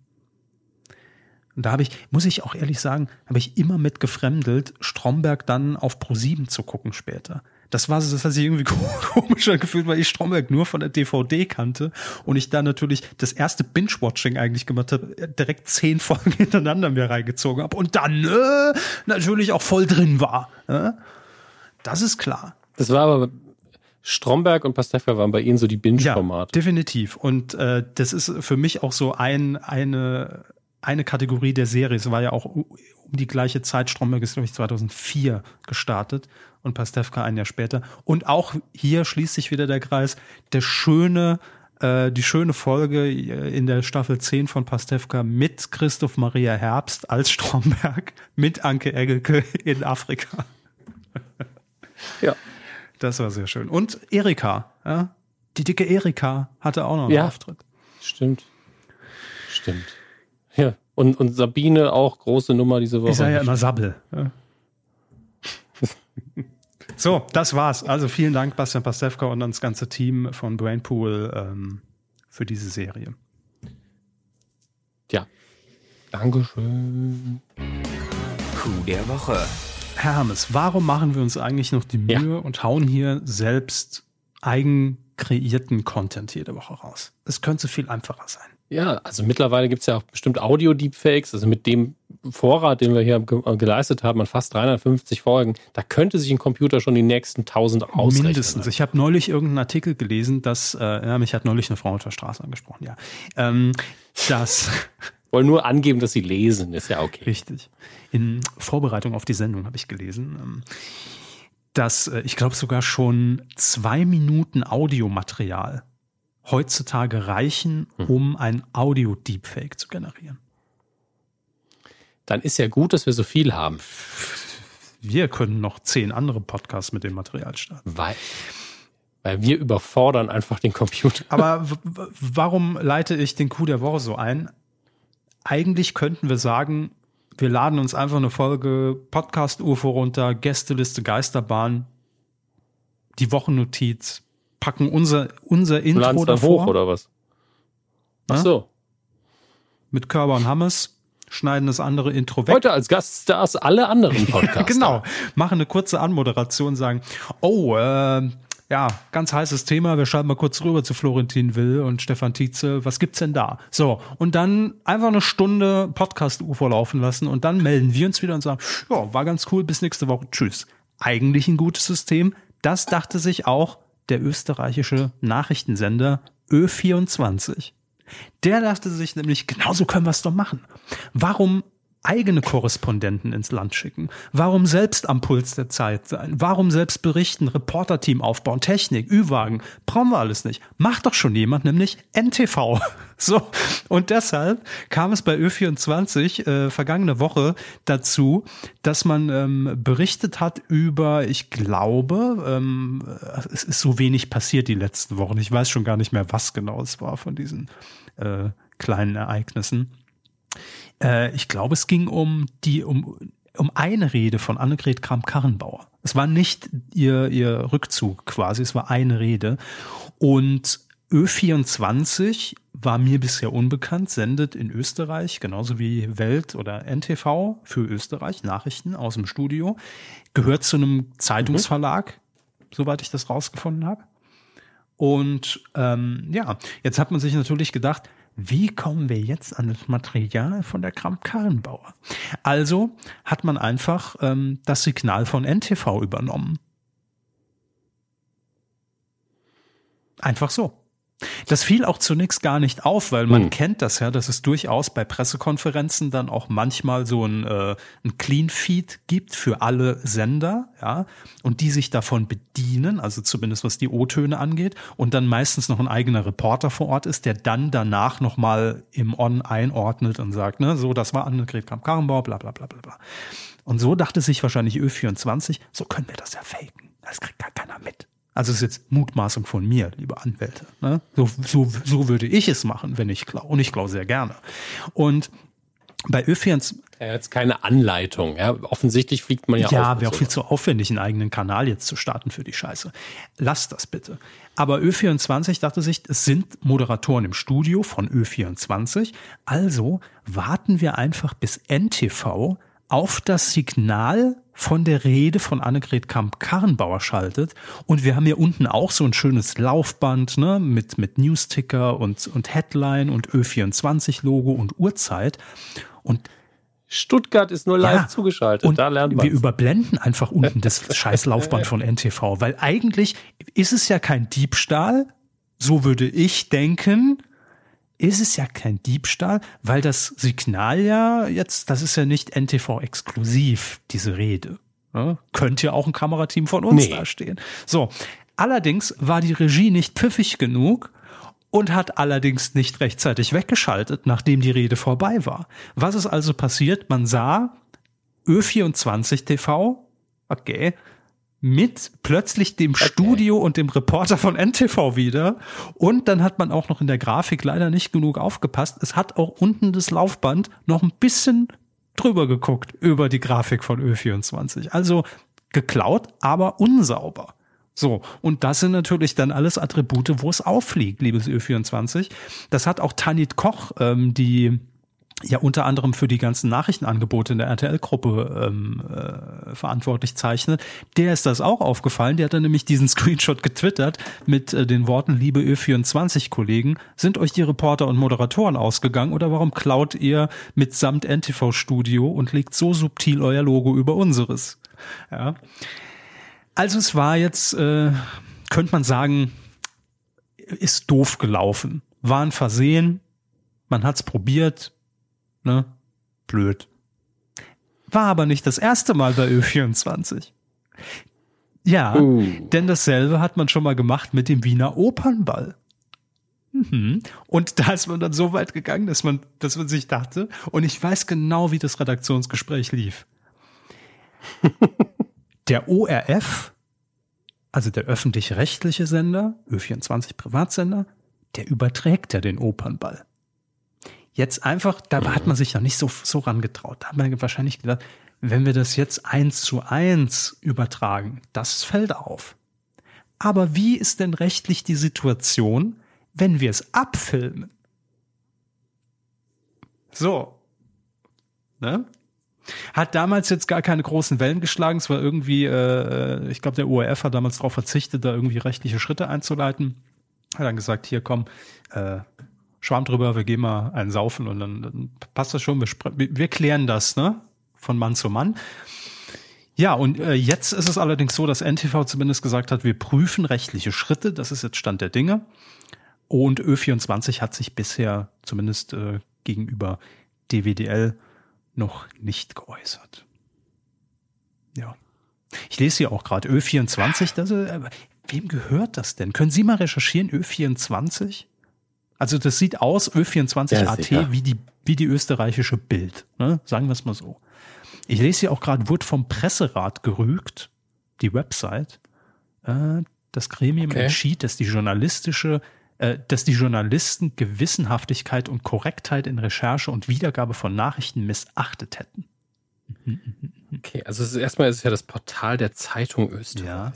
Und da habe ich, muss ich auch ehrlich sagen, habe ich immer mit gefremdelt, Stromberg dann auf Pro7 zu gucken später. Das war so, das hat sich irgendwie (laughs) komisch angefühlt, weil ich Stromberg nur von der DVD kannte und ich da natürlich das erste Binge-Watching eigentlich gemacht habe, direkt zehn (laughs) Folgen hintereinander mir reingezogen habe und dann äh, natürlich auch voll drin war. Äh? Das ist klar. Das war aber Stromberg und Pastewka waren bei Ihnen so die Binge-Formate. Ja, definitiv. Und äh, das ist für mich auch so ein, eine, eine Kategorie der Serie. Es war ja auch um die gleiche Zeit. Stromberg ist, glaube ich, 2004 gestartet und Pastewka ein Jahr später. Und auch hier schließt sich wieder der Kreis. Der schöne, äh, die schöne Folge in der Staffel 10 von Pastewka mit Christoph Maria Herbst als Stromberg, mit Anke Engelke in Afrika. Ja. Das war sehr schön. Und Erika, ja? Die dicke Erika hatte auch noch einen Ja. Auftritt. Stimmt. Stimmt. Ja. Und, und Sabine auch große Nummer diese Woche. Ich sage ja immer Sabbel. Ja. (laughs) So, das war's. Also vielen Dank, Bastian Pastewka und ans ganze Team von Brainpool ähm, für diese Serie. ja. Dankeschön. Coup der Woche. Herr Hermes, warum machen wir uns eigentlich noch die Ja. Mühe und hauen hier selbst eigen kreierten Content jede Woche raus? Es könnte viel einfacher sein. Ja, also mittlerweile gibt's ja auch bestimmt Audio-Deepfakes. Also mit dem Vorrat, den wir hier äh, geleistet haben, an fast 350 Folgen, da könnte sich ein Computer schon die nächsten 1000 ausrechnen. Mindestens. Ich habe neulich irgendeinen Artikel gelesen, dass, äh, ja, mich hat neulich eine Frau auf der Straße angesprochen, ja. Ähm, dass, (laughs) Wollen nur angeben, dass sie lesen, ist ja okay. richtig, in Vorbereitung auf die Sendung habe ich gelesen, ähm, dass äh, ich glaube sogar schon zwei Minuten Audiomaterial heutzutage reichen, um ein Audio-Deepfake zu generieren. Dann ist ja gut, dass wir so viel haben. Wir können noch zehn andere Podcasts mit dem Material starten. Weil, weil wir überfordern einfach den Computer. Aber (laughs) warum leite ich den Coup der Woche so ein? Eigentlich könnten wir sagen, wir laden uns einfach eine Folge Podcast UFO runter, Gästeliste Geisterbahn, die Wochennotiz, packen unser, unser Intro dann davor hoch oder was? Ach so. mit Körber und Hammes, schneiden das andere Intro weg. Heute als Gaststars alle anderen (laughs) Podcasts. Genau. Machen eine kurze Anmoderation, sagen, oh, äh, ja, ganz heißes Thema. Wir schalten mal kurz rüber zu Florentin Will und Stefan Tietze. Was gibt's denn da? So, und dann einfach eine Stunde Podcast-UFO laufen lassen und dann melden wir uns wieder und sagen, ja, war ganz cool, bis nächste Woche. Tschüss. Eigentlich ein gutes System. Das dachte sich auch der österreichische Nachrichtensender Ö24. Der dachte sich nämlich, genauso können wir es doch machen. Warum eigene Korrespondenten ins Land schicken? Warum selbst am Puls der Zeit sein? Warum selbst berichten, Reporterteam aufbauen, Technik, Ü-Wagen? Brauchen wir alles nicht. Macht doch schon jemand, nämlich NTV. (laughs) So. Und deshalb kam es bei Ö24 äh, vergangene Woche dazu, dass man ähm, berichtet hat über, ich glaube, ähm, es ist so wenig passiert die letzten Wochen. Ich weiß schon gar nicht mehr, was genau es war von diesen äh, kleinen Ereignissen. Äh, ich glaube, es ging um die, um, um eine Rede von Annegret Kramp-Karrenbauer. Es war nicht ihr, ihr Rückzug quasi, es war eine Rede. Und Ö24 war mir bisher unbekannt, sendet in Österreich, genauso wie Welt oder NTV für Österreich, Nachrichten aus dem Studio, gehört zu einem Zeitungsverlag, mhm. soweit ich das rausgefunden habe. Und ähm, ja, jetzt hat man sich natürlich gedacht, wie kommen wir jetzt an das Material von der Kramp-Karrenbauer? Also hat man einfach ähm, das Signal von NTV übernommen. Einfach so. Das fiel auch zunächst gar nicht auf, weil man hm. kennt das ja, dass es durchaus bei Pressekonferenzen dann auch manchmal so ein, äh, ein Clean Feed gibt für alle Sender, ja, und die sich davon bedienen, also zumindest was die O-Töne angeht, und dann meistens noch ein eigener Reporter vor Ort ist, der dann danach nochmal im On einordnet und sagt, ne, so, das war Annegret Kramp-Karrenbauer, bla bla bla bla bla. Und so dachte sich wahrscheinlich Ö24, so können wir das ja faken. Das kriegt gar keiner mit. Also es ist jetzt Mutmaßung von mir, liebe Anwälte. Ne? So, so, so würde ich es machen, wenn ich klaue. Und ich klaue sehr gerne. Und bei Ö24. Ja, jetzt keine Anleitung. Ja, offensichtlich fliegt man ja Ja, wäre auch viel zu aufwendig, einen eigenen Kanal jetzt zu starten für die Scheiße. Lasst das bitte. Aber Ö24 dachte sich, es sind Moderatoren im Studio von Ö24. Also warten wir einfach bis NTV auf das Signal von der Rede von Annegret Kamp-Karrenbauer schaltet. Und wir haben hier unten auch so ein schönes Laufband ne, mit, mit Newsticker und, und Headline und Ö24-Logo und Uhrzeit. Und Stuttgart ist nur live ja, zugeschaltet. Und da lernt man. Wir überblenden einfach unten das (laughs) Scheißlaufband von NTV, weil eigentlich ist es ja kein Diebstahl, so würde ich denken, ist es ja kein Diebstahl, weil das Signal ja jetzt, das ist ja nicht NTV-exklusiv, diese Rede. Ja, könnte ja auch ein Kamerateam von uns nee. dastehen. So. Allerdings war die Regie nicht pfiffig genug und hat allerdings nicht rechtzeitig weggeschaltet, nachdem die Rede vorbei war. Was ist also passiert? Man sah Ö24 TV, okay, mit plötzlich dem okay. Studio und dem Reporter von NTV wieder. Und dann hat man auch noch in der Grafik leider nicht genug aufgepasst. Es hat auch unten das Laufband noch ein bisschen drüber geguckt über die Grafik von Ö24. Also geklaut, aber unsauber. So, und das sind natürlich dann alles Attribute, wo es auffliegt, liebes Ö24. Das hat auch Tanit Koch, ähm, die ja unter anderem für die ganzen Nachrichtenangebote in der RTL-Gruppe ähm, äh, verantwortlich zeichnet, der ist das auch aufgefallen. Der hat dann nämlich diesen (laughs) Screenshot getwittert mit äh, den Worten, liebe Ö24-Kollegen, sind euch die Reporter und Moderatoren ausgegangen oder warum klaut ihr mitsamt NTV-Studio und legt so subtil euer Logo über unseres? Ja. Also es war jetzt, äh, könnte man sagen, ist doof gelaufen. War ein Versehen, man hat's probiert, Ne? Blöd. War aber nicht das erste Mal bei Ö24. Ja, uh. denn dasselbe hat man schon mal gemacht mit dem Wiener Opernball. Mhm. Und da ist man dann so weit gegangen, dass man, dass man sich dachte, und ich weiß genau, wie das Redaktionsgespräch lief. (laughs) der ORF, also der öffentlich-rechtliche Sender, Ö24 Privatsender, der überträgt ja den Opernball jetzt einfach, da hat man sich noch nicht so, so rangetraut. Da hat man wahrscheinlich gedacht, wenn wir das jetzt eins zu eins übertragen, das fällt auf. Aber wie ist denn rechtlich die Situation, wenn wir es abfilmen? So. Ne? Hat damals jetzt gar keine großen Wellen geschlagen. Es war irgendwie, äh, ich glaube, der ORF hat damals darauf verzichtet, da irgendwie rechtliche Schritte einzuleiten. Hat dann gesagt, hier komm, äh, Schwamm drüber, wir gehen mal einen saufen und dann, dann passt das schon. Wir, wir klären das, ne? Von Mann zu Mann. Ja, und äh, jetzt ist es allerdings so, dass NTV zumindest gesagt hat, wir prüfen rechtliche Schritte. Das ist jetzt Stand der Dinge. Und Ö24 hat sich bisher zumindest äh, gegenüber DWDL noch nicht geäußert. Ja. Ich lese hier auch gerade Ö24, das, äh, wem gehört das denn? Können Sie mal recherchieren, Ö24? Also das sieht aus, Ö24 ja, AT, wie die, wie die österreichische Bild. Ne? Sagen wir es mal so. Ich lese hier auch gerade, wurde vom Presserat gerügt, die Website. Äh, das Gremium okay. entschied, dass die journalistische äh, dass die Journalisten Gewissenhaftigkeit und Korrektheit in Recherche und Wiedergabe von Nachrichten missachtet hätten. Okay, also ist, erstmal ist es ja das Portal der Zeitung Österreich. Ja.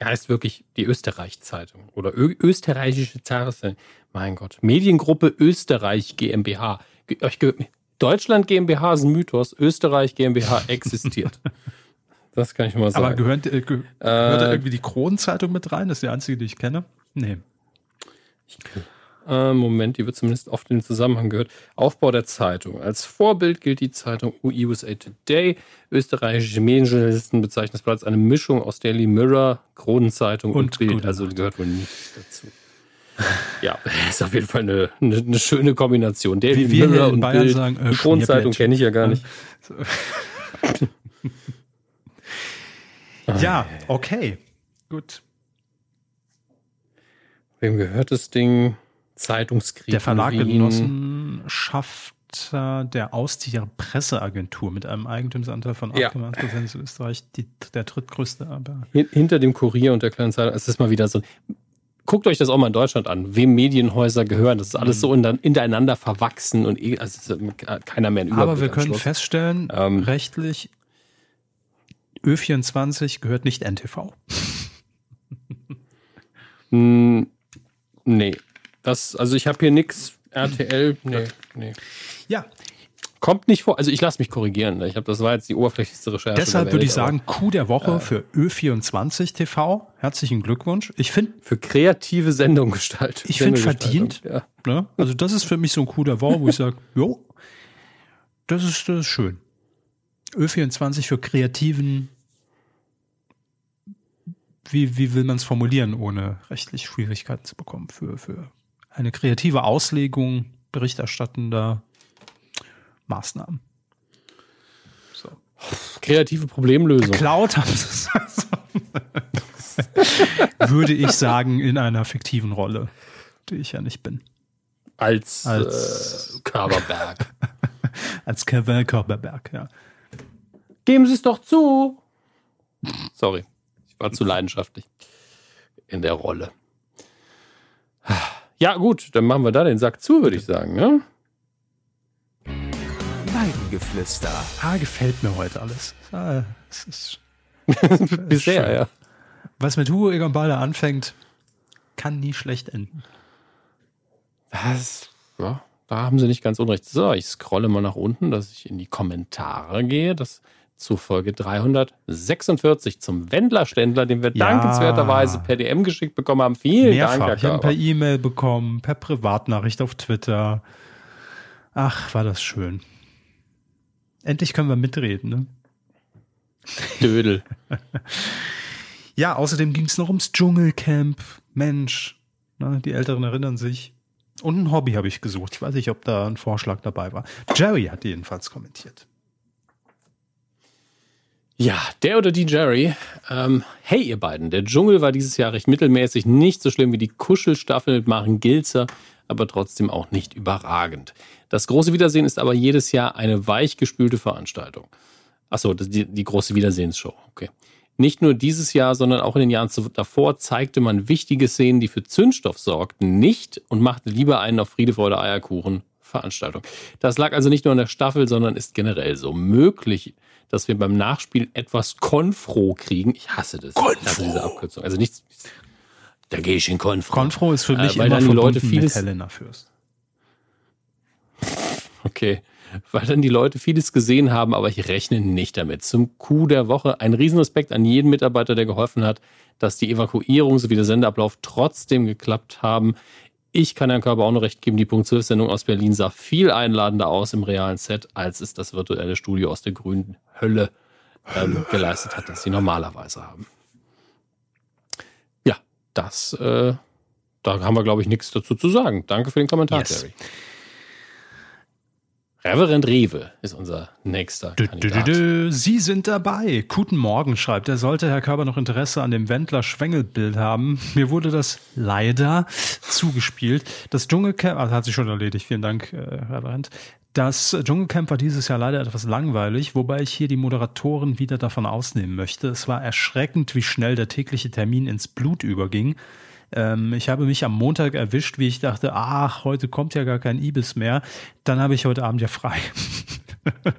Die heißt wirklich die Österreich-Zeitung oder Ö österreichische Zeitung. Mein Gott. Mediengruppe Österreich GmbH. Deutschland GmbH ist ein Mythos. Österreich GmbH (laughs) existiert. das kann ich mal sagen. Aber gehört, äh, gehört äh, da irgendwie die Kronenzeitung mit rein? Das ist die einzige, die ich kenne. Nee. Äh, Moment, die wird zumindest oft in den Zusammenhang gehört. Aufbau der Zeitung. Als Vorbild gilt die Zeitung USA Today. Österreichische Medienjournalisten bezeichnen das Blatt als eine Mischung aus Daily Mirror, Kronenzeitung und, und Bild. Also gehört wohl nicht dazu. (laughs) Ja, ist auf jeden Fall eine, eine, eine schöne Kombination. Daily Wie Mirror und Bayern Bild. Sagen, äh, Kronenzeitung kenne ich ja gar nicht. ja, okay. Gut. Wem gehört das Ding? Zeitungskrieg. Der Verlag Genossenschaft der Austier Presseagentur mit einem Eigentumsanteil von 8,1 ja. Prozent in Österreich, die, der drittgrößte. Aber Hinter dem Kurier und der kleinen Zeitung, es ist mal wieder so. Guckt euch das auch mal in Deutschland an, wem Medienhäuser gehören. Das ist alles mhm. so ineinander verwachsen und eh, also keiner mehr ein Überblick Aber wir können feststellen, ähm, rechtlich, Ö24 gehört nicht NTV. hm, Nee. Das, also ich habe hier nichts RTL. Nee, nee. Ja. Kommt nicht vor. Also ich lasse mich korrigieren. Ich habe das war jetzt die oberflächlichste Recherche. Deshalb würde ich sagen, Coup der Woche äh, für Ö24 TV. Herzlichen Glückwunsch. Ich finde für kreative Sendung gestaltet. Ich finde verdient. Ja. Ne? Also das ist für mich so ein Coup der Woche, wo ich sage, (laughs) jo, das ist, das ist schön. Ö24 für kreativen wie, wie will man es formulieren, ohne rechtlich Schwierigkeiten zu bekommen für, für eine kreative Auslegung berichterstattender Maßnahmen. So. Kreative Problemlösung. Cloud haben sie es. (laughs) Würde ich sagen, in einer fiktiven Rolle, die ich ja nicht bin. Als, als (laughs) äh, Körberberg. als Kevin Körberberg, ja. Geben Sie es doch zu. Sorry war zu leidenschaftlich in der Rolle. Ja, gut, dann machen wir da den Sack zu, würde ich sagen. Ne? Weidengeflüster. Ah, gefällt mir heute alles. Ah, es ist, (laughs) Bisher, schön. ja. Was mit Hugo Egon Balder anfängt, kann nie schlecht enden. Das, ja, da haben sie nicht ganz unrecht. So, ich scrolle mal nach unten, dass ich in die Kommentare gehe. Das zu Folge 346 zum Wendlerständler, den wir ja. dankenswerterweise per DM geschickt bekommen haben. Vielen Mehrfach. Dank. Ich habe per E-Mail bekommen, per Privatnachricht auf Twitter. Ach, war das schön. Endlich können wir mitreden, ne? Dödel. (laughs) ja, außerdem ging es noch ums Dschungelcamp. Mensch, ne, die Älteren erinnern sich. Und ein Hobby habe ich gesucht. Ich weiß nicht, ob da ein Vorschlag dabei war. Jerry hat jedenfalls kommentiert. Ja, der oder die Jerry. Ähm, hey, ihr beiden, der Dschungel war dieses Jahr recht mittelmäßig, nicht so schlimm wie die Kuschelstaffel mit Maren Gilzer, aber trotzdem auch nicht überragend. Das große Wiedersehen ist aber jedes Jahr eine weichgespülte Veranstaltung. Achso, die, die große Wiedersehensshow, okay. Nicht nur dieses Jahr, sondern auch in den Jahren davor zeigte man wichtige Szenen, die für Zündstoff sorgten, nicht und machte lieber einen auf Friede, Freude, Eierkuchen Veranstaltung. Das lag also nicht nur an der Staffel, sondern ist generell so möglich dass wir beim Nachspiel etwas Konfro kriegen. Ich hasse das. Konfro. Diese Abkürzung. Also nichts. Da gehe ich in Konfro. Konfro ist für mich äh, weil immer dann die Leute vieles. Helena Fürst. Okay. weil dann die Leute vieles gesehen haben, aber ich rechne nicht damit. Zum Coup der Woche ein Riesenrespekt an jeden Mitarbeiter, der geholfen hat, dass die Evakuierung sowie der Sendeablauf trotzdem geklappt haben. Ich kann Herrn Körber auch noch recht geben, die Punkt 12 Sendung aus Berlin sah viel einladender aus im realen Set, als es das virtuelle Studio aus der grünen Hölle ähm, geleistet hat, das sie normalerweise haben. Ja, das, äh, da haben wir, glaube ich, nichts dazu zu sagen. Danke für den Kommentar, yes. Terry. Reverend Rewe ist unser nächster dü, Kandidat. Dü, dü, Sie sind dabei. Guten Morgen, schreibt er. Sollte Herr Körber noch Interesse an dem Wendler-Schwengelbild haben, mir wurde das leider zugespielt. Das Dschungelcamp, also hat sich schon erledigt, vielen Dank, äh, Reverend. Das Dschungelcamp war dieses Jahr leider etwas langweilig, wobei ich hier die Moderatoren wieder davon ausnehmen möchte. Es war erschreckend, wie schnell der tägliche Termin ins Blut überging. Ähm, ich habe mich am Montag erwischt, wie ich dachte, ach, heute kommt ja gar kein Ibis mehr. Dann habe ich heute Abend ja frei. (laughs)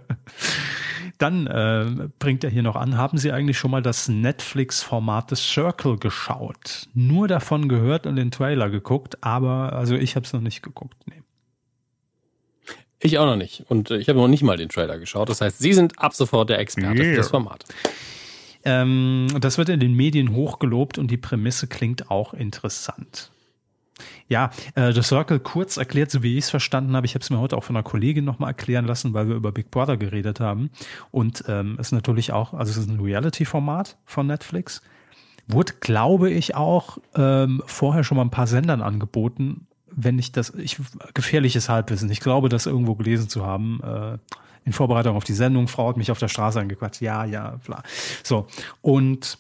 Dann äh, bringt er hier noch an, haben Sie eigentlich schon mal das Netflix-Format The Circle geschaut? Nur davon gehört und den Trailer geguckt, aber also ich habe es noch nicht geguckt. Nee. Ich auch noch nicht. Und ich habe noch nicht mal den Trailer geschaut. Das heißt, Sie sind ab sofort der Experte yeah. für das Format. Ähm, das wird in den Medien hochgelobt und die Prämisse klingt auch interessant. Ja, äh, The Circle kurz erklärt, so wie ich es verstanden habe. Ich habe es mir heute auch von einer Kollegin nochmal erklären lassen, weil wir über Big Brother geredet haben. Und ähm, ist natürlich auch, also es ist ein Reality-Format von Netflix. Wurde, glaube ich, auch ähm, vorher schon mal ein paar Sendern angeboten. Wenn ich das, ich gefährliches Halbwissen. Ich glaube, das irgendwo gelesen zu haben. Äh, in Vorbereitung auf die Sendung, Frau hat mich auf der Straße angequatscht. Ja, ja, bla. So. Und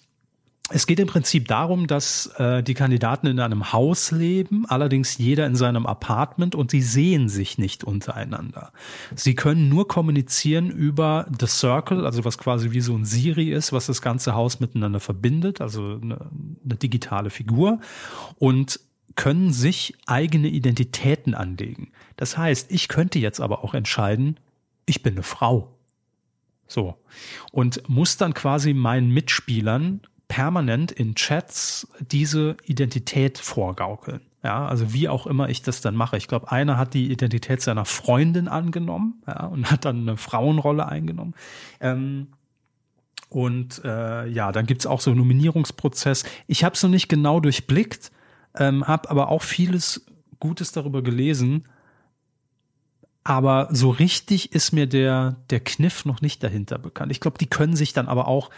es geht im Prinzip darum, dass äh, die Kandidaten in einem Haus leben, allerdings jeder in seinem Apartment und sie sehen sich nicht untereinander. Sie können nur kommunizieren über The Circle, also was quasi wie so ein Siri ist, was das ganze Haus miteinander verbindet, also eine, eine digitale Figur und können sich eigene Identitäten anlegen. Das heißt, ich könnte jetzt aber auch entscheiden, ich bin eine Frau. So. Und muss dann quasi meinen Mitspielern permanent in Chats diese Identität vorgaukeln. Ja, also wie auch immer ich das dann mache. Ich glaube, einer hat die Identität seiner Freundin angenommen ja, und hat dann eine Frauenrolle eingenommen. Ähm, und äh, ja, dann gibt's auch so einen Nominierungsprozess. Ich habe es noch nicht genau durchblickt, ähm, habe aber auch vieles Gutes darüber gelesen. Aber so richtig ist mir der, der Kniff noch nicht dahinter bekannt. Ich glaube, die können sich dann aber auch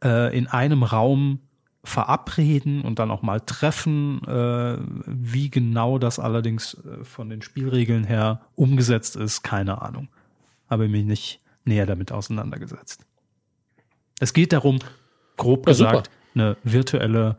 äh, in einem Raum verabreden und dann auch mal treffen. Äh, wie genau das allerdings äh, von den Spielregeln her umgesetzt ist, keine Ahnung. Habe mich nicht näher damit auseinandergesetzt. Es geht darum, grob ja, gesagt, super. eine virtuelle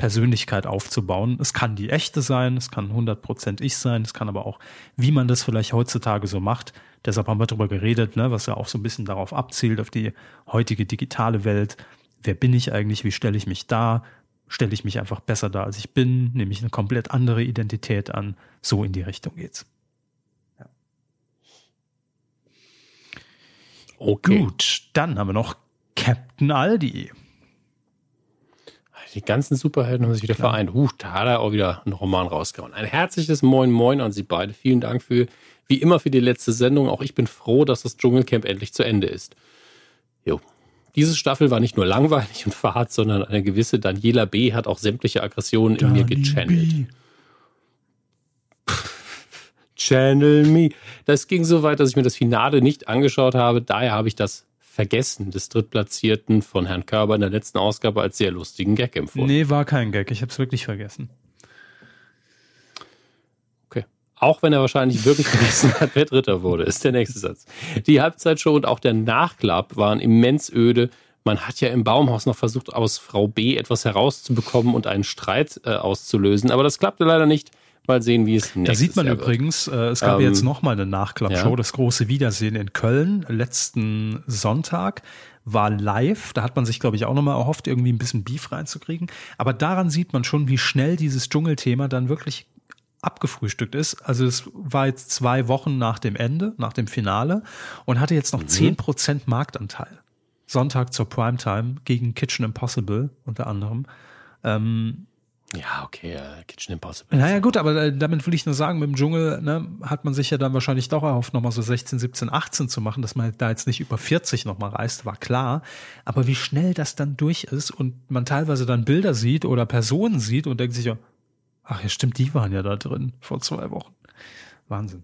Persönlichkeit aufzubauen. Es kann die echte sein, es kann 100% ich sein, es kann aber auch, wie man das vielleicht heutzutage so macht. Deshalb haben wir darüber geredet, ne, was ja auch so ein bisschen darauf abzielt, auf die heutige digitale Welt. Wer bin ich eigentlich? Wie stelle ich mich dar? Stelle ich mich einfach besser dar, als ich bin? Nehme ich eine komplett andere Identität an? So in die Richtung geht's. Ja. Okay. Gut, dann haben wir noch Captain Aldi. Die ganzen Superhelden haben sich wieder Klar. vereint. Huch, da hat er auch wieder einen Roman rausgehauen. Ein herzliches Moin Moin an Sie beide. Vielen Dank für, wie immer, für die letzte Sendung. Auch ich bin froh, dass das Dschungelcamp endlich zu Ende ist. Jo. Diese Staffel war nicht nur langweilig und fad, sondern eine gewisse Daniela B. hat auch sämtliche Aggressionen in mir gechannelt. Channel me. Das ging so weit, dass ich mir das Finale nicht angeschaut habe. Daher habe ich das Vergessen des Drittplatzierten von Herrn Körber in der letzten Ausgabe als sehr lustigen Gag empfunden. Nee, war kein Gag. Ich habe es wirklich vergessen. Okay. Auch wenn er wahrscheinlich wirklich (laughs) vergessen hat, wer Dritter wurde, ist der nächste Satz. Die Halbzeitshow und auch der Nachklapp waren immens öde. Man hat ja im Baumhaus noch versucht, aus Frau B etwas herauszubekommen und einen Streit äh, auszulösen, aber das klappte leider nicht. Mal sehen, wie es nächstes Da sieht man Jahr übrigens, äh, es gab ähm, jetzt nochmal eine Nachklappshow, ja. das große Wiedersehen in Köln, letzten Sonntag war live. Da hat man sich, glaube ich, auch nochmal erhofft, irgendwie ein bisschen Beef reinzukriegen. Aber daran sieht man schon, wie schnell dieses Dschungelthema dann wirklich abgefrühstückt ist. Also es war jetzt zwei Wochen nach dem Ende, nach dem Finale und hatte jetzt noch zehn mhm. Prozent Marktanteil. Sonntag zur Primetime gegen Kitchen Impossible unter anderem. Ähm, Ja, okay, uh, Kitchen Impossible. Naja, gut, aber äh, damit will ich nur sagen, mit dem Dschungel ne, hat man sich ja dann wahrscheinlich doch erhofft, nochmal so 16, 17, 18 zu machen, dass man da jetzt nicht über 40 nochmal reist, war klar. Aber wie schnell das dann durch ist und man teilweise dann Bilder sieht oder Personen sieht und denkt sich ja, ach ja, stimmt, die waren ja da drin vor zwei Wochen. Wahnsinn.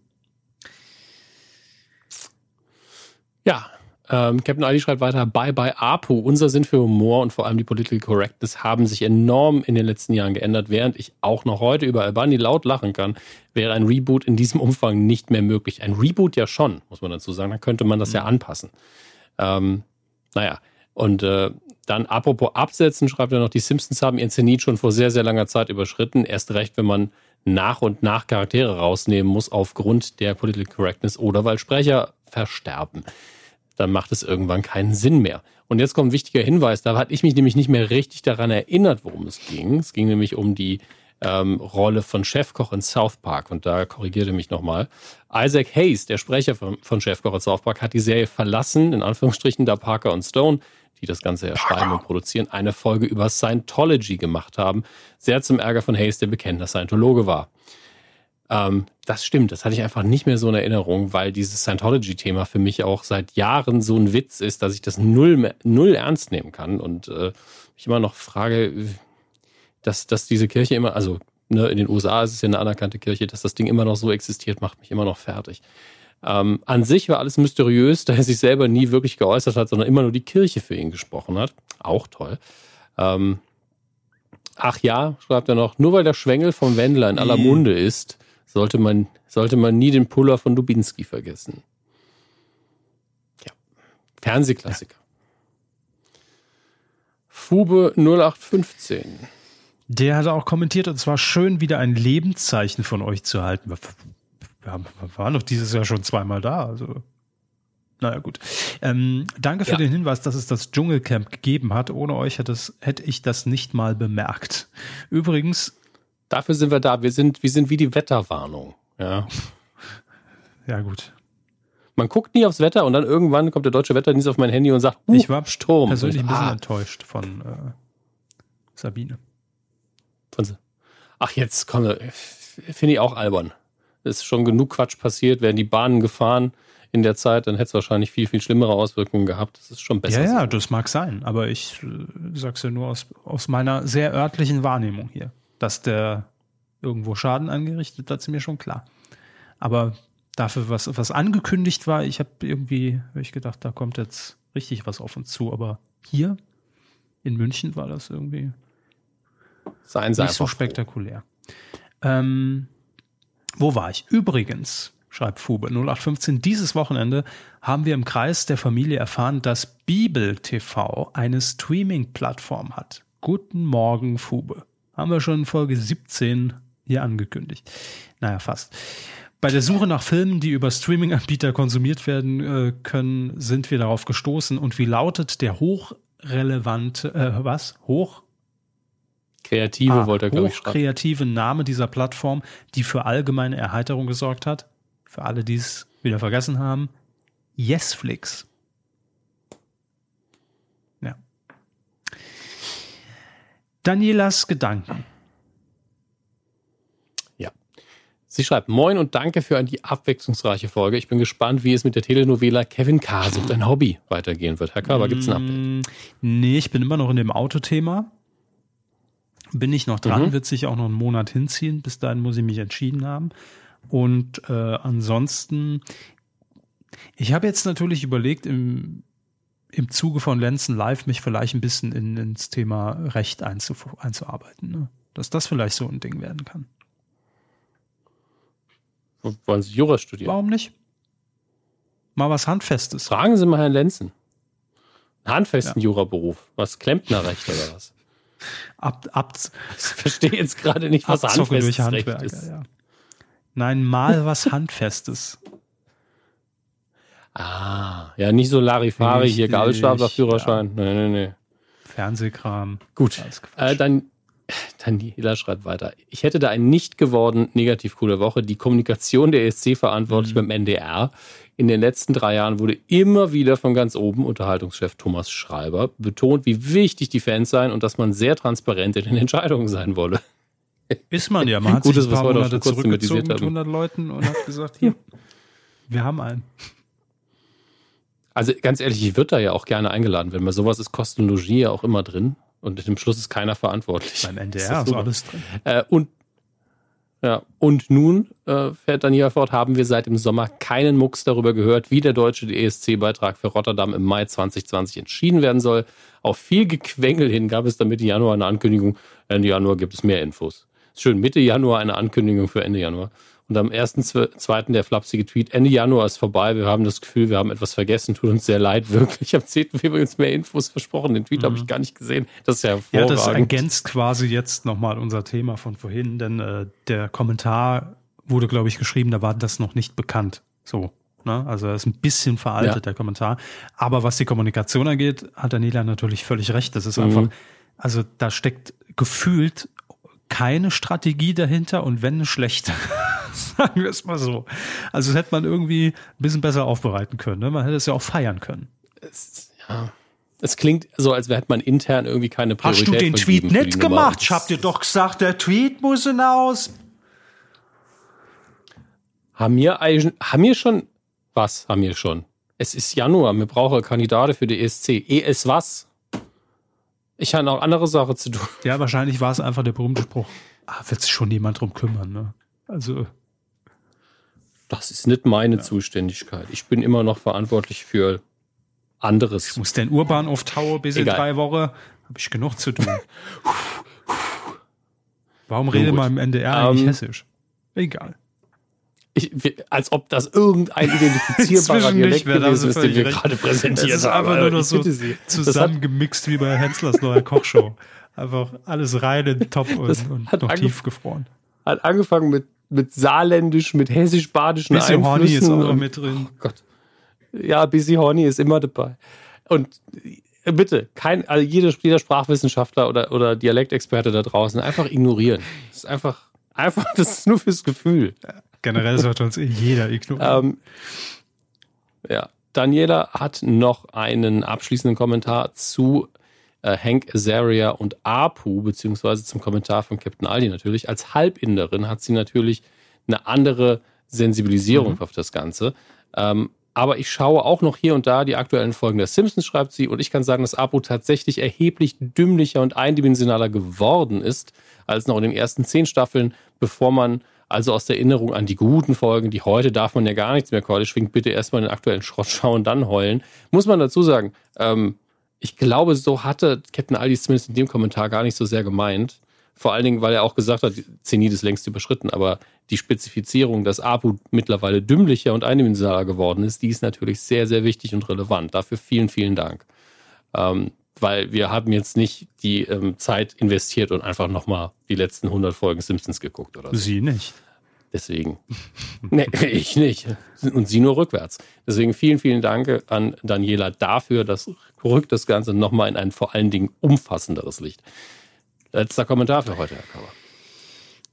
Ja, ähm, Captain Ali schreibt weiter, bye bye Apu. Unser Sinn für Humor und vor allem die Political Correctness haben sich enorm in den letzten Jahren geändert. Während ich auch noch heute über Albani laut lachen kann, wäre ein Reboot in diesem Umfang nicht mehr möglich. Ein Reboot ja schon, muss man dazu sagen. Dann könnte man das mhm. ja anpassen. Ähm, naja, und äh, dann apropos Absetzen, schreibt er noch, die Simpsons haben ihren Zenit schon vor sehr, sehr langer Zeit überschritten. Erst recht, wenn man nach und nach Charaktere rausnehmen muss aufgrund der Political Correctness oder weil Sprecher versterben dann macht es irgendwann keinen Sinn mehr. Und jetzt kommt ein wichtiger Hinweis, da hatte ich mich nämlich nicht mehr richtig daran erinnert, worum es ging. Es ging nämlich um die ähm, Rolle von Chefkoch in South Park und da korrigierte mich nochmal. Isaac Hayes, der Sprecher von, von Chefkoch in South Park, hat die Serie verlassen, in Anführungsstrichen, da Parker und Stone, die das Ganze erschreiben und produzieren, eine Folge über Scientology gemacht haben. Sehr zum Ärger von Hayes, der bekennender Scientologe war. Ähm, das stimmt, das hatte ich einfach nicht mehr so in Erinnerung, weil dieses Scientology-Thema für mich auch seit Jahren so ein Witz ist, dass ich das null, null ernst nehmen kann und äh, mich immer noch frage, dass, dass diese Kirche immer, also ne, in den USA ist es ja eine anerkannte Kirche, dass das Ding immer noch so existiert, macht mich immer noch fertig. Ähm, an sich war alles mysteriös, (laughs) da er sich selber nie wirklich geäußert hat, sondern immer nur die Kirche für ihn gesprochen hat. Auch toll. Ähm, ach ja, schreibt er noch, nur weil der Schwengel vom Wendler in aller Munde ist, sollte man, sollte man nie den Puller von Dubinski vergessen. Ja. Fernsehklassiker. Ja. Fube 0815. Der hat auch kommentiert, und zwar schön wieder ein Lebenszeichen von euch zu halten. Wir, wir waren doch dieses Jahr schon zweimal da, also. Naja, gut. Ähm, danke für ja. den Hinweis, dass es das Dschungelcamp gegeben hat. Ohne euch hätte, es, hätte ich das nicht mal bemerkt. Übrigens, Dafür sind wir da. Wir sind, wir sind wie die Wetterwarnung. Ja. (laughs) Ja, gut. Man guckt nie aufs Wetter und dann irgendwann kommt der deutsche Wetterdienst auf mein Handy und sagt, uh, ich war Sturm. persönlich ein bisschen ah. enttäuscht von äh, Sabine. Von, ach, jetzt komme, finde ich auch albern. Es ist schon genug Quatsch passiert, werden die Bahnen gefahren in der Zeit, dann hätte es wahrscheinlich viel, viel schlimmere Auswirkungen gehabt. Das ist schon besser. Ja, ja, so. das mag sein, aber ich äh, sag's ja nur aus, aus meiner sehr örtlichen Wahrnehmung hier dass der irgendwo Schaden angerichtet hat, ist mir schon klar. Aber dafür, was, was angekündigt war, ich habe irgendwie, hab ich gedacht, da kommt jetzt richtig was auf uns zu. Aber hier in München war das irgendwie Seien nicht so spektakulär. Ähm, wo war ich? Übrigens, schreibt Fube 0815, dieses Wochenende haben wir im Kreis der Familie erfahren, dass Bibel TV eine Streaming-Plattform hat. Guten Morgen, Fube. Haben wir schon in Folge 17 hier angekündigt. Naja, fast. Bei der Suche nach Filmen, die über Streaming-Anbieter konsumiert werden äh, können, sind wir darauf gestoßen. Und wie lautet der hochrelevante, äh, was? Hoch? Kreative ah, wollte er, glaube ich, Hochkreative Name dieser Plattform, die für allgemeine Erheiterung gesorgt hat. Für alle, die es wieder vergessen haben. Yesflix. Danielas Gedanken. Ja. Sie schreibt, moin und danke für die abwechslungsreiche Folge. Ich bin gespannt, wie es mit der Telenovela Kevin K. sucht ein Hobby weitergehen wird. Herr Körber, gibt es ein Update? Mm, nee, ich bin immer noch in dem Autothema. Bin ich noch dran, mhm. wird sich auch noch einen Monat hinziehen. Bis dahin muss ich mich entschieden haben. Und äh, ansonsten, ich habe jetzt natürlich überlegt, im im Zuge von Lenzen Live mich vielleicht ein bisschen in, ins Thema Recht einzu, einzuarbeiten. Ne? Dass das vielleicht so ein Ding werden kann. Wollen Sie Jura studieren? Warum nicht? Mal was Handfestes. Fragen Sie mal Herrn Lenzen. Einen handfesten ja. Juraberuf. Was Klempnerrecht oder was? Ab, ab, ich verstehe jetzt gerade nicht, was Handfestes durch Handwerker, ist. Ja. Nein, mal was Handfestes. Ah, ja, nicht so Larifari hier, Gabelstapler-Führerschein. Ja. Nee, nee, nee. Fernsehkram. Gut. Äh, dann, (laughs) Daniela schreibt weiter. Ich hätte da ein nicht geworden negativ coole Woche. Die Kommunikation der ESC verantwortlich mhm. beim NDR. In den letzten drei Jahren wurde immer wieder von ganz oben Unterhaltungschef Thomas Schreiber betont, wie wichtig die Fans seien und dass man sehr transparent in den Entscheidungen sein wolle. Ist man ja. Man (laughs) hat Gut, sich ein paar Monate zurückgezogen mit 100 Leuten und hat gesagt, hier, wir haben einen. Also ganz ehrlich, ich würde da ja auch gerne eingeladen werden, weil sowas ist Kostenlogie ja auch immer drin und im Schluss ist keiner verantwortlich. Beim NDR ist, ist alles drin. Äh, und ja, und nun, äh, fährt Daniela fort, haben wir seit dem Sommer keinen Mucks darüber gehört, wie der deutsche ESC-Beitrag für Rotterdam im Mai 2020 entschieden werden soll. Auf viel Gequengel hin gab es dann Mitte Januar eine Ankündigung. Ende Januar gibt es mehr Infos. Schön, Mitte Januar eine Ankündigung für Ende Januar. Und am 1.2. der flapsige Tweet, Ende Januar ist vorbei, wir haben das Gefühl, wir haben etwas vergessen, tut uns sehr leid, (laughs) wirklich. Am 10. Februar übrigens mehr Infos versprochen, den Tweet mhm. habe ich gar nicht gesehen. Das ist ja hervorragend. Ja, das ergänzt quasi jetzt nochmal unser Thema von vorhin, denn äh, der Kommentar wurde, glaube ich, geschrieben, da war das noch nicht bekannt. So. Ne? Also er ist ein bisschen veraltet, ja. der Kommentar. Aber was die Kommunikation angeht, hat Daniela natürlich völlig recht. Das ist mhm. einfach, also da steckt gefühlt keine Strategie dahinter und wenn eine schlechte. (laughs) (laughs) Sagen wir es mal so. Also das hätte man irgendwie ein bisschen besser aufbereiten können. Ne? Man hätte es ja auch feiern können. Es, ja. Es klingt so, als hätte man intern irgendwie keine Priorität. Hast du den Tweet nicht gemacht? Ich hab dir doch gesagt, der Tweet muss hinaus. Haben wir, haben wir schon, was haben wir schon? Es ist Januar, wir brauchen Kandidaten für die ESC. ES was? Ich habe noch andere Sachen zu tun. Ja, wahrscheinlich war es einfach der berühmte Spruch. Ah, wird sich schon jemand drum kümmern, ne? Also. Das ist nicht meine ja. Zuständigkeit. Ich bin immer noch verantwortlich für anderes. Ich muss den Urban auftauen bis Egal. in drei Wochen. Habe ich genug zu tun. (laughs) Warum redet man im NDR eigentlich um, ähm, hessisch? Egal. Ich, als ob das irgendein identifizierbarer (laughs) Dialekt gewesen ist, den wir gerade präsentiert haben. Das ist einfach nur noch so zusammengemixt wie bei Henslers neuer Kochshow. Einfach alles rein in Top und, und noch tiefgefroren. Hat angefangen mit mit saarländisch, mit hessisch-badischen Einflüssen. Horny ist auch mit drin. Oh Gott. Ja, Busy Horny ist immer dabei. Und äh, bitte, kein, also jeder, jeder Sprachwissenschaftler oder, oder Dialektexperte da draußen einfach ignorieren. Das ist einfach, einfach, das ist nur fürs Gefühl. Generell sollte uns jeder ignorieren. Ähm, ja. Daniela hat noch einen abschließenden Kommentar zu äh, Hank Azaria und Apu, beziehungsweise zum Kommentar von Captain Aldi natürlich. Als Halbinderin hat sie natürlich eine andere Sensibilisierung mhm. auf das Ganze. Ähm, aber ich schaue auch noch hier und da die aktuellen Folgen der Simpsons, schreibt sie, und ich kann sagen, dass Apu tatsächlich erheblich dümmlicher und eindimensionaler geworden ist, als noch in den ersten zehn Staffeln, bevor man also aus der Erinnerung an die guten Folgen, die heute darf man ja gar nichts mehr Keule schwingt, bitte erstmal den aktuellen Schrott schauen, dann heulen. Muss man dazu sagen, ähm, ich glaube, so hatte Captain Aldi zumindest in dem Kommentar gar nicht so sehr gemeint. Vor allen Dingen, weil er auch gesagt hat, Zenit ist längst überschritten, aber die Spezifizierung, dass Apu mittlerweile dümmlicher und eindimensionaler geworden ist, die ist natürlich sehr, sehr wichtig und relevant. Dafür vielen, vielen Dank. Ähm, weil wir haben jetzt nicht die ähm, Zeit investiert und einfach nochmal die letzten 100 Folgen Simpsons geguckt oder so. Sie nicht. Deswegen. (laughs) nee, ich nicht. Und sie nur rückwärts. Deswegen vielen, vielen Dank an Daniela dafür. Das rückt das Ganze nochmal in ein vor allen Dingen umfassenderes Licht. Letzter Kommentar für heute, Herr Kauer.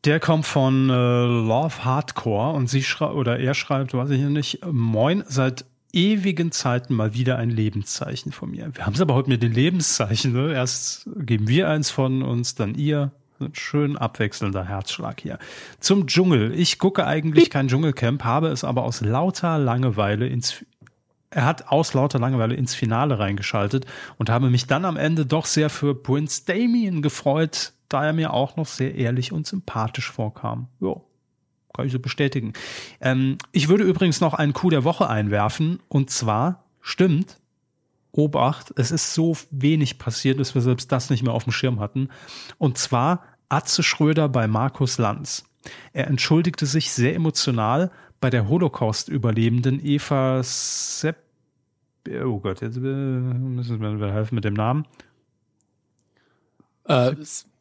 Der kommt von äh, Love Hardcore und sie schreibt, oder er schreibt, weiß ich nicht, Moin, seit ewigen Zeiten mal wieder ein Lebenszeichen von mir. Wir haben es aber heute mit den Lebenszeichen. Ne? Erst geben wir eins von uns, dann ihr, schön abwechselnder Herzschlag hier. Zum Dschungel. Ich gucke eigentlich kein Dschungelcamp, habe es aber aus lauter Langeweile ins er hat aus lauter Langeweile ins Finale reingeschaltet und habe mich dann am Ende doch sehr für Prince Damien gefreut, da er mir auch noch sehr ehrlich und sympathisch vorkam. Jo, kann ich so bestätigen. Ähm, ich würde übrigens noch einen Coup der Woche einwerfen und zwar stimmt, Obacht, es ist so wenig passiert, dass wir selbst das nicht mehr auf dem Schirm hatten. Und zwar Atze Schröder bei Markus Lanz. Er entschuldigte sich sehr emotional bei der Holocaust-Überlebenden Eva Sepp. Oh Gott, jetzt äh, müssen wir helfen mit dem Namen. Äh,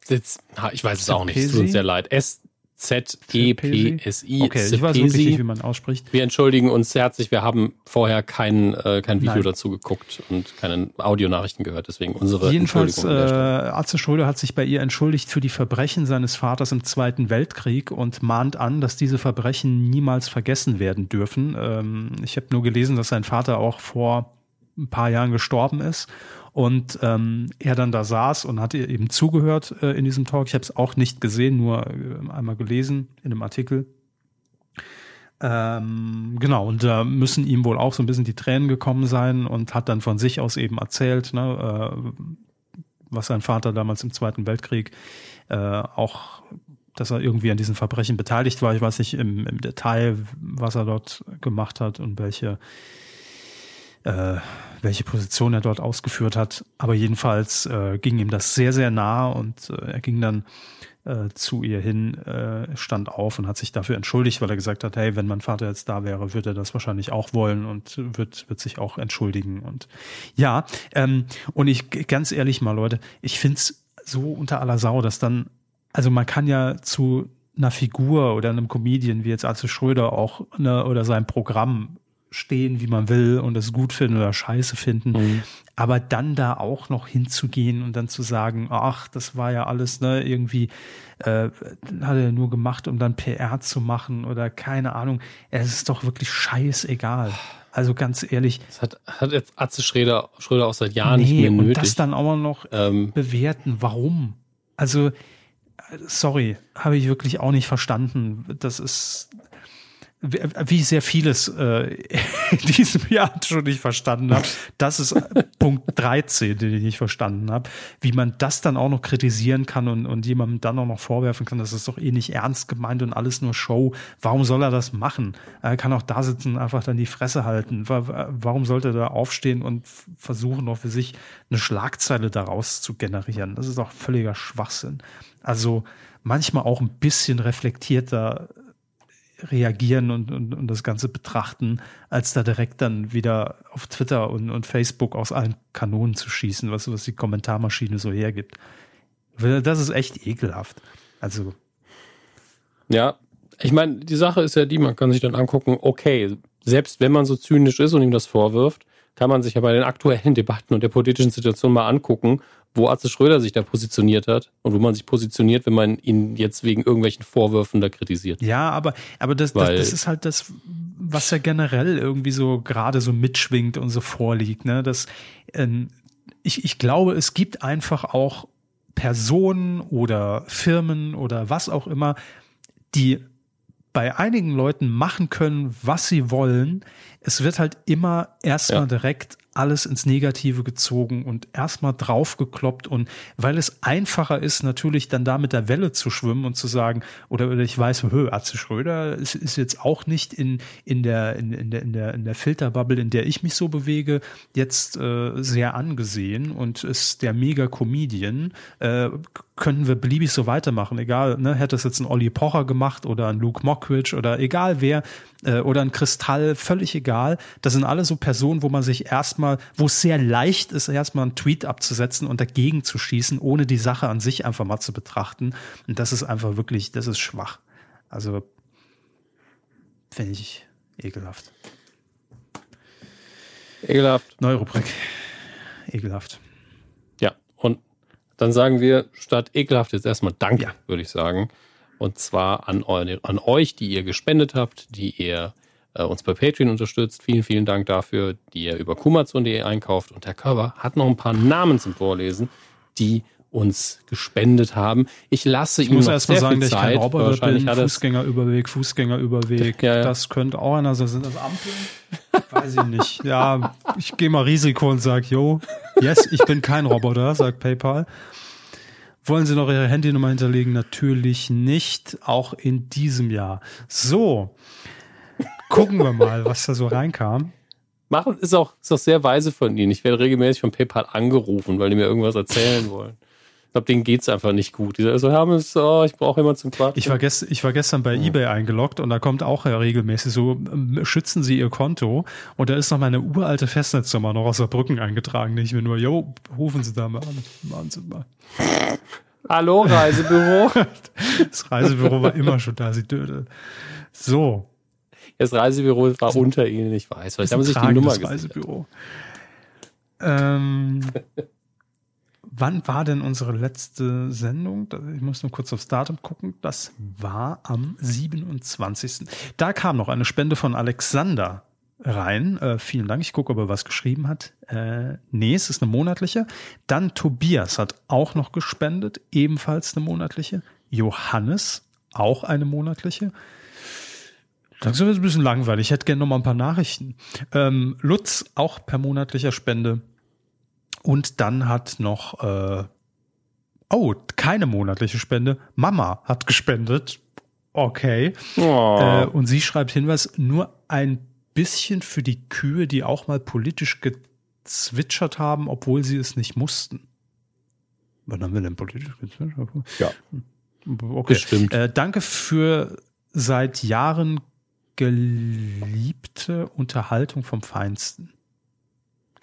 jetzt, ich weiß es auch nicht. Es tut uns sehr leid. S Z-E-P-S-I. Okay, ich weiß wirklich nicht, wie man ausspricht. Wir entschuldigen uns herzlich. Wir haben vorher kein, äh, kein Video Nein. dazu geguckt und keine Audionachrichten gehört. Deswegen unsere Jedenfalls, äh, Atze Schröder hat sich bei ihr entschuldigt für die Verbrechen seines Vaters im Zweiten Weltkrieg und mahnt an, dass diese Verbrechen niemals vergessen werden dürfen. Ähm, ich habe nur gelesen, dass sein Vater auch vor ein paar Jahren gestorben ist und ähm, er dann da saß und hat ihr eben zugehört äh, in diesem Talk. Ich habe es auch nicht gesehen, nur äh, einmal gelesen in einem Artikel. Ähm, genau, und da müssen ihm wohl auch so ein bisschen die Tränen gekommen sein und hat dann von sich aus eben erzählt, ne, äh, was sein Vater damals im Zweiten Weltkrieg äh, auch, dass er irgendwie an diesen Verbrechen beteiligt war. Ich weiß nicht im, im Detail, was er dort gemacht hat und welche äh, welche Position er dort ausgeführt hat. Aber jedenfalls äh, ging ihm das sehr, sehr nah und äh, er ging dann äh, zu ihr hin, äh, stand auf und hat sich dafür entschuldigt, weil er gesagt hat, hey, wenn mein Vater jetzt da wäre, würde er das wahrscheinlich auch wollen und wird, wird sich auch entschuldigen. Und ja, ähm, und ich ganz ehrlich mal, Leute, ich find's so unter aller Sau, dass dann, also man kann ja zu einer Figur oder einem Comedian wie jetzt Arze Schröder auch ne, oder sein Programm stehen, wie man will und es gut finden oder scheiße finden. Mhm. Aber dann da auch noch hinzugehen und dann zu sagen, ach, das war ja alles, ne, irgendwie äh, hat er nur gemacht, um dann PR zu machen oder keine Ahnung. Es ist doch wirklich scheißegal. Also ganz ehrlich. Das hat, hat jetzt Atze Schröder, Schröder auch seit Jahren nee, nicht mehr nötig. Und das dann auch noch ähm. bewerten. Warum? Also, sorry, habe ich wirklich auch nicht verstanden. Das ist, wie sehr vieles äh, (laughs) in diesem Jahr schon nicht verstanden habe. Das ist (laughs) Punkt 13, den ich nicht verstanden habe. Wie man das dann auch noch kritisieren kann und, und jemandem dann auch noch vorwerfen kann, das ist doch eh nicht ernst gemeint und alles nur Show. Warum soll er das machen? Er kann auch da sitzen und einfach dann die Fresse halten. Warum sollte er da aufstehen und versuchen, noch für sich eine Schlagzeile daraus zu generieren? Das ist doch völliger Schwachsinn. Also manchmal auch ein bisschen reflektierter reagieren und, und, und das Ganze betrachten, als da direkt dann wieder auf Twitter und, und Facebook aus allen Kanonen zu schießen, was, was die Kommentarmaschine so hergibt. Das ist echt ekelhaft. Also. Ja, ich meine, die Sache ist ja die, man kann sich dann angucken, okay, selbst wenn man so zynisch ist und ihm das vorwirft, kann man sich ja bei den aktuellen (laughs) Debatten und der politischen Situation mal angucken, wo Atze Schröder sich da positioniert hat und wo man sich positioniert, wenn man ihn jetzt wegen irgendwelchen Vorwürfen da kritisiert. Ja, aber, aber das, das, das ist halt das, was ja generell irgendwie so gerade so mitschwingt und so vorliegt. Ne? Das, ähm, ich, ich glaube, es gibt einfach auch Personen oder Firmen oder was auch immer, die bei einigen Leuten machen können, was sie wollen. Es wird halt immer erstmal ja. direkt alles ins Negative gezogen und erstmal draufgekloppt. Und weil es einfacher ist, natürlich dann da mit der Welle zu schwimmen und zu sagen, oder, oder ich weiß, hö, Atze Schröder ist, ist jetzt auch nicht in, in, der, in, in, der, in, der, in der Filterbubble, in der ich mich so bewege, jetzt äh, sehr angesehen. Und ist der Mega-Comedian, äh, könnten wir beliebig so weitermachen, egal, ne, hätte es jetzt ein Olli Pocher gemacht oder ein Luke Mockridge oder egal wer, äh, oder ein Kristall, völlig egal. Das sind alle so Personen, wo man sich erstmal, wo es sehr leicht ist, erstmal einen Tweet abzusetzen und dagegen zu schießen, ohne die Sache an sich einfach mal zu betrachten. Und das ist einfach wirklich, das ist schwach. Also finde ich ekelhaft. Ekelhaft. Neue Rubrik. Ekelhaft. Ja, und dann sagen wir statt ekelhaft jetzt erstmal Danke, ja. würde ich sagen. Und zwar an, an euch, die ihr gespendet habt, die ihr äh, uns bei Patreon unterstützt. Vielen, vielen Dank dafür, die ihr über kumazon.de einkauft. Und Herr Körber hat noch ein paar Namen zum Vorlesen, die uns gespendet haben. Ich lasse ich ihm muss noch erst mal sagen, dass ich kein Roboter bin. Fußgängerüberweg, Fußgängerüberweg. Ja, ja. Das könnte auch einer sein. Sind das Ampeln? Weiß ich nicht. Ja, ich gehe mal Risiko und sage, yo, yes, ich bin kein Roboter, sagt PayPal. Wollen Sie noch Ihre Handynummer hinterlegen? Natürlich nicht, auch in diesem Jahr. So, gucken wir mal, was da so reinkam. Machen ist auch, ist auch sehr weise von Ihnen. Ich werde regelmäßig von PayPal angerufen, weil die mir irgendwas erzählen wollen. Ich glaube, denen geht es einfach nicht gut. Die sagen so, Hermes, oh, ich brauche jemanden zum Quatschen. Ich war, gest, ich war gestern bei ja. eBay eingeloggt und da kommt auch ja regelmäßig so, ähm, schützen Sie Ihr Konto und da ist noch meine uralte Festnetznummer noch aus der Brücken eingetragen. Ich mir nur, jo, rufen Sie da mal an. Machen Sie mal. Hallo, Reisebüro. (laughs) Das Reisebüro war immer schon da, sie Dödel. So. Das Reisebüro war unter Ihnen, ich weiß. Vielleicht haben sich die Nummer Reisebüro. Ähm, (laughs) wann war denn unsere letzte Sendung? Ich muss nur kurz aufs Datum gucken. Das war am 27. Da kam noch eine Spende von Alexander rein. Äh, vielen Dank. Ich gucke, ob er was geschrieben hat. Äh, nee, es ist eine monatliche. Dann Tobias hat auch noch gespendet, ebenfalls eine monatliche. Johannes, auch eine monatliche. Wird es ein bisschen langweilig. Ich hätte gerne noch mal ein paar Nachrichten. Ähm, Lutz, auch per monatlicher Spende. Und dann hat noch, äh, oh, keine monatliche Spende. Mama hat gespendet. Okay. Oh. Äh, und sie schreibt Hinweis, nur ein bisschen für die Kühe, die auch mal politisch gezwitschert haben, obwohl sie es nicht mussten. Wann haben wir denn politisch gezwitschert? Ja. Okay. Bestimmt. Äh, danke für seit Jahren geliebte Unterhaltung vom Feinsten.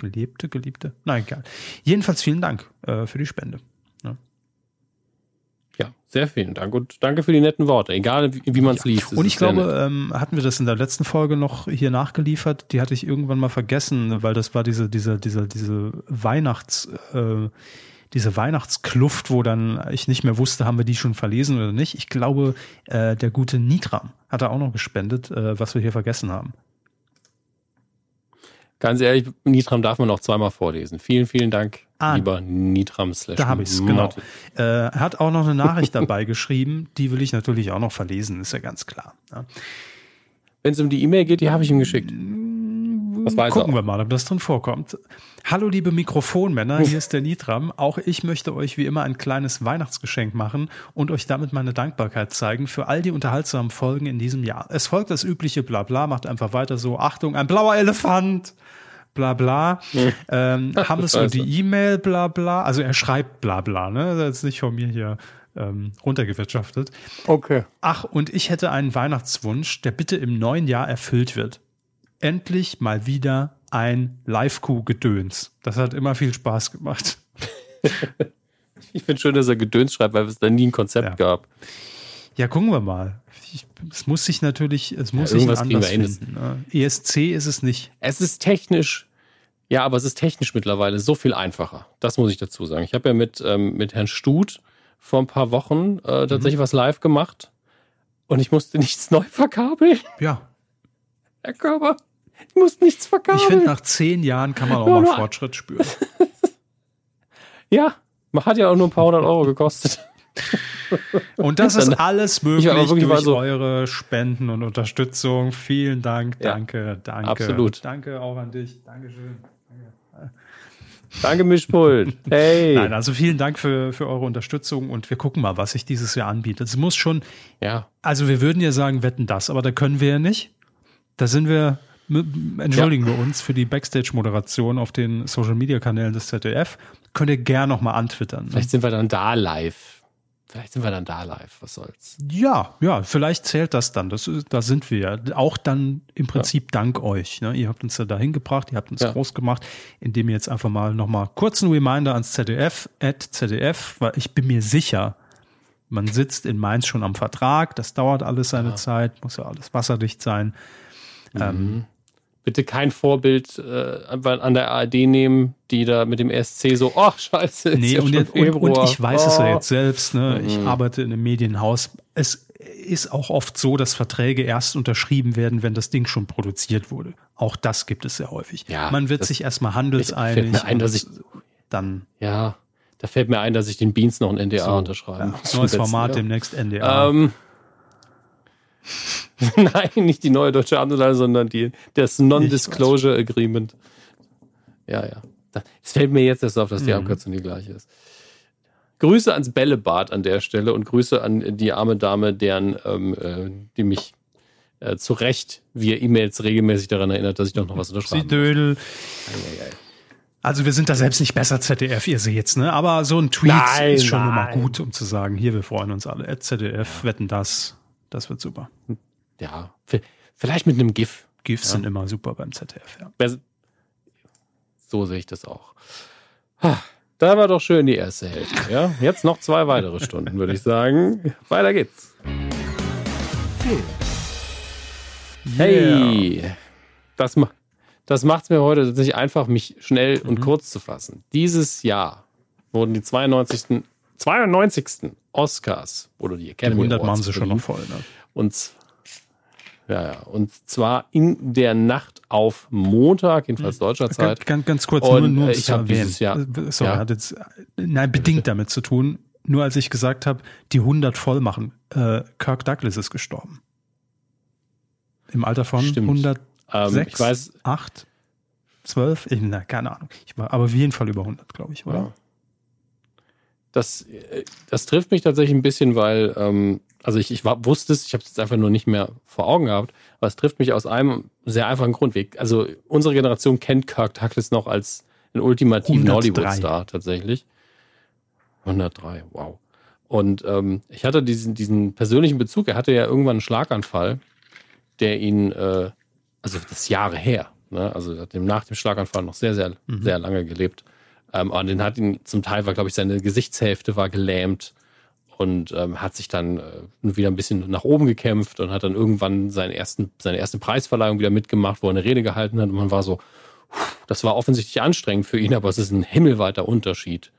Gelebte, geliebte? Nein, egal. Jedenfalls vielen Dank äh, für die Spende. Ja. ja. sehr vielen Dank und danke für die netten Worte, egal wie, wie man es ja. liest. Und ich glaube, ähm, hatten wir das in der letzten Folge noch hier nachgeliefert, die hatte ich irgendwann mal vergessen, weil das war diese, diese, diese, diese Weihnachts- äh, diese Weihnachtskluft, wo dann ich nicht mehr wusste, haben wir die schon verlesen oder nicht. Ich glaube, äh, der gute Nitram hat er auch noch gespendet, äh, was wir hier vergessen haben. Ganz ehrlich, Nitram darf man noch zweimal vorlesen. Vielen, vielen Dank, ah, lieber Nitram. Da habe ich es, genau. Äh, er hat auch noch eine Nachricht (laughs) dabei geschrieben, die will ich natürlich auch noch verlesen, ist ja ganz klar. Ja. Wenn es um die E-Mail geht, die habe ich ihm geschickt. Das Gucken wir mal, ob das drin vorkommt. Hallo liebe Mikrofonmänner, hier ist der Nitram. Auch ich möchte euch wie immer ein kleines Weihnachtsgeschenk machen und euch damit meine Dankbarkeit zeigen für all die unterhaltsamen Folgen in diesem Jahr. Es folgt das übliche Blabla, macht einfach weiter so. Achtung, ein blauer Elefant! bla bla. Ähm, haben es und die E-Mail, bla bla. Also er schreibt bla bla, ne? Das ist nicht von mir hier ähm, runtergewirtschaftet. Okay. Ach, und ich hätte einen Weihnachtswunsch, der bitte im neuen Jahr erfüllt wird endlich mal wieder ein Live-Q-Gedöns. Das hat immer viel Spaß gemacht. (laughs) ich finde schön, dass er Gedöns schreibt, weil es da nie ein Konzept ja. gab. Ja, gucken wir mal. Ich, es muss sich natürlich, es muss ja, sich anders finden. Ne? ESC ist es nicht. Es ist technisch, ja, aber es ist technisch mittlerweile so viel einfacher. Das muss ich dazu sagen. Ich habe ja mit, ähm, mit Herrn Stut vor ein paar Wochen äh, tatsächlich mhm. was live gemacht und ich musste (laughs) nichts neu verkabeln. Ja. Herr Körper. Ich muss nichts verkaufen. Ich finde, nach zehn Jahren kann man auch ja, mal Fortschritt spüren. (laughs) ja, man hat ja auch nur ein paar hundert Euro gekostet. (laughs) Und das (laughs) ist alles möglich durch so eure Spenden und Unterstützung. Vielen Dank, danke, ja, danke. Absolut. Danke auch an dich. Dankeschön. Danke, Mischpult. Hey. Nein, also vielen Dank für, für eure Unterstützung und wir gucken mal, was sich dieses Jahr anbietet. Es muss schon, ja. Also wir würden ja sagen, wetten das, aber da können wir ja nicht. Da sind wir entschuldigen ja. wir uns für die Backstage-Moderation auf den Social-Media-Kanälen des ZDF. Könnt ihr gern nochmal antwittern. Ne? Vielleicht sind wir dann da live. Vielleicht sind wir dann da live. Was soll's? Ja, ja, vielleicht zählt das dann. Das, da sind wir ja. Auch dann im Prinzip ja. dank euch. Ne? Ihr habt uns ja dahin gebracht, ihr habt uns ja. groß gemacht, indem ihr jetzt einfach mal nochmal kurzen Reminder ans ZDF, at ZDF, weil ich bin mir sicher, man sitzt in Mainz schon am Vertrag, das dauert alles seine ja. Zeit, muss ja alles wasserdicht sein. Mhm. Ähm, bitte kein Vorbild äh, an der ARD nehmen, die da mit dem ESC so, ach oh, scheiße. Nee, ja und, jetzt, und, und, ich weiß oh. es ja jetzt selbst, ne? ich mhm. arbeite in einem Medienhaus. Es ist auch oft so, dass Verträge erst unterschrieben werden, wenn das Ding schon produziert wurde. Auch das gibt es sehr häufig. Ja, Man wird sich erstmal handelseinig. Fällt mir ein, dass ich dann. Ja, da fällt mir ein, dass ich den Beans noch ein NDA so, unterschreiben ja, Neues Format, ja. demnächst NDA. Ähm, (laughs) Nein, nicht die neue deutsche Anleitung, sondern die, das Non-Disclosure Agreement. Ja, ja. Es fällt mir jetzt erst auf, dass die mhm. Abkürzung die gleiche ist. Grüße ans Bällebad an der Stelle und Grüße an die arme Dame, deren, ähm, äh, die mich äh, zu Recht via E-Mails regelmäßig daran erinnert, dass ich doch noch was unterschreiben Sie Dödel. Also wir sind da selbst nicht besser ZDF, ihr seht's, ne? Aber so ein Tweet nein, ist schon immer gut, um zu sagen, hier, wir freuen uns alle. ZDF, wetten das. Das wird super ja, vielleicht mit einem GIF. GIFs ja. sind immer super beim ZDF, ja. So sehe ich das auch. Da war doch schön die erste Hälfte. Ja? Jetzt noch zwei weitere Stunden, würde ich sagen. Weiter geht's. Hey, das, das macht es mir heute tatsächlich einfach, mich schnell und mhm. kurz zu fassen. Dieses Jahr wurden die 92. 92. Oscars oder die Academy die 100 Awards machen sie schon noch voll. Ne? Und Ja, ja. Und zwar in der Nacht auf Montag, jedenfalls hm. deutscher Zeit. Ganz, ganz kurz, Und, nur, nur um äh, ich zu erwähnen. dieses Jahr- Sorry, Ja. hat jetzt nein, bedingt damit zu tun. Nur als ich gesagt habe, die 100 voll machen. Äh, Kirk Douglas ist gestorben. Im Alter von Stimmt. 106, Ähm, ich weiß, 8, 12, ich, na, keine Ahnung. Ich war aber auf jeden Fall über 100, glaube ich, oder? Ja. Das, äh, das trifft mich tatsächlich ein bisschen, weil, ähm, also ich, ich war, wusste es, ich habe es jetzt einfach nur nicht mehr vor Augen gehabt, aber es trifft mich aus einem sehr einfachen Grundweg. Also unsere Generation kennt Kirk Douglas noch als einen ultimativen 103. Hollywood-Star tatsächlich. 103, wow. Und ähm, ich hatte diesen, diesen persönlichen Bezug, er hatte ja irgendwann einen Schlaganfall, der ihn, äh, also das ist Jahre her, ne? also hat dem- nach dem Schlaganfall noch sehr, sehr, sehr lange gelebt. Ähm, und den hat ihn zum Teil war, glaube ich, seine Gesichtshälfte war gelähmt und ähm, hat sich dann äh, wieder ein bisschen nach oben gekämpft und hat dann irgendwann seinen ersten, seine erste Preisverleihung wieder mitgemacht, wo er eine Rede gehalten hat. Und man war so, das war offensichtlich anstrengend für ihn, aber es ist ein himmelweiter Unterschied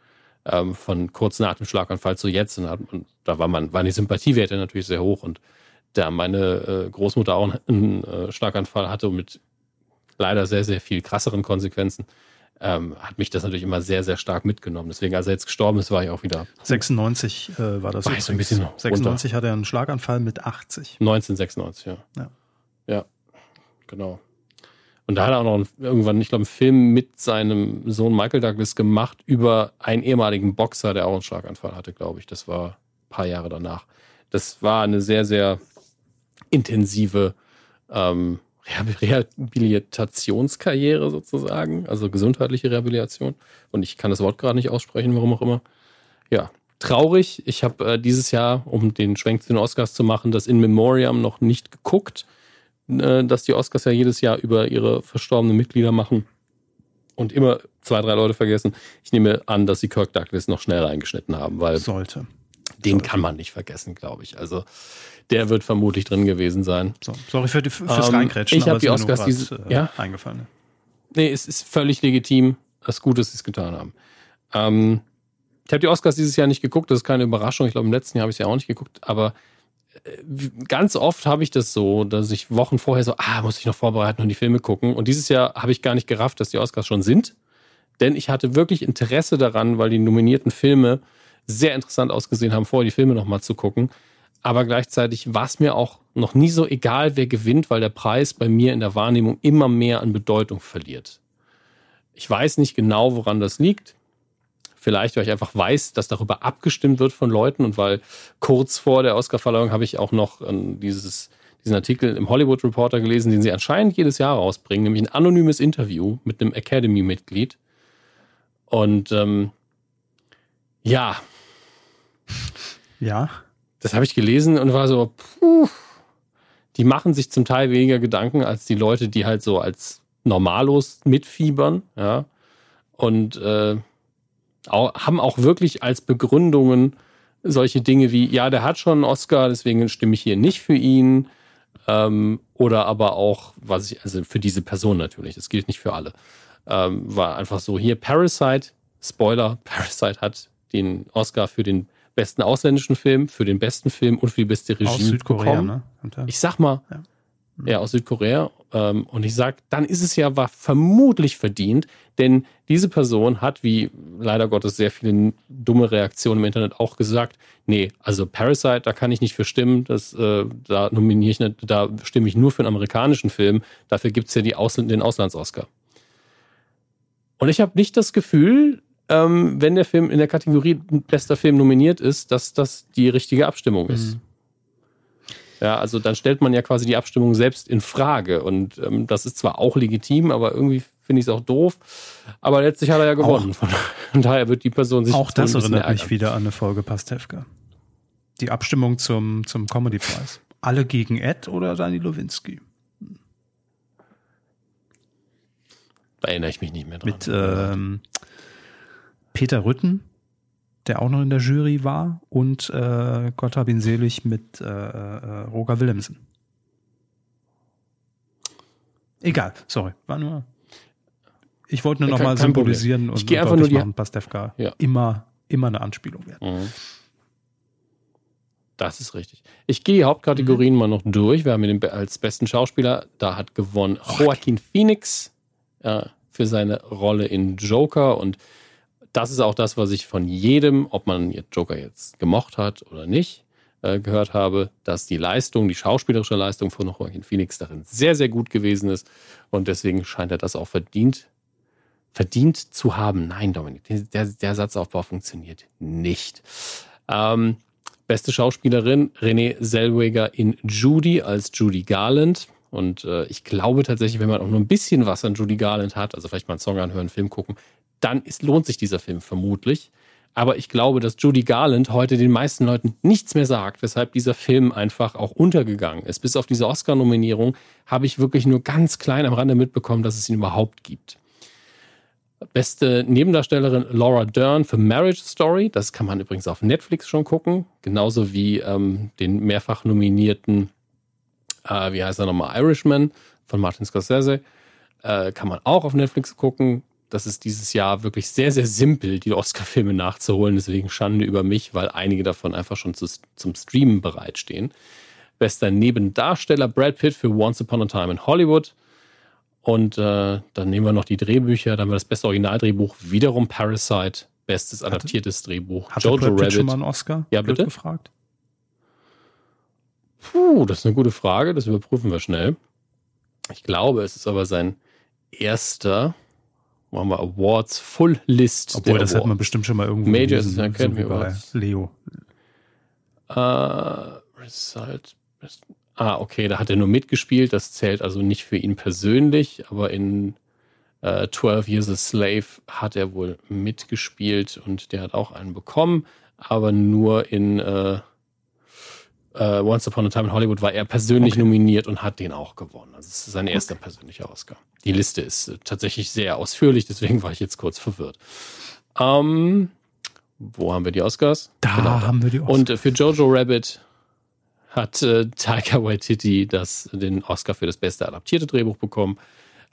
ähm, von kurz nach dem Schlaganfall zu jetzt. Und, hat, und da war man, waren die Sympathiewerte natürlich sehr hoch. Und da meine äh, Großmutter auch einen äh, Schlaganfall hatte mit leider sehr, sehr viel krasseren Konsequenzen, ähm, hat mich das natürlich immer sehr, sehr stark mitgenommen. Deswegen, als er jetzt gestorben ist, war ich auch wieder 96 äh, war das. War so ein bisschen runter. 96 hatte er einen Schlaganfall mit 80. 1996, ja. Ja. Ja, genau. Und da hat er auch noch einen- irgendwann, ich glaube, einen Film mit seinem Sohn Michael Douglas gemacht über einen ehemaligen Boxer, der auch einen Schlaganfall hatte, glaube ich. Das war ein paar Jahre danach. Das war eine sehr, sehr intensive ähm, Rehabilitationskarriere sozusagen, also gesundheitliche Rehabilitation. Und ich kann das Wort gerade nicht aussprechen, warum auch immer. Ja, traurig. Ich habe äh, dieses Jahr, um den Schwenk zu den Oscars zu machen, das In Memoriam noch nicht geguckt, äh, dass die Oscars ja jedes Jahr über ihre verstorbenen Mitglieder machen und immer zwei, drei Leute vergessen. Ich nehme an, dass sie Kirk Douglas noch schnell reingeschnitten haben, weil Sollte. den kann man nicht vergessen, glaube ich. Also der wird vermutlich drin gewesen sein. So, sorry für die, fürs Ähm, Reingrätschen. ich hab aber die ist Oscars grad, diese- äh, ja? eingefallen. Nee, es ist völlig legitim. Das Gute, dass sie es getan haben. Ähm, ich habe die Oscars dieses Jahr nicht geguckt, das ist keine Überraschung. Ich glaube, im letzten Jahr habe ich es ja auch nicht geguckt, aber äh, ganz oft habe ich das so, dass ich Wochen vorher so, ah, muss ich noch vorbereiten und die Filme gucken. Und dieses Jahr habe ich gar nicht gerafft, dass die Oscars schon sind. Denn ich hatte wirklich Interesse daran, weil die nominierten Filme sehr interessant ausgesehen haben, vorher die Filme nochmal zu gucken. Aber gleichzeitig war es mir auch noch nie so egal, wer gewinnt, weil der Preis bei mir in der Wahrnehmung immer mehr an Bedeutung verliert. Ich weiß nicht genau, woran das liegt. Vielleicht, weil ich einfach weiß, dass darüber abgestimmt wird von Leuten und weil kurz vor der Oscarverleihung habe ich auch noch ähm, dieses, diesen Artikel im Hollywood Reporter gelesen, den sie anscheinend jedes Jahr rausbringen, nämlich ein anonymes Interview mit einem Academy-Mitglied. Und ähm, ja, Ja, das habe ich gelesen und war so, puh, die machen sich zum Teil weniger Gedanken als die Leute, die halt so als Normalos mitfiebern, ja. Und äh, auch, haben auch wirklich als Begründungen solche Dinge wie, ja, der hat schon einen Oscar, deswegen stimme ich hier nicht für ihn. Ähm, oder aber auch, was ich, also für diese Person natürlich, das gilt nicht für alle. Ähm, war einfach so, hier Parasite, Spoiler, (laughs) Parasite hat den Oscar für den besten ausländischen Film, für den besten Film und für die beste Regie aus Südkorea, bekommen. ne? Ich sag mal, Ja. ja, aus Südkorea. Ähm, und ich sag, dann ist es ja war vermutlich verdient, denn diese Person hat, wie leider Gottes sehr viele dumme Reaktionen im Internet auch gesagt, nee, also Parasite, da kann ich nicht für stimmen, das, äh, da nominiere ich nicht, da stimme ich nur für einen amerikanischen Film, dafür gibt's ja die Ausl den Auslands-Oscar. Und ich habe nicht das Gefühl, ähm, wenn der Film in der Kategorie bester Film nominiert ist, dass das die richtige Abstimmung ist. Mhm. Ja, also dann stellt man ja quasi die Abstimmung selbst in Frage. Und ähm, das ist zwar auch legitim, aber irgendwie finde ich es auch doof. Aber letztlich hat er ja gewonnen. Von, von (laughs) daher wird die Person sich Auch das erinnert mich wieder an eine Folge Pastewka. Die Abstimmung zum, zum Comedy-Preis. Alle gegen Ed oder Dani Lowinski? Da erinnere ich mich nicht mehr dran. Mit ähm, Peter Rütten, der auch noch in der Jury war, und äh, Gott hab ihn selig mit äh, äh, Roger Willemsen. Egal, sorry, war nur. Ich wollte nur Ja, noch kein- mal kein symbolisieren Problem. Ich und, und einfach nur die- machen, Pastewka Ja. immer, immer eine Anspielung wert. Mhm. Das ist richtig. Ich gehe die Hauptkategorien mhm. mal noch durch. Wir haben ihn als besten Schauspieler, da hat gewonnen Joaquin Phoenix äh, für seine Rolle in Joker und das ist auch das, was ich von jedem, ob man Joker jetzt gemocht hat oder nicht, äh, gehört habe, dass die Leistung, die schauspielerische Leistung von Joaquin Phoenix darin sehr, sehr gut gewesen ist. Und deswegen scheint er das auch verdient, verdient zu haben. Nein, Dominik, der, der Satzaufbau funktioniert nicht. Ähm, beste Schauspielerin Renee Zellweger in Judy als Judy Garland. Und äh, ich glaube tatsächlich, wenn man auch nur ein bisschen was an Judy Garland hat, also vielleicht mal einen Song anhören, einen Film gucken, dann ist, lohnt sich dieser Film vermutlich. Aber ich glaube, dass Judy Garland heute den meisten Leuten nichts mehr sagt, weshalb dieser Film einfach auch untergegangen ist. Bis auf diese Oscar-Nominierung habe ich wirklich nur ganz klein am Rande mitbekommen, dass es ihn überhaupt gibt. Beste Nebendarstellerin Laura Dern für Marriage Story. Das kann man übrigens auf Netflix schon gucken. Genauso wie ähm, den mehrfach nominierten, äh, wie heißt er nochmal, Irishman von Martin Scorsese. Äh, kann man auch auf Netflix gucken das ist dieses Jahr wirklich sehr, sehr simpel, die Oscar-Filme nachzuholen. Deswegen Schande über mich, weil einige davon einfach schon zu, zum Streamen bereitstehen. Bester Nebendarsteller Brad Pitt für Once Upon a Time in Hollywood. Und äh, dann nehmen wir noch die Drehbücher. Dann haben wir das beste Originaldrehbuch, wiederum Parasite, bestes adaptiertes hatte, Drehbuch. Hat Jojo Brad Pitt Rabbit. schon mal einen Oscar? Ja, bitte. Gefragt? Puh, das ist eine gute Frage. Das überprüfen wir schnell. Ich glaube, es ist aber sein erster machen wir Awards Full List. Obwohl, das Awards. hat man bestimmt schon mal irgendwo Majors gelesen, Academy so bei Leo. Uh, Result. Ah, okay, da hat er nur mitgespielt. Das zählt also nicht für ihn persönlich, aber in uh, 12 Years a Slave hat er wohl mitgespielt und der hat auch einen bekommen, aber nur in uh, uh, Once Upon a Time in Hollywood war er persönlich okay. nominiert und hat den auch gewonnen. Also es ist sein erster okay. persönlicher Oscar. Die Liste ist äh, tatsächlich sehr ausführlich, deswegen war ich jetzt kurz verwirrt. Ähm, wo haben wir die Oscars? Da genau. haben wir die Oscars. Und äh, für Jojo Rabbit hat äh, Taika Waititi das, den Oscar für das beste adaptierte Drehbuch bekommen.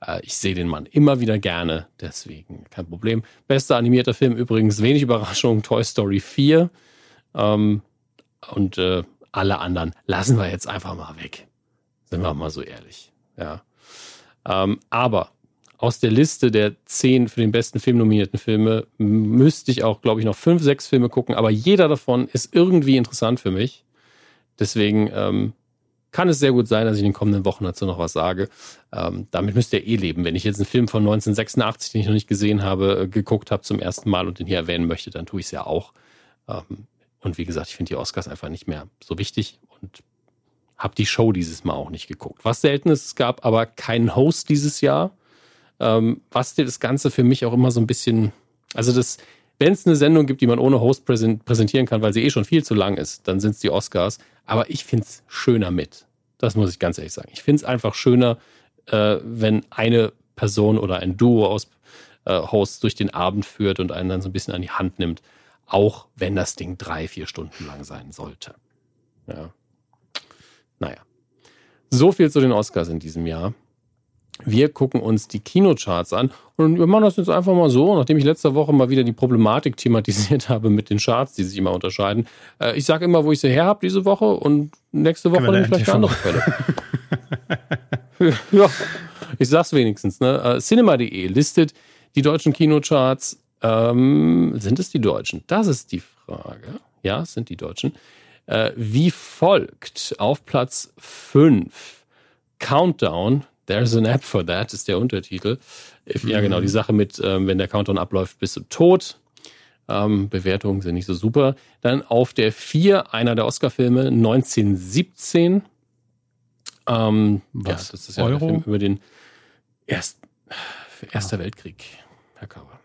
Äh, ich sehe den Mann immer wieder gerne, deswegen kein Problem. Bester animierter Film übrigens, wenig Überraschung, Toy Story 4. Ähm, und äh, alle anderen lassen wir jetzt einfach mal weg. Sind wir mal so ehrlich. Ja. Ähm, aber aus der Liste der zehn für den besten Film nominierten Filme müsste ich auch, glaube ich, noch fünf, sechs Filme gucken, aber jeder davon ist irgendwie interessant für mich. Deswegen ähm, kann es sehr gut sein, dass ich in den kommenden Wochen dazu noch was sage. Ähm, damit müsst ihr eh leben. Wenn ich jetzt einen Film von 1986, den ich noch nicht gesehen habe, äh, geguckt habe zum ersten Mal und den hier erwähnen möchte, dann tue ich es ja auch. Ähm, und wie gesagt, ich finde die Oscars einfach nicht mehr so wichtig und habe die Show dieses Mal auch nicht geguckt. Was selten ist, es gab aber keinen Host dieses Jahr, ähm, was das Ganze für mich auch immer so ein bisschen, also das, wenn es eine Sendung gibt, die man ohne Host präsentieren kann, weil sie eh schon viel zu lang ist, dann sind es die Oscars. Aber ich finde es schöner mit. Das muss ich ganz ehrlich sagen. Ich finde es einfach schöner, äh, wenn eine Person oder ein Duo aus äh, Hosts durch den Abend führt und einen dann so ein bisschen an die Hand nimmt auch wenn das Ding drei, vier Stunden lang sein sollte. Ja. Naja. So viel zu den Oscars in diesem Jahr. Wir gucken uns die Kinocharts an und wir machen das jetzt einfach mal so, nachdem ich letzte Woche mal wieder die Problematik thematisiert (laughs) habe mit den Charts, die sich immer unterscheiden. Äh, ich sage immer, wo ich sie her habe diese Woche und nächste Woche nehme ich vielleicht eine andere Quelle. (laughs) (laughs) ja, ich sag's wenigstens. Ne? Äh, Cinema.de listet die deutschen Kinocharts ähm, sind es die Deutschen? Das ist die Frage. Ja, es sind die Deutschen. Äh, wie folgt auf Platz 5 Countdown. There's an app for that, ist der Untertitel. If, mhm. Ja, genau, die Sache mit, ähm, wenn der Countdown abläuft, bist du tot. Ähm, Bewertungen sind nicht so super. Dann auf der 4 einer der Oscar-Filme 1917. Ähm, Was? Ja, das ist ja Euro? der Film über den Erst, Erster ah. Weltkrieg, Herr Kauer.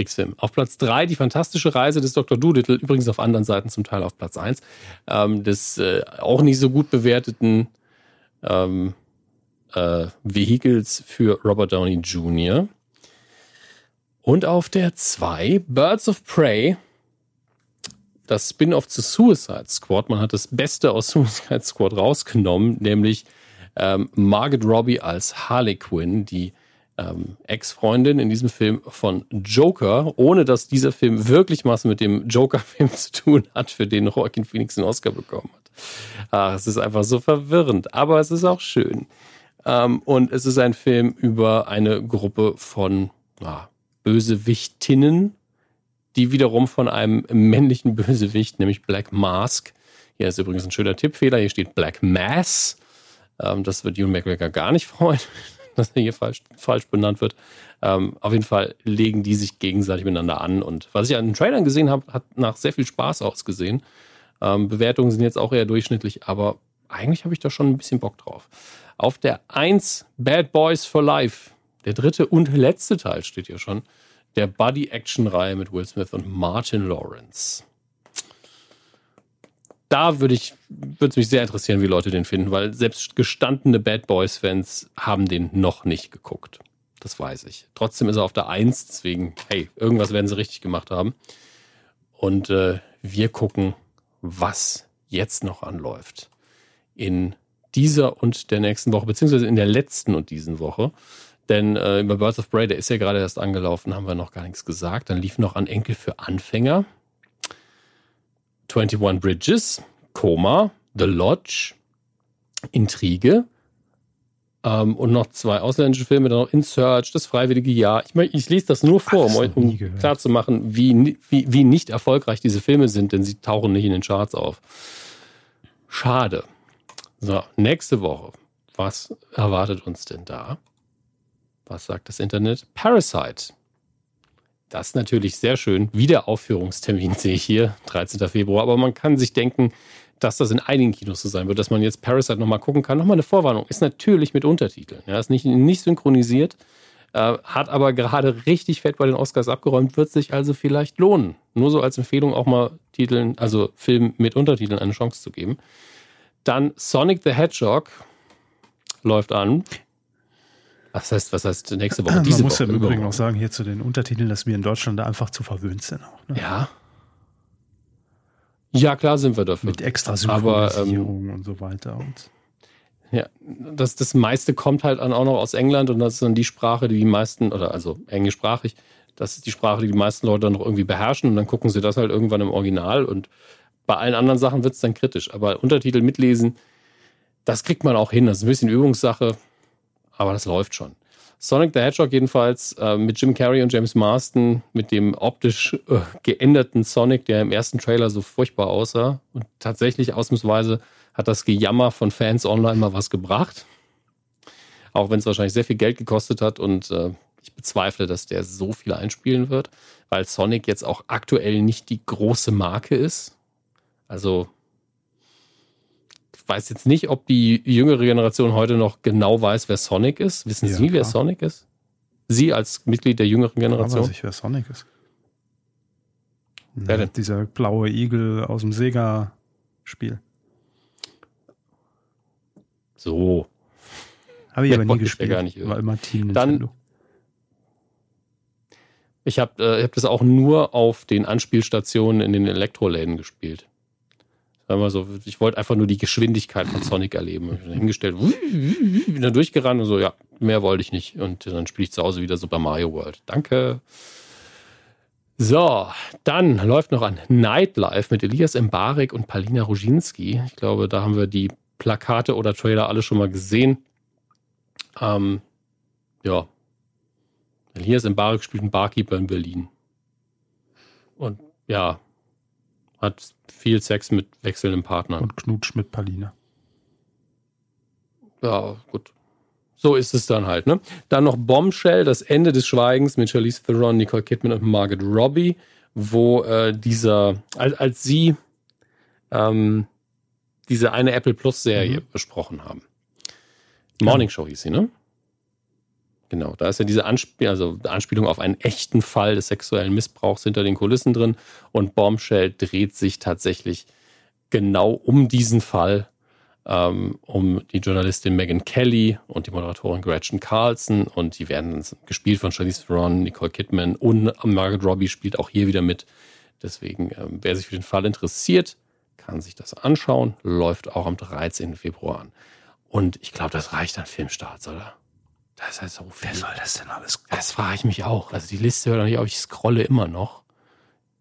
Kriegsfilm. Auf Platz 3 die fantastische Reise des Dr. Doolittle, übrigens auf anderen Seiten zum Teil auf Platz 1, ähm, des äh, auch nicht so gut bewerteten ähm, äh, Vehicles für Robert Downey Jr. Und auf der 2 Birds of Prey, das Spin-off zu Suicide Squad. Man hat das Beste aus (laughs) Suicide Squad rausgenommen, nämlich ähm, Margaret Robbie als Harley Quinn, die ähm, Ex-Freundin in diesem Film von Joker, ohne dass dieser Film wirklich was mit dem Joker-Film (laughs) zu tun hat, für den Joaquin Phoenix einen Oscar bekommen hat. Ach, es ist einfach so verwirrend, aber es ist auch schön. Ähm, und es ist ein Film über eine Gruppe von ja, Bösewichtinnen, die wiederum von einem männlichen Bösewicht, nämlich Black Mask, hier ist übrigens ein schöner Tippfehler, hier steht Black Mass. Ähm, das wird Ewan McGregor gar nicht (laughs) freuen, (laughs) dass er hier falsch, falsch benannt wird. Ähm, auf jeden Fall legen die sich gegenseitig miteinander an. Und was ich an den Trailern gesehen habe, hat nach sehr viel Spaß ausgesehen. Ähm, Bewertungen sind jetzt auch eher durchschnittlich, aber eigentlich habe ich da schon ein bisschen Bock drauf. Auf der 1 Bad Boys for Life, der dritte und letzte Teil steht hier schon, der Buddy-Action-Reihe mit Will Smith und Martin Lawrence. Da würde ich, würde es mich sehr interessieren, wie Leute den finden, weil selbst gestandene Bad Boys-Fans haben den noch nicht geguckt. Das weiß ich. Trotzdem ist er auf der 1, deswegen, hey, irgendwas werden sie richtig gemacht haben. Und äh, wir gucken was jetzt noch anläuft. In dieser und der nächsten Woche, beziehungsweise in der letzten und diesen Woche. Denn äh, über Birds of Prey, der ist ja gerade erst angelaufen, haben wir noch gar nichts gesagt. Dann lief noch an Enkel für Anfänger. 21 Bridges, Koma, The Lodge, Intrige, ähm, und noch zwei ausländische Filme, dann noch In Search, Das Freiwillige Jahr. Ich, mein, ich lese das nur vor, um euch um klar zu machen, wie, wie, wie nicht erfolgreich diese Filme sind, denn sie tauchen nicht in den Charts auf. Schade. So, nächste Woche. Was erwartet uns denn da? Was sagt das Internet? Parasite. Das ist natürlich sehr schön. Wiederaufführungstermin sehe ich hier, 13. Februar. Aber man kann sich denken, dass das in einigen Kinos so sein wird, dass man jetzt Parasite nochmal gucken kann. Nochmal eine Vorwarnung. Ist natürlich mit Untertiteln. Ja, ist nicht, nicht synchronisiert, äh, hat aber gerade richtig fett bei den Oscars abgeräumt, wird sich also vielleicht lohnen. Nur so als Empfehlung auch mal Titeln, also Film mit Untertiteln eine Chance zu geben. Dann Sonic the Hedgehog läuft an. Was heißt, was heißt nächste Woche? Diese Man muss Woche, ja im Übrigen noch sagen, hier zu den Untertiteln, dass wir in Deutschland da einfach zu verwöhnt sind. Auch, ne? Ja, ja, klar sind wir dafür. Mit extra Synchronisierung ähm, und so weiter. Und ja, das, das meiste kommt halt auch noch aus England und das ist dann die Sprache, die die meisten, oder also englischsprachig, das ist die Sprache, die die meisten Leute dann noch irgendwie beherrschen und dann gucken sie das halt irgendwann im Original und bei allen anderen Sachen wird es dann kritisch. Aber Untertitel mitlesen, das kriegt man auch hin. Das ist ein bisschen Übungssache, aber das läuft schon. Sonic the Hedgehog jedenfalls äh, mit Jim Carrey und James Marston, mit dem optisch äh, geänderten Sonic, der im ersten Trailer so furchtbar aussah. Und tatsächlich ausnahmsweise hat das Gejammer von Fans online mal was gebracht. Auch wenn es wahrscheinlich sehr viel Geld gekostet hat und äh, ich bezweifle, dass der so viel einspielen wird, weil Sonic jetzt auch aktuell nicht die große Marke ist. Also weiß jetzt nicht, ob die jüngere Generation heute noch genau weiß, wer Sonic ist. Wissen ja, Sie, klar. wer Sonic ist? Sie als Mitglied der jüngeren Generation? Ja, weiß ich, wer Sonic ist. Wer denn? Dieser blaue Igel aus dem Sega-Spiel. So. Habe ich aber nie gespielt. Gar nicht War immer Team Nintendo. Dann, ich habe äh, hab das auch nur auf den Anspielstationen in den Elektroläden gespielt. Sagen so, ich wollte einfach nur die Geschwindigkeit von Sonic erleben. Ich bin hingestellt, bin dann durchgerannt und so, ja, mehr wollte ich nicht. Und dann spiele ich zu Hause wieder Super Mario World. Danke. So, dann läuft noch an Nightlife mit Elias Mbarek und Palina Ruzinski. Ich glaube, da haben wir die Plakate oder Trailer alle schon mal gesehen. Ähm, ja. Elias Mbarek spielt einen Barkeeper in Berlin. Und ja, hat viel Sex mit wechselnden Partnern. Und knutscht mit Paline. Ja, gut. So ist es dann halt, ne? Dann noch Bombshell, das Ende des Schweigens mit Charlize Theron, Nicole Kidman und Margaret Robbie, wo äh, dieser, als, als sie ähm, diese eine Apple Plus Serie mhm. besprochen haben. Morning Show hieß sie, ne? Genau, da ist ja diese Anspiel also Anspielung auf einen echten Fall des sexuellen Missbrauchs hinter den Kulissen drin. Und Bombshell dreht sich tatsächlich genau um diesen Fall, ähm, um die Journalistin Megan Kelly und die Moderatorin Gretchen Carlson. Und die werden gespielt von Charlize Theron, Nicole Kidman und Margaret Robbie spielt auch hier wieder mit. Deswegen, ähm, wer sich für den Fall interessiert, kann sich das anschauen. Läuft auch am 13. Februar an. Und ich glaube, das reicht an Filmstarts, oder? Das ist ja so viel. Wer soll das denn alles Das frage ich mich auch. Also die Liste hört noch nicht auf, ich scrolle immer noch.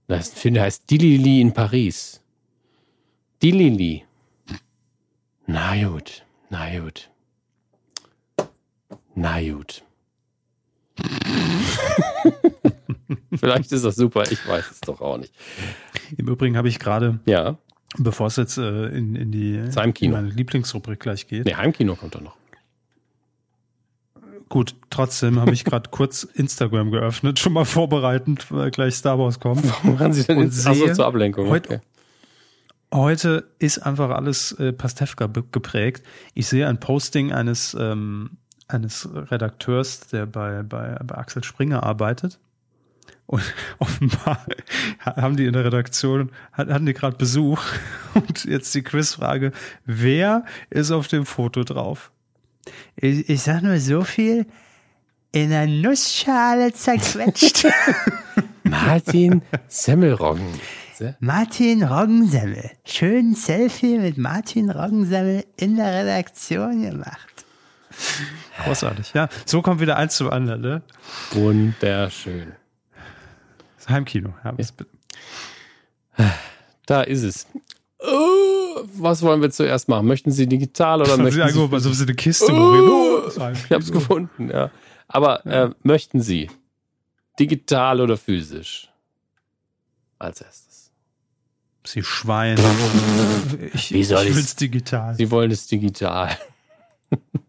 Das Film, der heißt Dilili in Paris. Dilili. Na gut, na gut. Na gut. (laughs) Vielleicht ist das super, ich weiß es doch auch nicht. Im Übrigen habe ich gerade, Ja, bevor es jetzt äh, in, in die Heimkino. in meine Lieblingsrubrik gleich geht, nee, Heimkino kommt doch noch. Gut, trotzdem habe ich gerade (laughs) kurz Instagram geöffnet, schon mal vorbereitend, weil gleich Star Wars kommt. Machen Sie denn ins, also zur Ablenkung? heute- Okay. Heute ist einfach alles äh, Pastewka geprägt. Ich sehe ein Posting eines, ähm, eines Redakteurs, der bei, bei, bei Axel Springer arbeitet. Und (laughs) offenbar haben die in der Redaktion, hat- hatten die gerade Besuch. (laughs) Und jetzt die Quizfrage, wer ist auf dem Foto drauf? Ich, ich sag nur so viel, in einer Nussschale zerquetscht. (laughs) Martin Semmelroggen. Martin Roggensemmel. Schön Selfie mit Martin Roggensemmel in der Redaktion gemacht. Großartig, ja. So kommt wieder eins zum anderen, ne? Wunderschön. Das Heimkino. Ja, Da ist es. Oh, was wollen wir zuerst machen? Möchten Sie digital oder (laughs) möchten Sie... irgendwo so eine Kiste. Oh. Ich habe es gefunden, ja. Aber Äh, möchten Sie digital oder physisch? Als erstes. Sie Schwein. (laughs) Ich, Wie soll ich will's digital. Sie wollen es digital.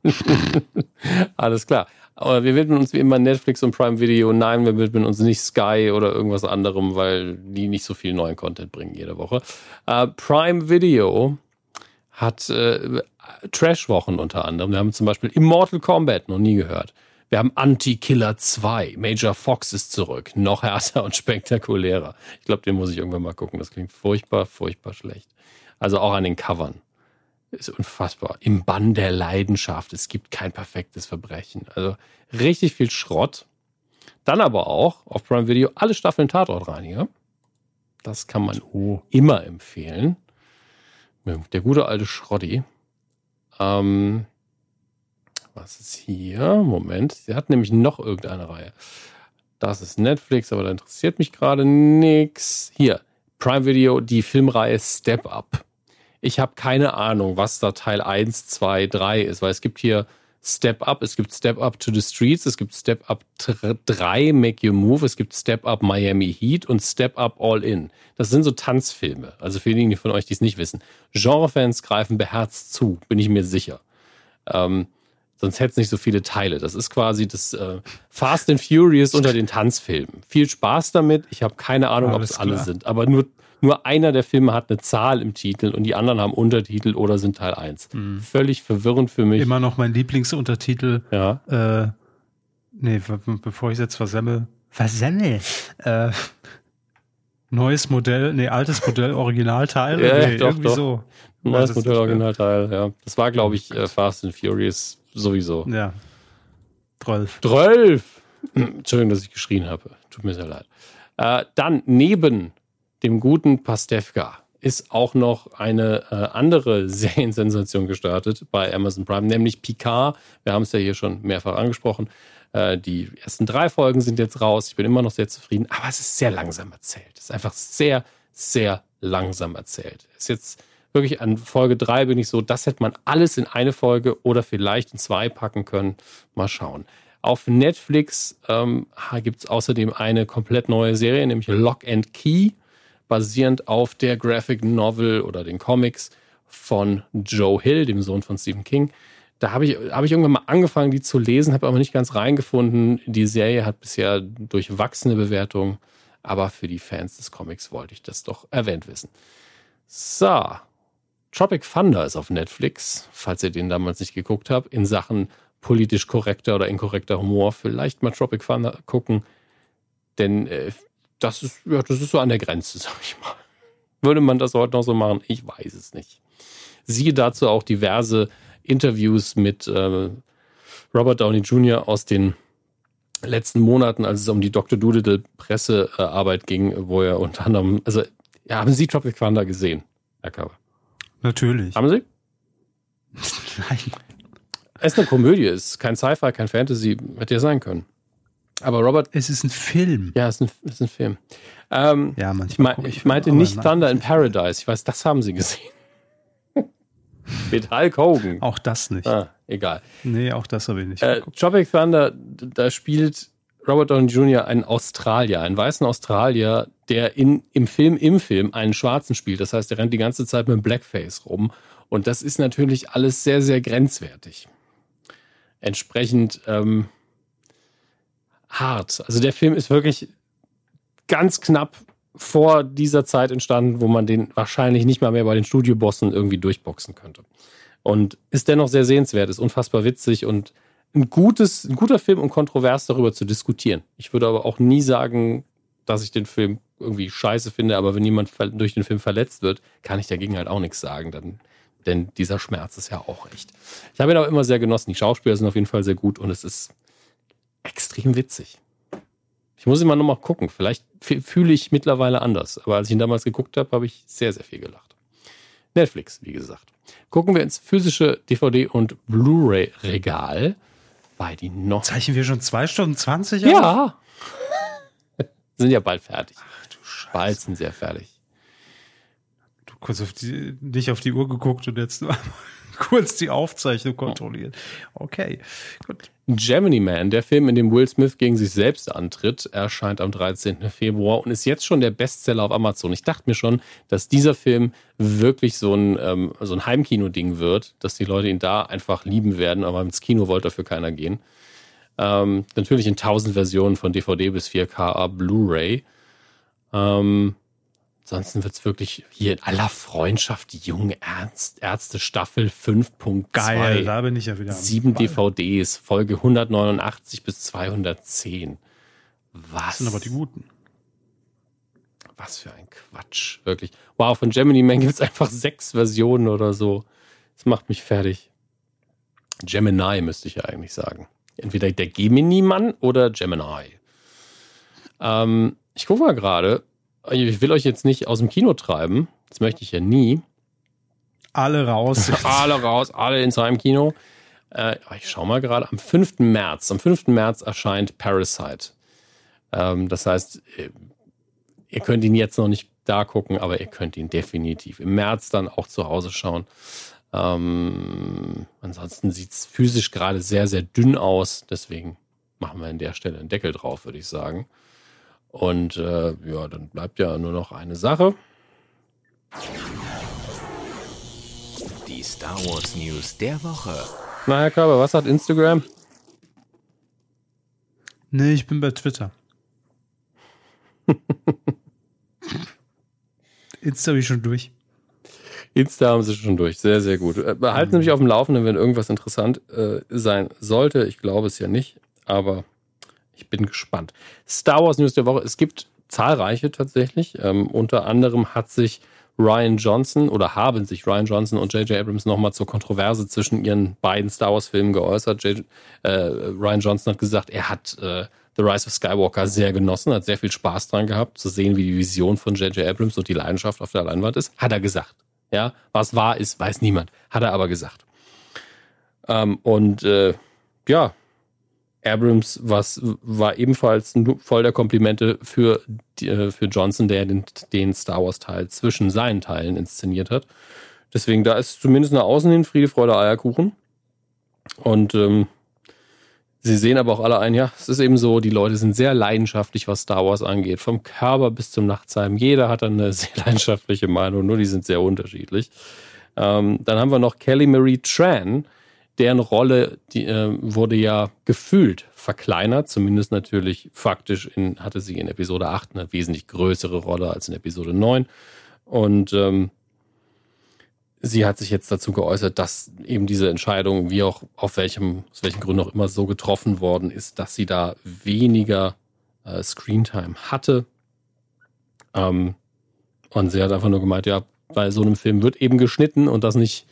(laughs) Alles klar. Aber wir widmen uns wie immer Netflix und Prime Video. Nein, wir widmen uns nicht Sky oder irgendwas anderem, weil die nicht so viel neuen Content bringen jede Woche. Äh, Prime Video hat äh, Trash-Wochen unter anderem. Wir haben zum Beispiel Immortal Kombat noch nie gehört. Wir haben Anti-Killer 2. Major Fox ist zurück. Noch härter und (laughs) spektakulärer. Ich glaube, den muss ich irgendwann mal gucken. Das klingt furchtbar, furchtbar schlecht. Also auch an den Covern. Ist unfassbar. Im Bann der Leidenschaft. Es gibt kein perfektes Verbrechen. Also richtig viel Schrott. Dann aber auch auf Prime Video alle Staffeln Tatortreiniger. Das kann man immer empfehlen. Der gute alte Schrotti. Ähm, was ist hier? Moment. Sie hat nämlich noch irgendeine Reihe. Das ist Netflix, aber da interessiert mich gerade nix. Hier, Prime Video, die Filmreihe Step Up. Ich habe keine Ahnung, was da Teil 1, 2, 3 ist, weil es gibt hier Step Up, es gibt Step Up to the Streets, es gibt Step Up 3, Make Your Move, es gibt Step Up Miami Heat und Step Up All In. Das sind so Tanzfilme. Also für diejenigen von euch, die es nicht wissen. Genrefans greifen beherzt zu, bin ich mir sicher. Ähm, sonst hätte es nicht so viele Teile. Das ist quasi das äh, Fast and Furious unter den Tanzfilmen. Viel Spaß damit. Ich habe keine Ahnung, ob es alle sind. Aber nur, nur einer der Filme hat eine Zahl im Titel und die anderen haben Untertitel oder sind Teil 1. Völlig verwirrend für mich. Immer noch mein Lieblingsuntertitel. Ja. Äh, nee, be- be- bevor ich jetzt versemmel. Versemmel. Äh, neues Modell, nee, altes Modell, Originalteil. Ja, nee, doch, irgendwie doch. so. Neues Modell. Originalteil, ja. Das war, glaube ich, äh, Fast and Furious sowieso. Ja. 12. 12! Entschuldigung, dass ich geschrien habe. Tut mir sehr leid. Äh, dann neben dem guten Pastewka ist auch noch eine äh, andere (laughs) Seriensensation gestartet bei Amazon Prime, nämlich Picard. Wir haben es ja hier schon mehrfach angesprochen. Äh, die ersten drei Folgen sind jetzt raus. Ich bin immer noch sehr zufrieden, aber es ist sehr langsam erzählt. Es ist einfach sehr, sehr langsam erzählt. Es ist jetzt wirklich an Folge drei bin ich so, das hätte man alles in eine Folge oder vielleicht in zwei packen können. Mal schauen. Auf Netflix ähm, gibt es außerdem eine komplett neue Serie, nämlich Lock and Key, basierend auf der Graphic Novel oder den Comics von Joe Hill, dem Sohn von Stephen King. Da habe ich, hab ich irgendwann mal angefangen, die zu lesen, habe aber nicht ganz reingefunden. Die Serie hat bisher durchwachsene Bewertungen, aber für die Fans des Comics wollte ich das doch erwähnt wissen. So, Tropic Thunder ist auf Netflix, falls ihr den damals nicht geguckt habt, in Sachen politisch korrekter oder inkorrekter Humor. Vielleicht mal Tropic Thunder gucken, denn äh, das, ist, ja, das ist so an der Grenze, (laughs) sag ich mal. Würde man das heute noch so machen? Ich weiß es nicht. Siehe dazu auch diverse Interviews mit äh, Robert Downey Jr. aus den letzten Monaten, als es um die Dr. Doolittle Pressearbeit ging, wo er unter anderem, also ja, haben Sie Tropic Thunder gesehen, Herr Körber? Natürlich. Haben Sie? (laughs) Nein. Es ist eine Komödie, es ist kein Sci-Fi, kein Fantasy, hätte ja sein können. Aber Robert. Es ist ein Film. Ja, es ist ein, es ist ein Film. Ähm, ja, manchmal. Ich, mein, ich meinte nicht. Thunder in Paradise. Ich weiß, das haben sie gesehen. (laughs) Mit Hulk Hogan. Auch das nicht. Ah, egal. Nee, auch das habe ich nicht. Äh, Tropic Thunder, da spielt Robert Downey Jr. einen Australier, einen weißen Australier, der in, im Film, im Film einen Schwarzen spielt. Das heißt, er rennt die ganze Zeit mit Blackface rum. Und das ist natürlich alles sehr, sehr grenzwertig. Entsprechend ähm, hart. Also der Film ist wirklich ganz knapp vor dieser Zeit entstanden, wo man den wahrscheinlich nicht mal mehr bei den Studiobossen irgendwie durchboxen könnte. Und ist dennoch sehr sehenswert, ist unfassbar witzig und ein, gutes, ein guter Film, um kontrovers darüber zu diskutieren. Ich würde aber auch nie sagen, dass ich den Film irgendwie scheiße finde, aber wenn jemand durch den Film verletzt wird, kann ich dagegen halt auch nichts sagen. Dann, denn dieser Schmerz ist ja auch echt. Ich habe ihn auch immer sehr genossen. Die Schauspieler sind auf jeden Fall sehr gut und es ist extrem witzig. Ich muss immer noch mal gucken. Vielleicht fühle ich mittlerweile anders. Aber als ich ihn damals geguckt habe, habe ich sehr, sehr viel gelacht. Netflix, wie gesagt. Gucken wir ins physische DVD- und Blu-ray-Regal. Bei die noch. Zeichnen wir schon zwei Stunden 20 Ja. (laughs) sind ja bald fertig. Ach du Scheiße. Bald sind ja fertig. Du kurz auf die, nicht auf die Uhr geguckt und jetzt nur kurz die Aufzeichnung kontrolliert. Okay, gut. Gemini Man, der Film, in dem Will Smith gegen sich selbst antritt, erscheint am 13. Februar und ist jetzt schon der Bestseller auf Amazon. Ich dachte mir schon, dass dieser Film wirklich so ein, ähm, so ein Heimkino-Ding wird, dass die Leute ihn da einfach lieben werden, aber ins Kino wollte dafür keiner gehen. Ähm, natürlich in tausend Versionen von DVD bis 4K Blu-ray. Ähm, Ansonsten wird es wirklich hier in aller Freundschaft die junge Ernst, Ärzte Staffel 5.2. Geil, da bin ich ja wieder. Sieben DVDs, Folge 189 bis 210. Was? Das sind aber die guten. Was für ein Quatsch, wirklich. Wow, von Gemini Man gibt es einfach sechs Versionen oder so. Das macht mich fertig. Gemini müsste ich ja eigentlich sagen. Entweder der Gemini-Mann oder Gemini. Ähm, ich gucke mal gerade, ich will euch jetzt nicht aus dem Kino treiben. Das möchte ich ja nie. Alle raus. (laughs) alle raus, alle ins Heimkino. Äh, ich schau mal gerade. Am 5. März, am 5. März erscheint Parasite. Ähm, das heißt, äh, ihr könnt ihn jetzt noch nicht da gucken, aber ihr könnt ihn definitiv im März dann auch zu Hause schauen. Ähm, ansonsten sieht es physisch gerade sehr, sehr dünn aus. Deswegen machen wir an der Stelle einen Deckel drauf, würde ich sagen. Und äh, ja, dann bleibt ja nur noch eine Sache. Die Star Wars News der Woche. Na, Herr Körber, was hat Instagram? Nee, ich bin bei Twitter. (laughs) Insta habe ich schon durch. Insta haben sie schon durch. Sehr, sehr gut. Äh, behalten Sie mich auf dem Laufenden, wenn irgendwas interessant äh, sein sollte. Ich glaube es ja nicht, aber ich bin gespannt. Star Wars News der Woche. Es gibt zahlreiche tatsächlich. Ähm, unter anderem hat sich Ryan Johnson oder haben sich Ryan Johnson und J.J. Abrams nochmal zur Kontroverse zwischen ihren beiden Star Wars-Filmen geäußert. J, äh, Ryan Johnson hat gesagt, er hat äh, The Rise of Skywalker sehr genossen, hat sehr viel Spaß dran gehabt, zu sehen, wie die Vision von J.J. Abrams und die Leidenschaft auf der Leinwand ist. Hat er gesagt. Ja, was wahr ist, weiß niemand. Hat er aber gesagt. Ähm, und äh, ja, Abrams was, war ebenfalls voll der Komplimente für, äh, für Johnson, der den, den Star Wars-Teil zwischen seinen Teilen inszeniert hat. Deswegen, da ist zumindest nach außen hin Friede, Freude, Eierkuchen. Und ähm, sie sehen aber auch alle ein, ja, es ist eben so, die Leute sind sehr leidenschaftlich, was Star Wars angeht. Vom Körper bis zum Nachtsheim. Jeder hat dann eine (laughs) sehr leidenschaftliche Meinung, nur die sind sehr unterschiedlich. Ähm, dann haben wir noch Kelly Marie Tran, deren Rolle die, äh, wurde ja gefühlt verkleinert, zumindest natürlich faktisch in, hatte sie in Episode 8 eine wesentlich größere Rolle als in Episode 9. Und ähm, sie hat sich jetzt dazu geäußert, dass eben diese Entscheidung, wie auch auf welchem, aus welchen Gründen auch immer so getroffen worden ist, dass sie da weniger äh, Screentime hatte. Ähm, und sie hat einfach nur gemeint, ja, bei so einem Film wird eben geschnitten und das nicht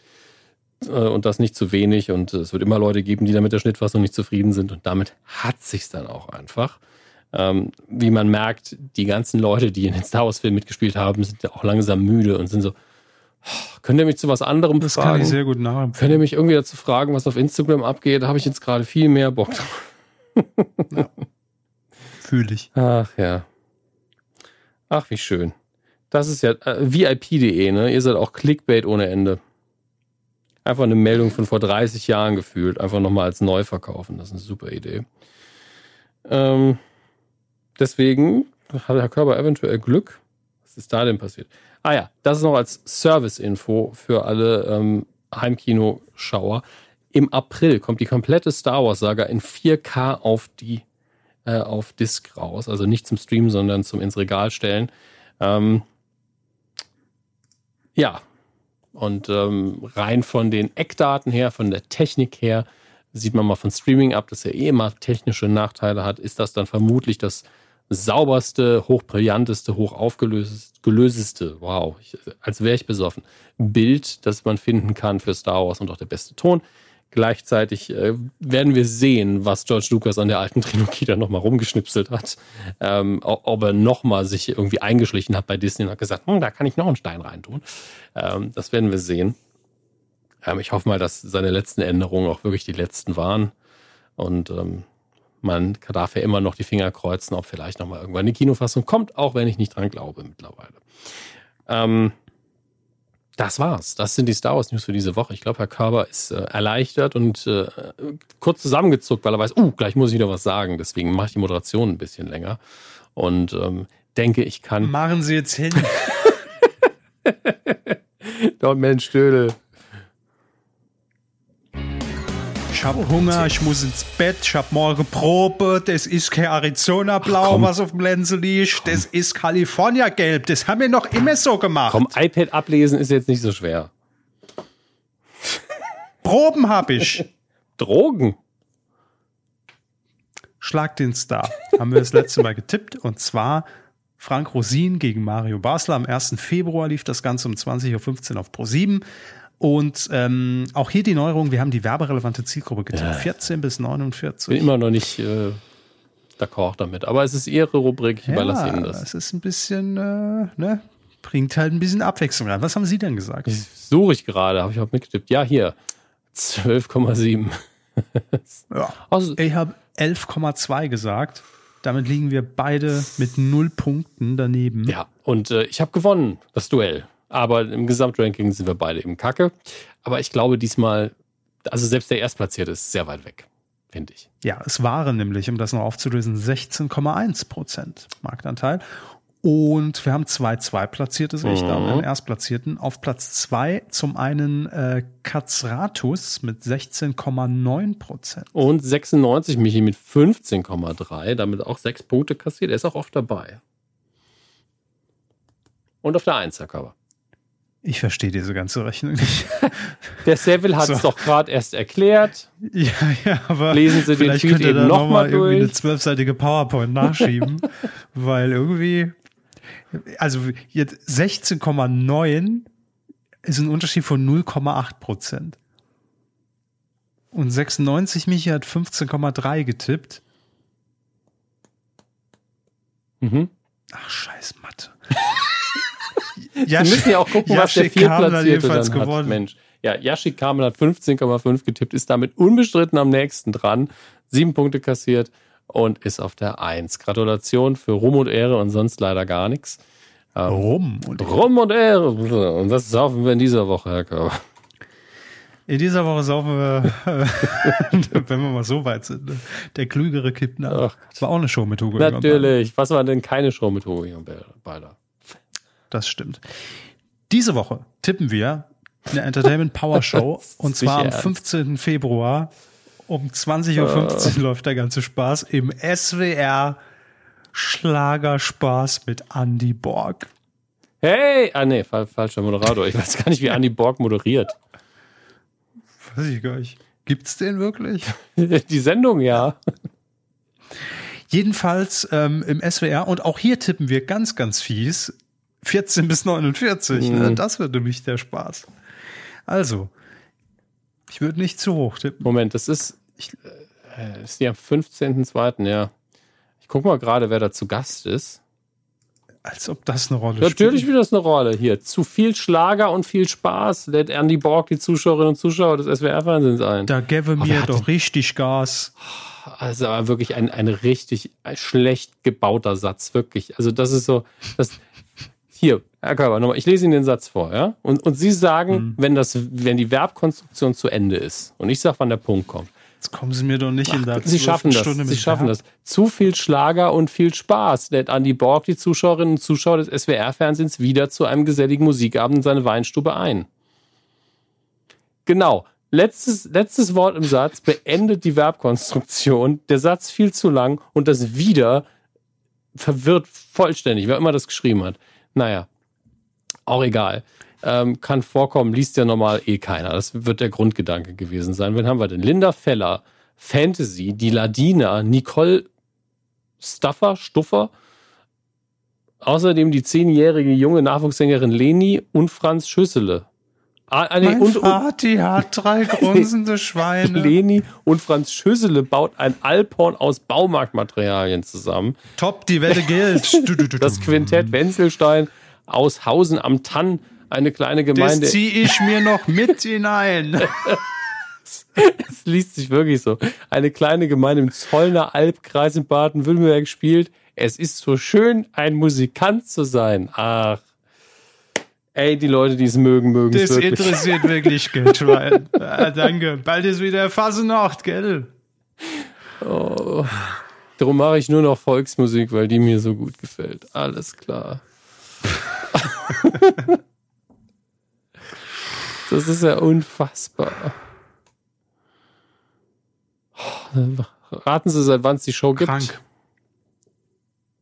und das nicht zu wenig. Und es wird immer Leute geben, die damit der Schnittfassung nicht zufrieden sind. Und damit hat sich's dann auch einfach. Ähm, wie man merkt, die ganzen Leute, die in den Star Wars-Filmen mitgespielt haben, sind auch langsam müde und sind so, Könnt ihr mich zu was anderem Das fragen? kann ich sehr gut Könnt nachempfinden. ihr mich irgendwie dazu fragen, was auf Instagram abgeht? Da habe ich jetzt gerade viel mehr Bock drauf. Fühle ich. Ach ja. Ach, wie schön. Das ist ja äh, VIP.de, ne? Ihr seid auch Clickbait ohne Ende. Einfach eine Meldung von vor 30 Jahren gefühlt. Einfach nochmal als neu verkaufen. Das ist eine super Idee. Ähm, deswegen hat Herr Körber eventuell Glück. Was ist da denn passiert? Ah ja, das ist noch als Service-Info für alle ähm, Heimkinoschauer. Im April kommt die komplette Star Wars-Saga in 4K auf die äh, auf Disc raus. Also nicht zum Stream, sondern zum ins Regal stellen. Ähm, ja, und ähm, rein von den Eckdaten her, von der Technik her, sieht man mal von Streaming ab, dass er eh immer technische Nachteile hat, ist das dann vermutlich das sauberste, hochbrillanteste, hochaufgelösteste, wow, ich, als wäre ich besoffen, Bild, das man finden kann für Star Wars und auch der beste Ton. Gleichzeitig äh, werden wir sehen, was George Lucas an der alten Trilogie dann nochmal rumgeschnipselt hat. Ähm, ob er nochmal sich irgendwie eingeschlichen hat bei Disney und hat gesagt, hm, da kann ich noch einen Stein reintun. Ähm, das werden wir sehen. Ähm, ich hoffe mal, dass seine letzten Änderungen auch wirklich die letzten waren. Und ähm, man darf ja immer noch die Finger kreuzen, ob vielleicht nochmal irgendwann eine Kinofassung kommt, auch wenn ich nicht dran glaube mittlerweile. Ähm, das war's. Das sind die Star Wars News für diese Woche. Ich glaube, Herr Körber ist äh, erleichtert und äh, kurz zusammengezuckt, weil er weiß, uh, gleich muss ich wieder was sagen. Deswegen mache ich die Moderation ein bisschen länger und ähm, denke, ich kann. Machen Sie jetzt hin. (laughs) Dort Mensch Stödel. Ich hab Hunger, ich muss ins Bett, ich hab morgen Probe, das ist kein Arizona Blau, komm. was auf dem Lenze liegt, das ist California Gelb, das haben wir noch immer so gemacht. Komm, iPad ablesen ist jetzt nicht so schwer. Proben hab ich. (laughs) Drogen. Schlag den Star. Haben wir das letzte Mal getippt und zwar Frank Rosin gegen Mario Basler. Am 1. Februar lief das Ganze um 20.15 Uhr auf Pro7. Und ähm, auch hier die Neuerung, wir haben die werberelevante Zielgruppe getippt. Ja. 14 bis Bin 49. immer noch nicht äh, d'accord damit. Aber es ist Ihre Rubrik, ich überlasse Ihnen das. es ist ein bisschen, äh, ne, bringt halt ein bisschen Abwechslung rein. Was haben Sie denn gesagt? Ich suche ich gerade, habe ich auch mitgetippt. Ja, hier. 12,7. Ja. (laughs) Also, Ich habe 11,2 gesagt. Damit liegen wir beide mit null Punkten daneben. ja, und äh, ich habe gewonnen, das Duell. Aber im Gesamtranking sind wir beide im Kacke. Aber ich glaube diesmal, also selbst der Erstplatzierte ist sehr weit weg, finde ich. Ja, es waren nämlich, um das noch aufzulösen, 16,1 Prozent Marktanteil. Und wir haben zwei Zweitplatzierte, sehe ich da, Mhm. und einen Erstplatzierten. Auf Platz zwei zum einen äh, Katzratus mit 16,9 Prozent. Und 96 Michi mit 15,3, damit auch sechs Punkte kassiert. Er ist auch oft dabei. Und auf der 1, Herr Körber. Ich verstehe diese ganze Rechnung nicht. (laughs) Der Seville hat So. es doch gerade erst erklärt. ja, ja, aber Lesen Sie den Tweet eben da noch irgendwie eine zwölfseitige PowerPoint nachschieben, (laughs) weil irgendwie, also jetzt 16,9 ist ein Unterschied von 0,8 Prozent. Und 96 Michi hat 15,3 getippt. Mhm. Ach, scheiß Mathe. (laughs) Wir müssen ja auch gucken, was der Viertplatzierte dann hat. gewonnen. Mensch. Ja, Yashik Kamen hat 15,5 getippt, ist damit unbestritten am nächsten dran. Sieben Punkte kassiert und ist auf der 1. Gratulation für Ruhm und Ehre und sonst leider gar nichts. Ähm, Rum. Und Ruhm und Ehre. Und das saufen wir in dieser Woche, Herr Körber. in dieser Woche saufen wir, (laughs) wenn wir mal so weit sind, ne? der Klügere kippt nach. Ach War auch eine Show mit Hugo. Natürlich. Was war denn keine Show mit Hugo Balder? Das stimmt. Diese Woche tippen wir eine Entertainment Power Show (laughs) und zwar am ernst. 15. Februar um 20.15 Uhr läuft der ganze Spaß im SWR Schlagerspaß mit Andy Borg. Hey! Ah, nee, fal falscher Moderator. Ich weiß gar nicht, wie (laughs) Andy Borg moderiert. Weiß ich gar nicht. Gibt's den wirklich? (laughs) Die Sendung, ja. Jedenfalls ähm, im SWR und auch hier tippen wir ganz, ganz fies 14 bis 49. Ne? Mhm. Das wird nämlich der Spaß. Also, ich würde nicht zu hoch tippen. Moment, das ist, ich, äh, ist die am 15.02., ja. Ich guck mal gerade, wer da zu Gast ist. Als ob das eine Rolle Natürlich spielt. spielt das eine Rolle hier. Zu viel Schlager und viel Spaß lädt Andy Borg die Zuschauerinnen und Zuschauer des SWR-Fernsehens ein. Da gäbe mir doch richtig Gas. Also wirklich ein, ein richtig schlecht gebauter Satz, wirklich. Also das ist so, das, hier, Herr Körber, nochmal, ich lese Ihnen den Satz vor, ja? Und, und Sie sagen, Mhm. wenn, das, wenn die Verbkonstruktion zu Ende ist und ich sage, wann der Punkt kommt. Jetzt kommen Sie mir doch nicht in der Sie schaffen das, Stunde Sie schaffen Verb. das. Zu viel Schlager und viel Spaß lädt Andy Borg die Zuschauerinnen und Zuschauer des SWR-Fernsehens wieder zu einem geselligen Musikabend in seine Weinstube ein. Genau. Letztes, letztes Wort im Satz beendet die Verbkonstruktion. Der Satz viel zu lang und das wieder verwirrt vollständig, wer immer das geschrieben hat. Naja, auch egal. Ähm, kann vorkommen, liest ja normal eh keiner. Das wird der Grundgedanke gewesen sein. Wen haben wir denn? Linda Feller, Fantasy, die Ladina, Nicole Stuffer, Stuffer, außerdem die zehnjährige junge Nachwuchssängerin Leni und Franz Schüssele. Ah, ah, nee, Mein und, Vati hat drei (laughs) grunzende Schweine. Leni und Franz Schüssele baut ein Alphorn aus Baumarktmaterialien zusammen. Top, die Wette gilt. (laughs) Das. Quintett Wenzelstein aus Hausen am Tann, eine kleine Gemeinde. Das ziehe ich mir noch mit hinein. (laughs) Es liest sich wirklich so. Eine kleine Gemeinde im Zollner Albkreis in Baden-Württemberg spielt. Es ist so schön, ein Musikant zu sein. Ach. Ey, die Leute, die es mögen, mögen es Das wirklich. interessiert wirklich Geldschwein. (laughs) Ah, danke. Bald ist wieder Fasnacht, gell? Darum mache ich nur noch Volksmusik, weil die mir so gut gefällt. Alles klar. (laughs) das ist ja unfassbar. Raten Sie, seit wann es die Show gibt? Krank.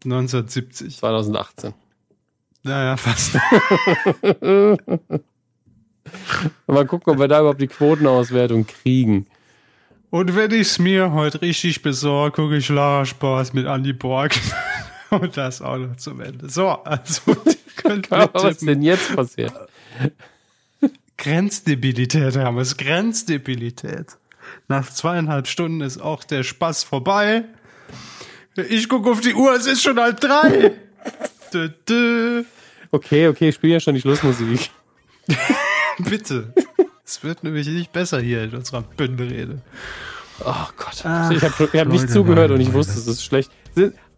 1970. 2018. Naja, fast. (laughs) Mal gucken, ob wir da überhaupt die Quotenauswertung kriegen. Und wenn ich es mir heute richtig besorge, gucke ich Lara Spaß mit Andy Borg. (laughs) Und das auch noch zum Ende. So, also (laughs) könnt ihr was ist denn jetzt passiert? Grenzdebilität haben wir es. Grenzdebilität. Nach zweieinhalb Stunden ist auch der Spaß vorbei. Ich gucke auf die Uhr, es ist schon halb drei. Dö, dö. Okay, okay, ich spiele ja schon die Schlussmusik. (laughs) Bitte. Es wird nämlich nicht besser hier in unserer Bündelrede. Oh Gott. Ach, ich habe hab nicht zugehört und ich Leute. wusste, es ist schlecht.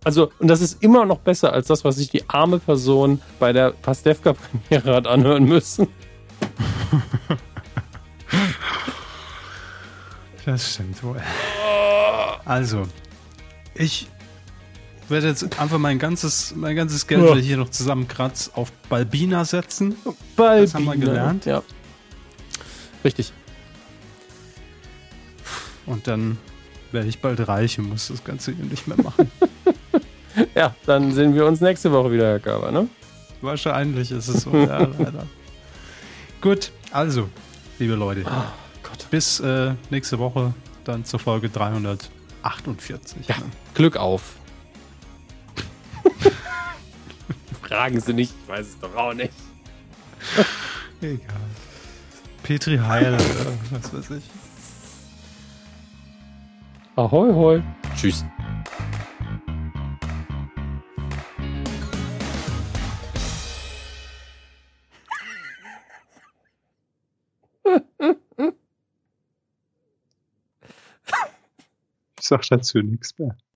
Also, und das ist immer noch besser als das, was sich die arme Person bei der Pastewka-Premiere hat anhören müssen. (laughs) Das stimmt wohl. Also, ich werde jetzt einfach mein ganzes, mein ganzes Geld, Ja. das ich hier noch zusammenkratz, auf Balbina setzen. Balbina. Das haben wir gelernt. Ja. Richtig. Und dann werde ich bald reich und muss das Ganze hier nicht mehr machen. (laughs) Ja, dann sehen wir uns nächste Woche wieder, Herr Körber, ne? Wahrscheinlich ist es so, ja, (laughs) leider. Gut, also, liebe Leute, Gott. bis äh, nächste Woche dann zur Folge 348. Ja. ne? Glück auf. (laughs) Fragen Sie nicht, ich weiß es doch auch nicht. Egal. Petri Heil, oder was weiß ich. Ahoi, hoi. Tschüss. Ich sag dazu nichts mehr.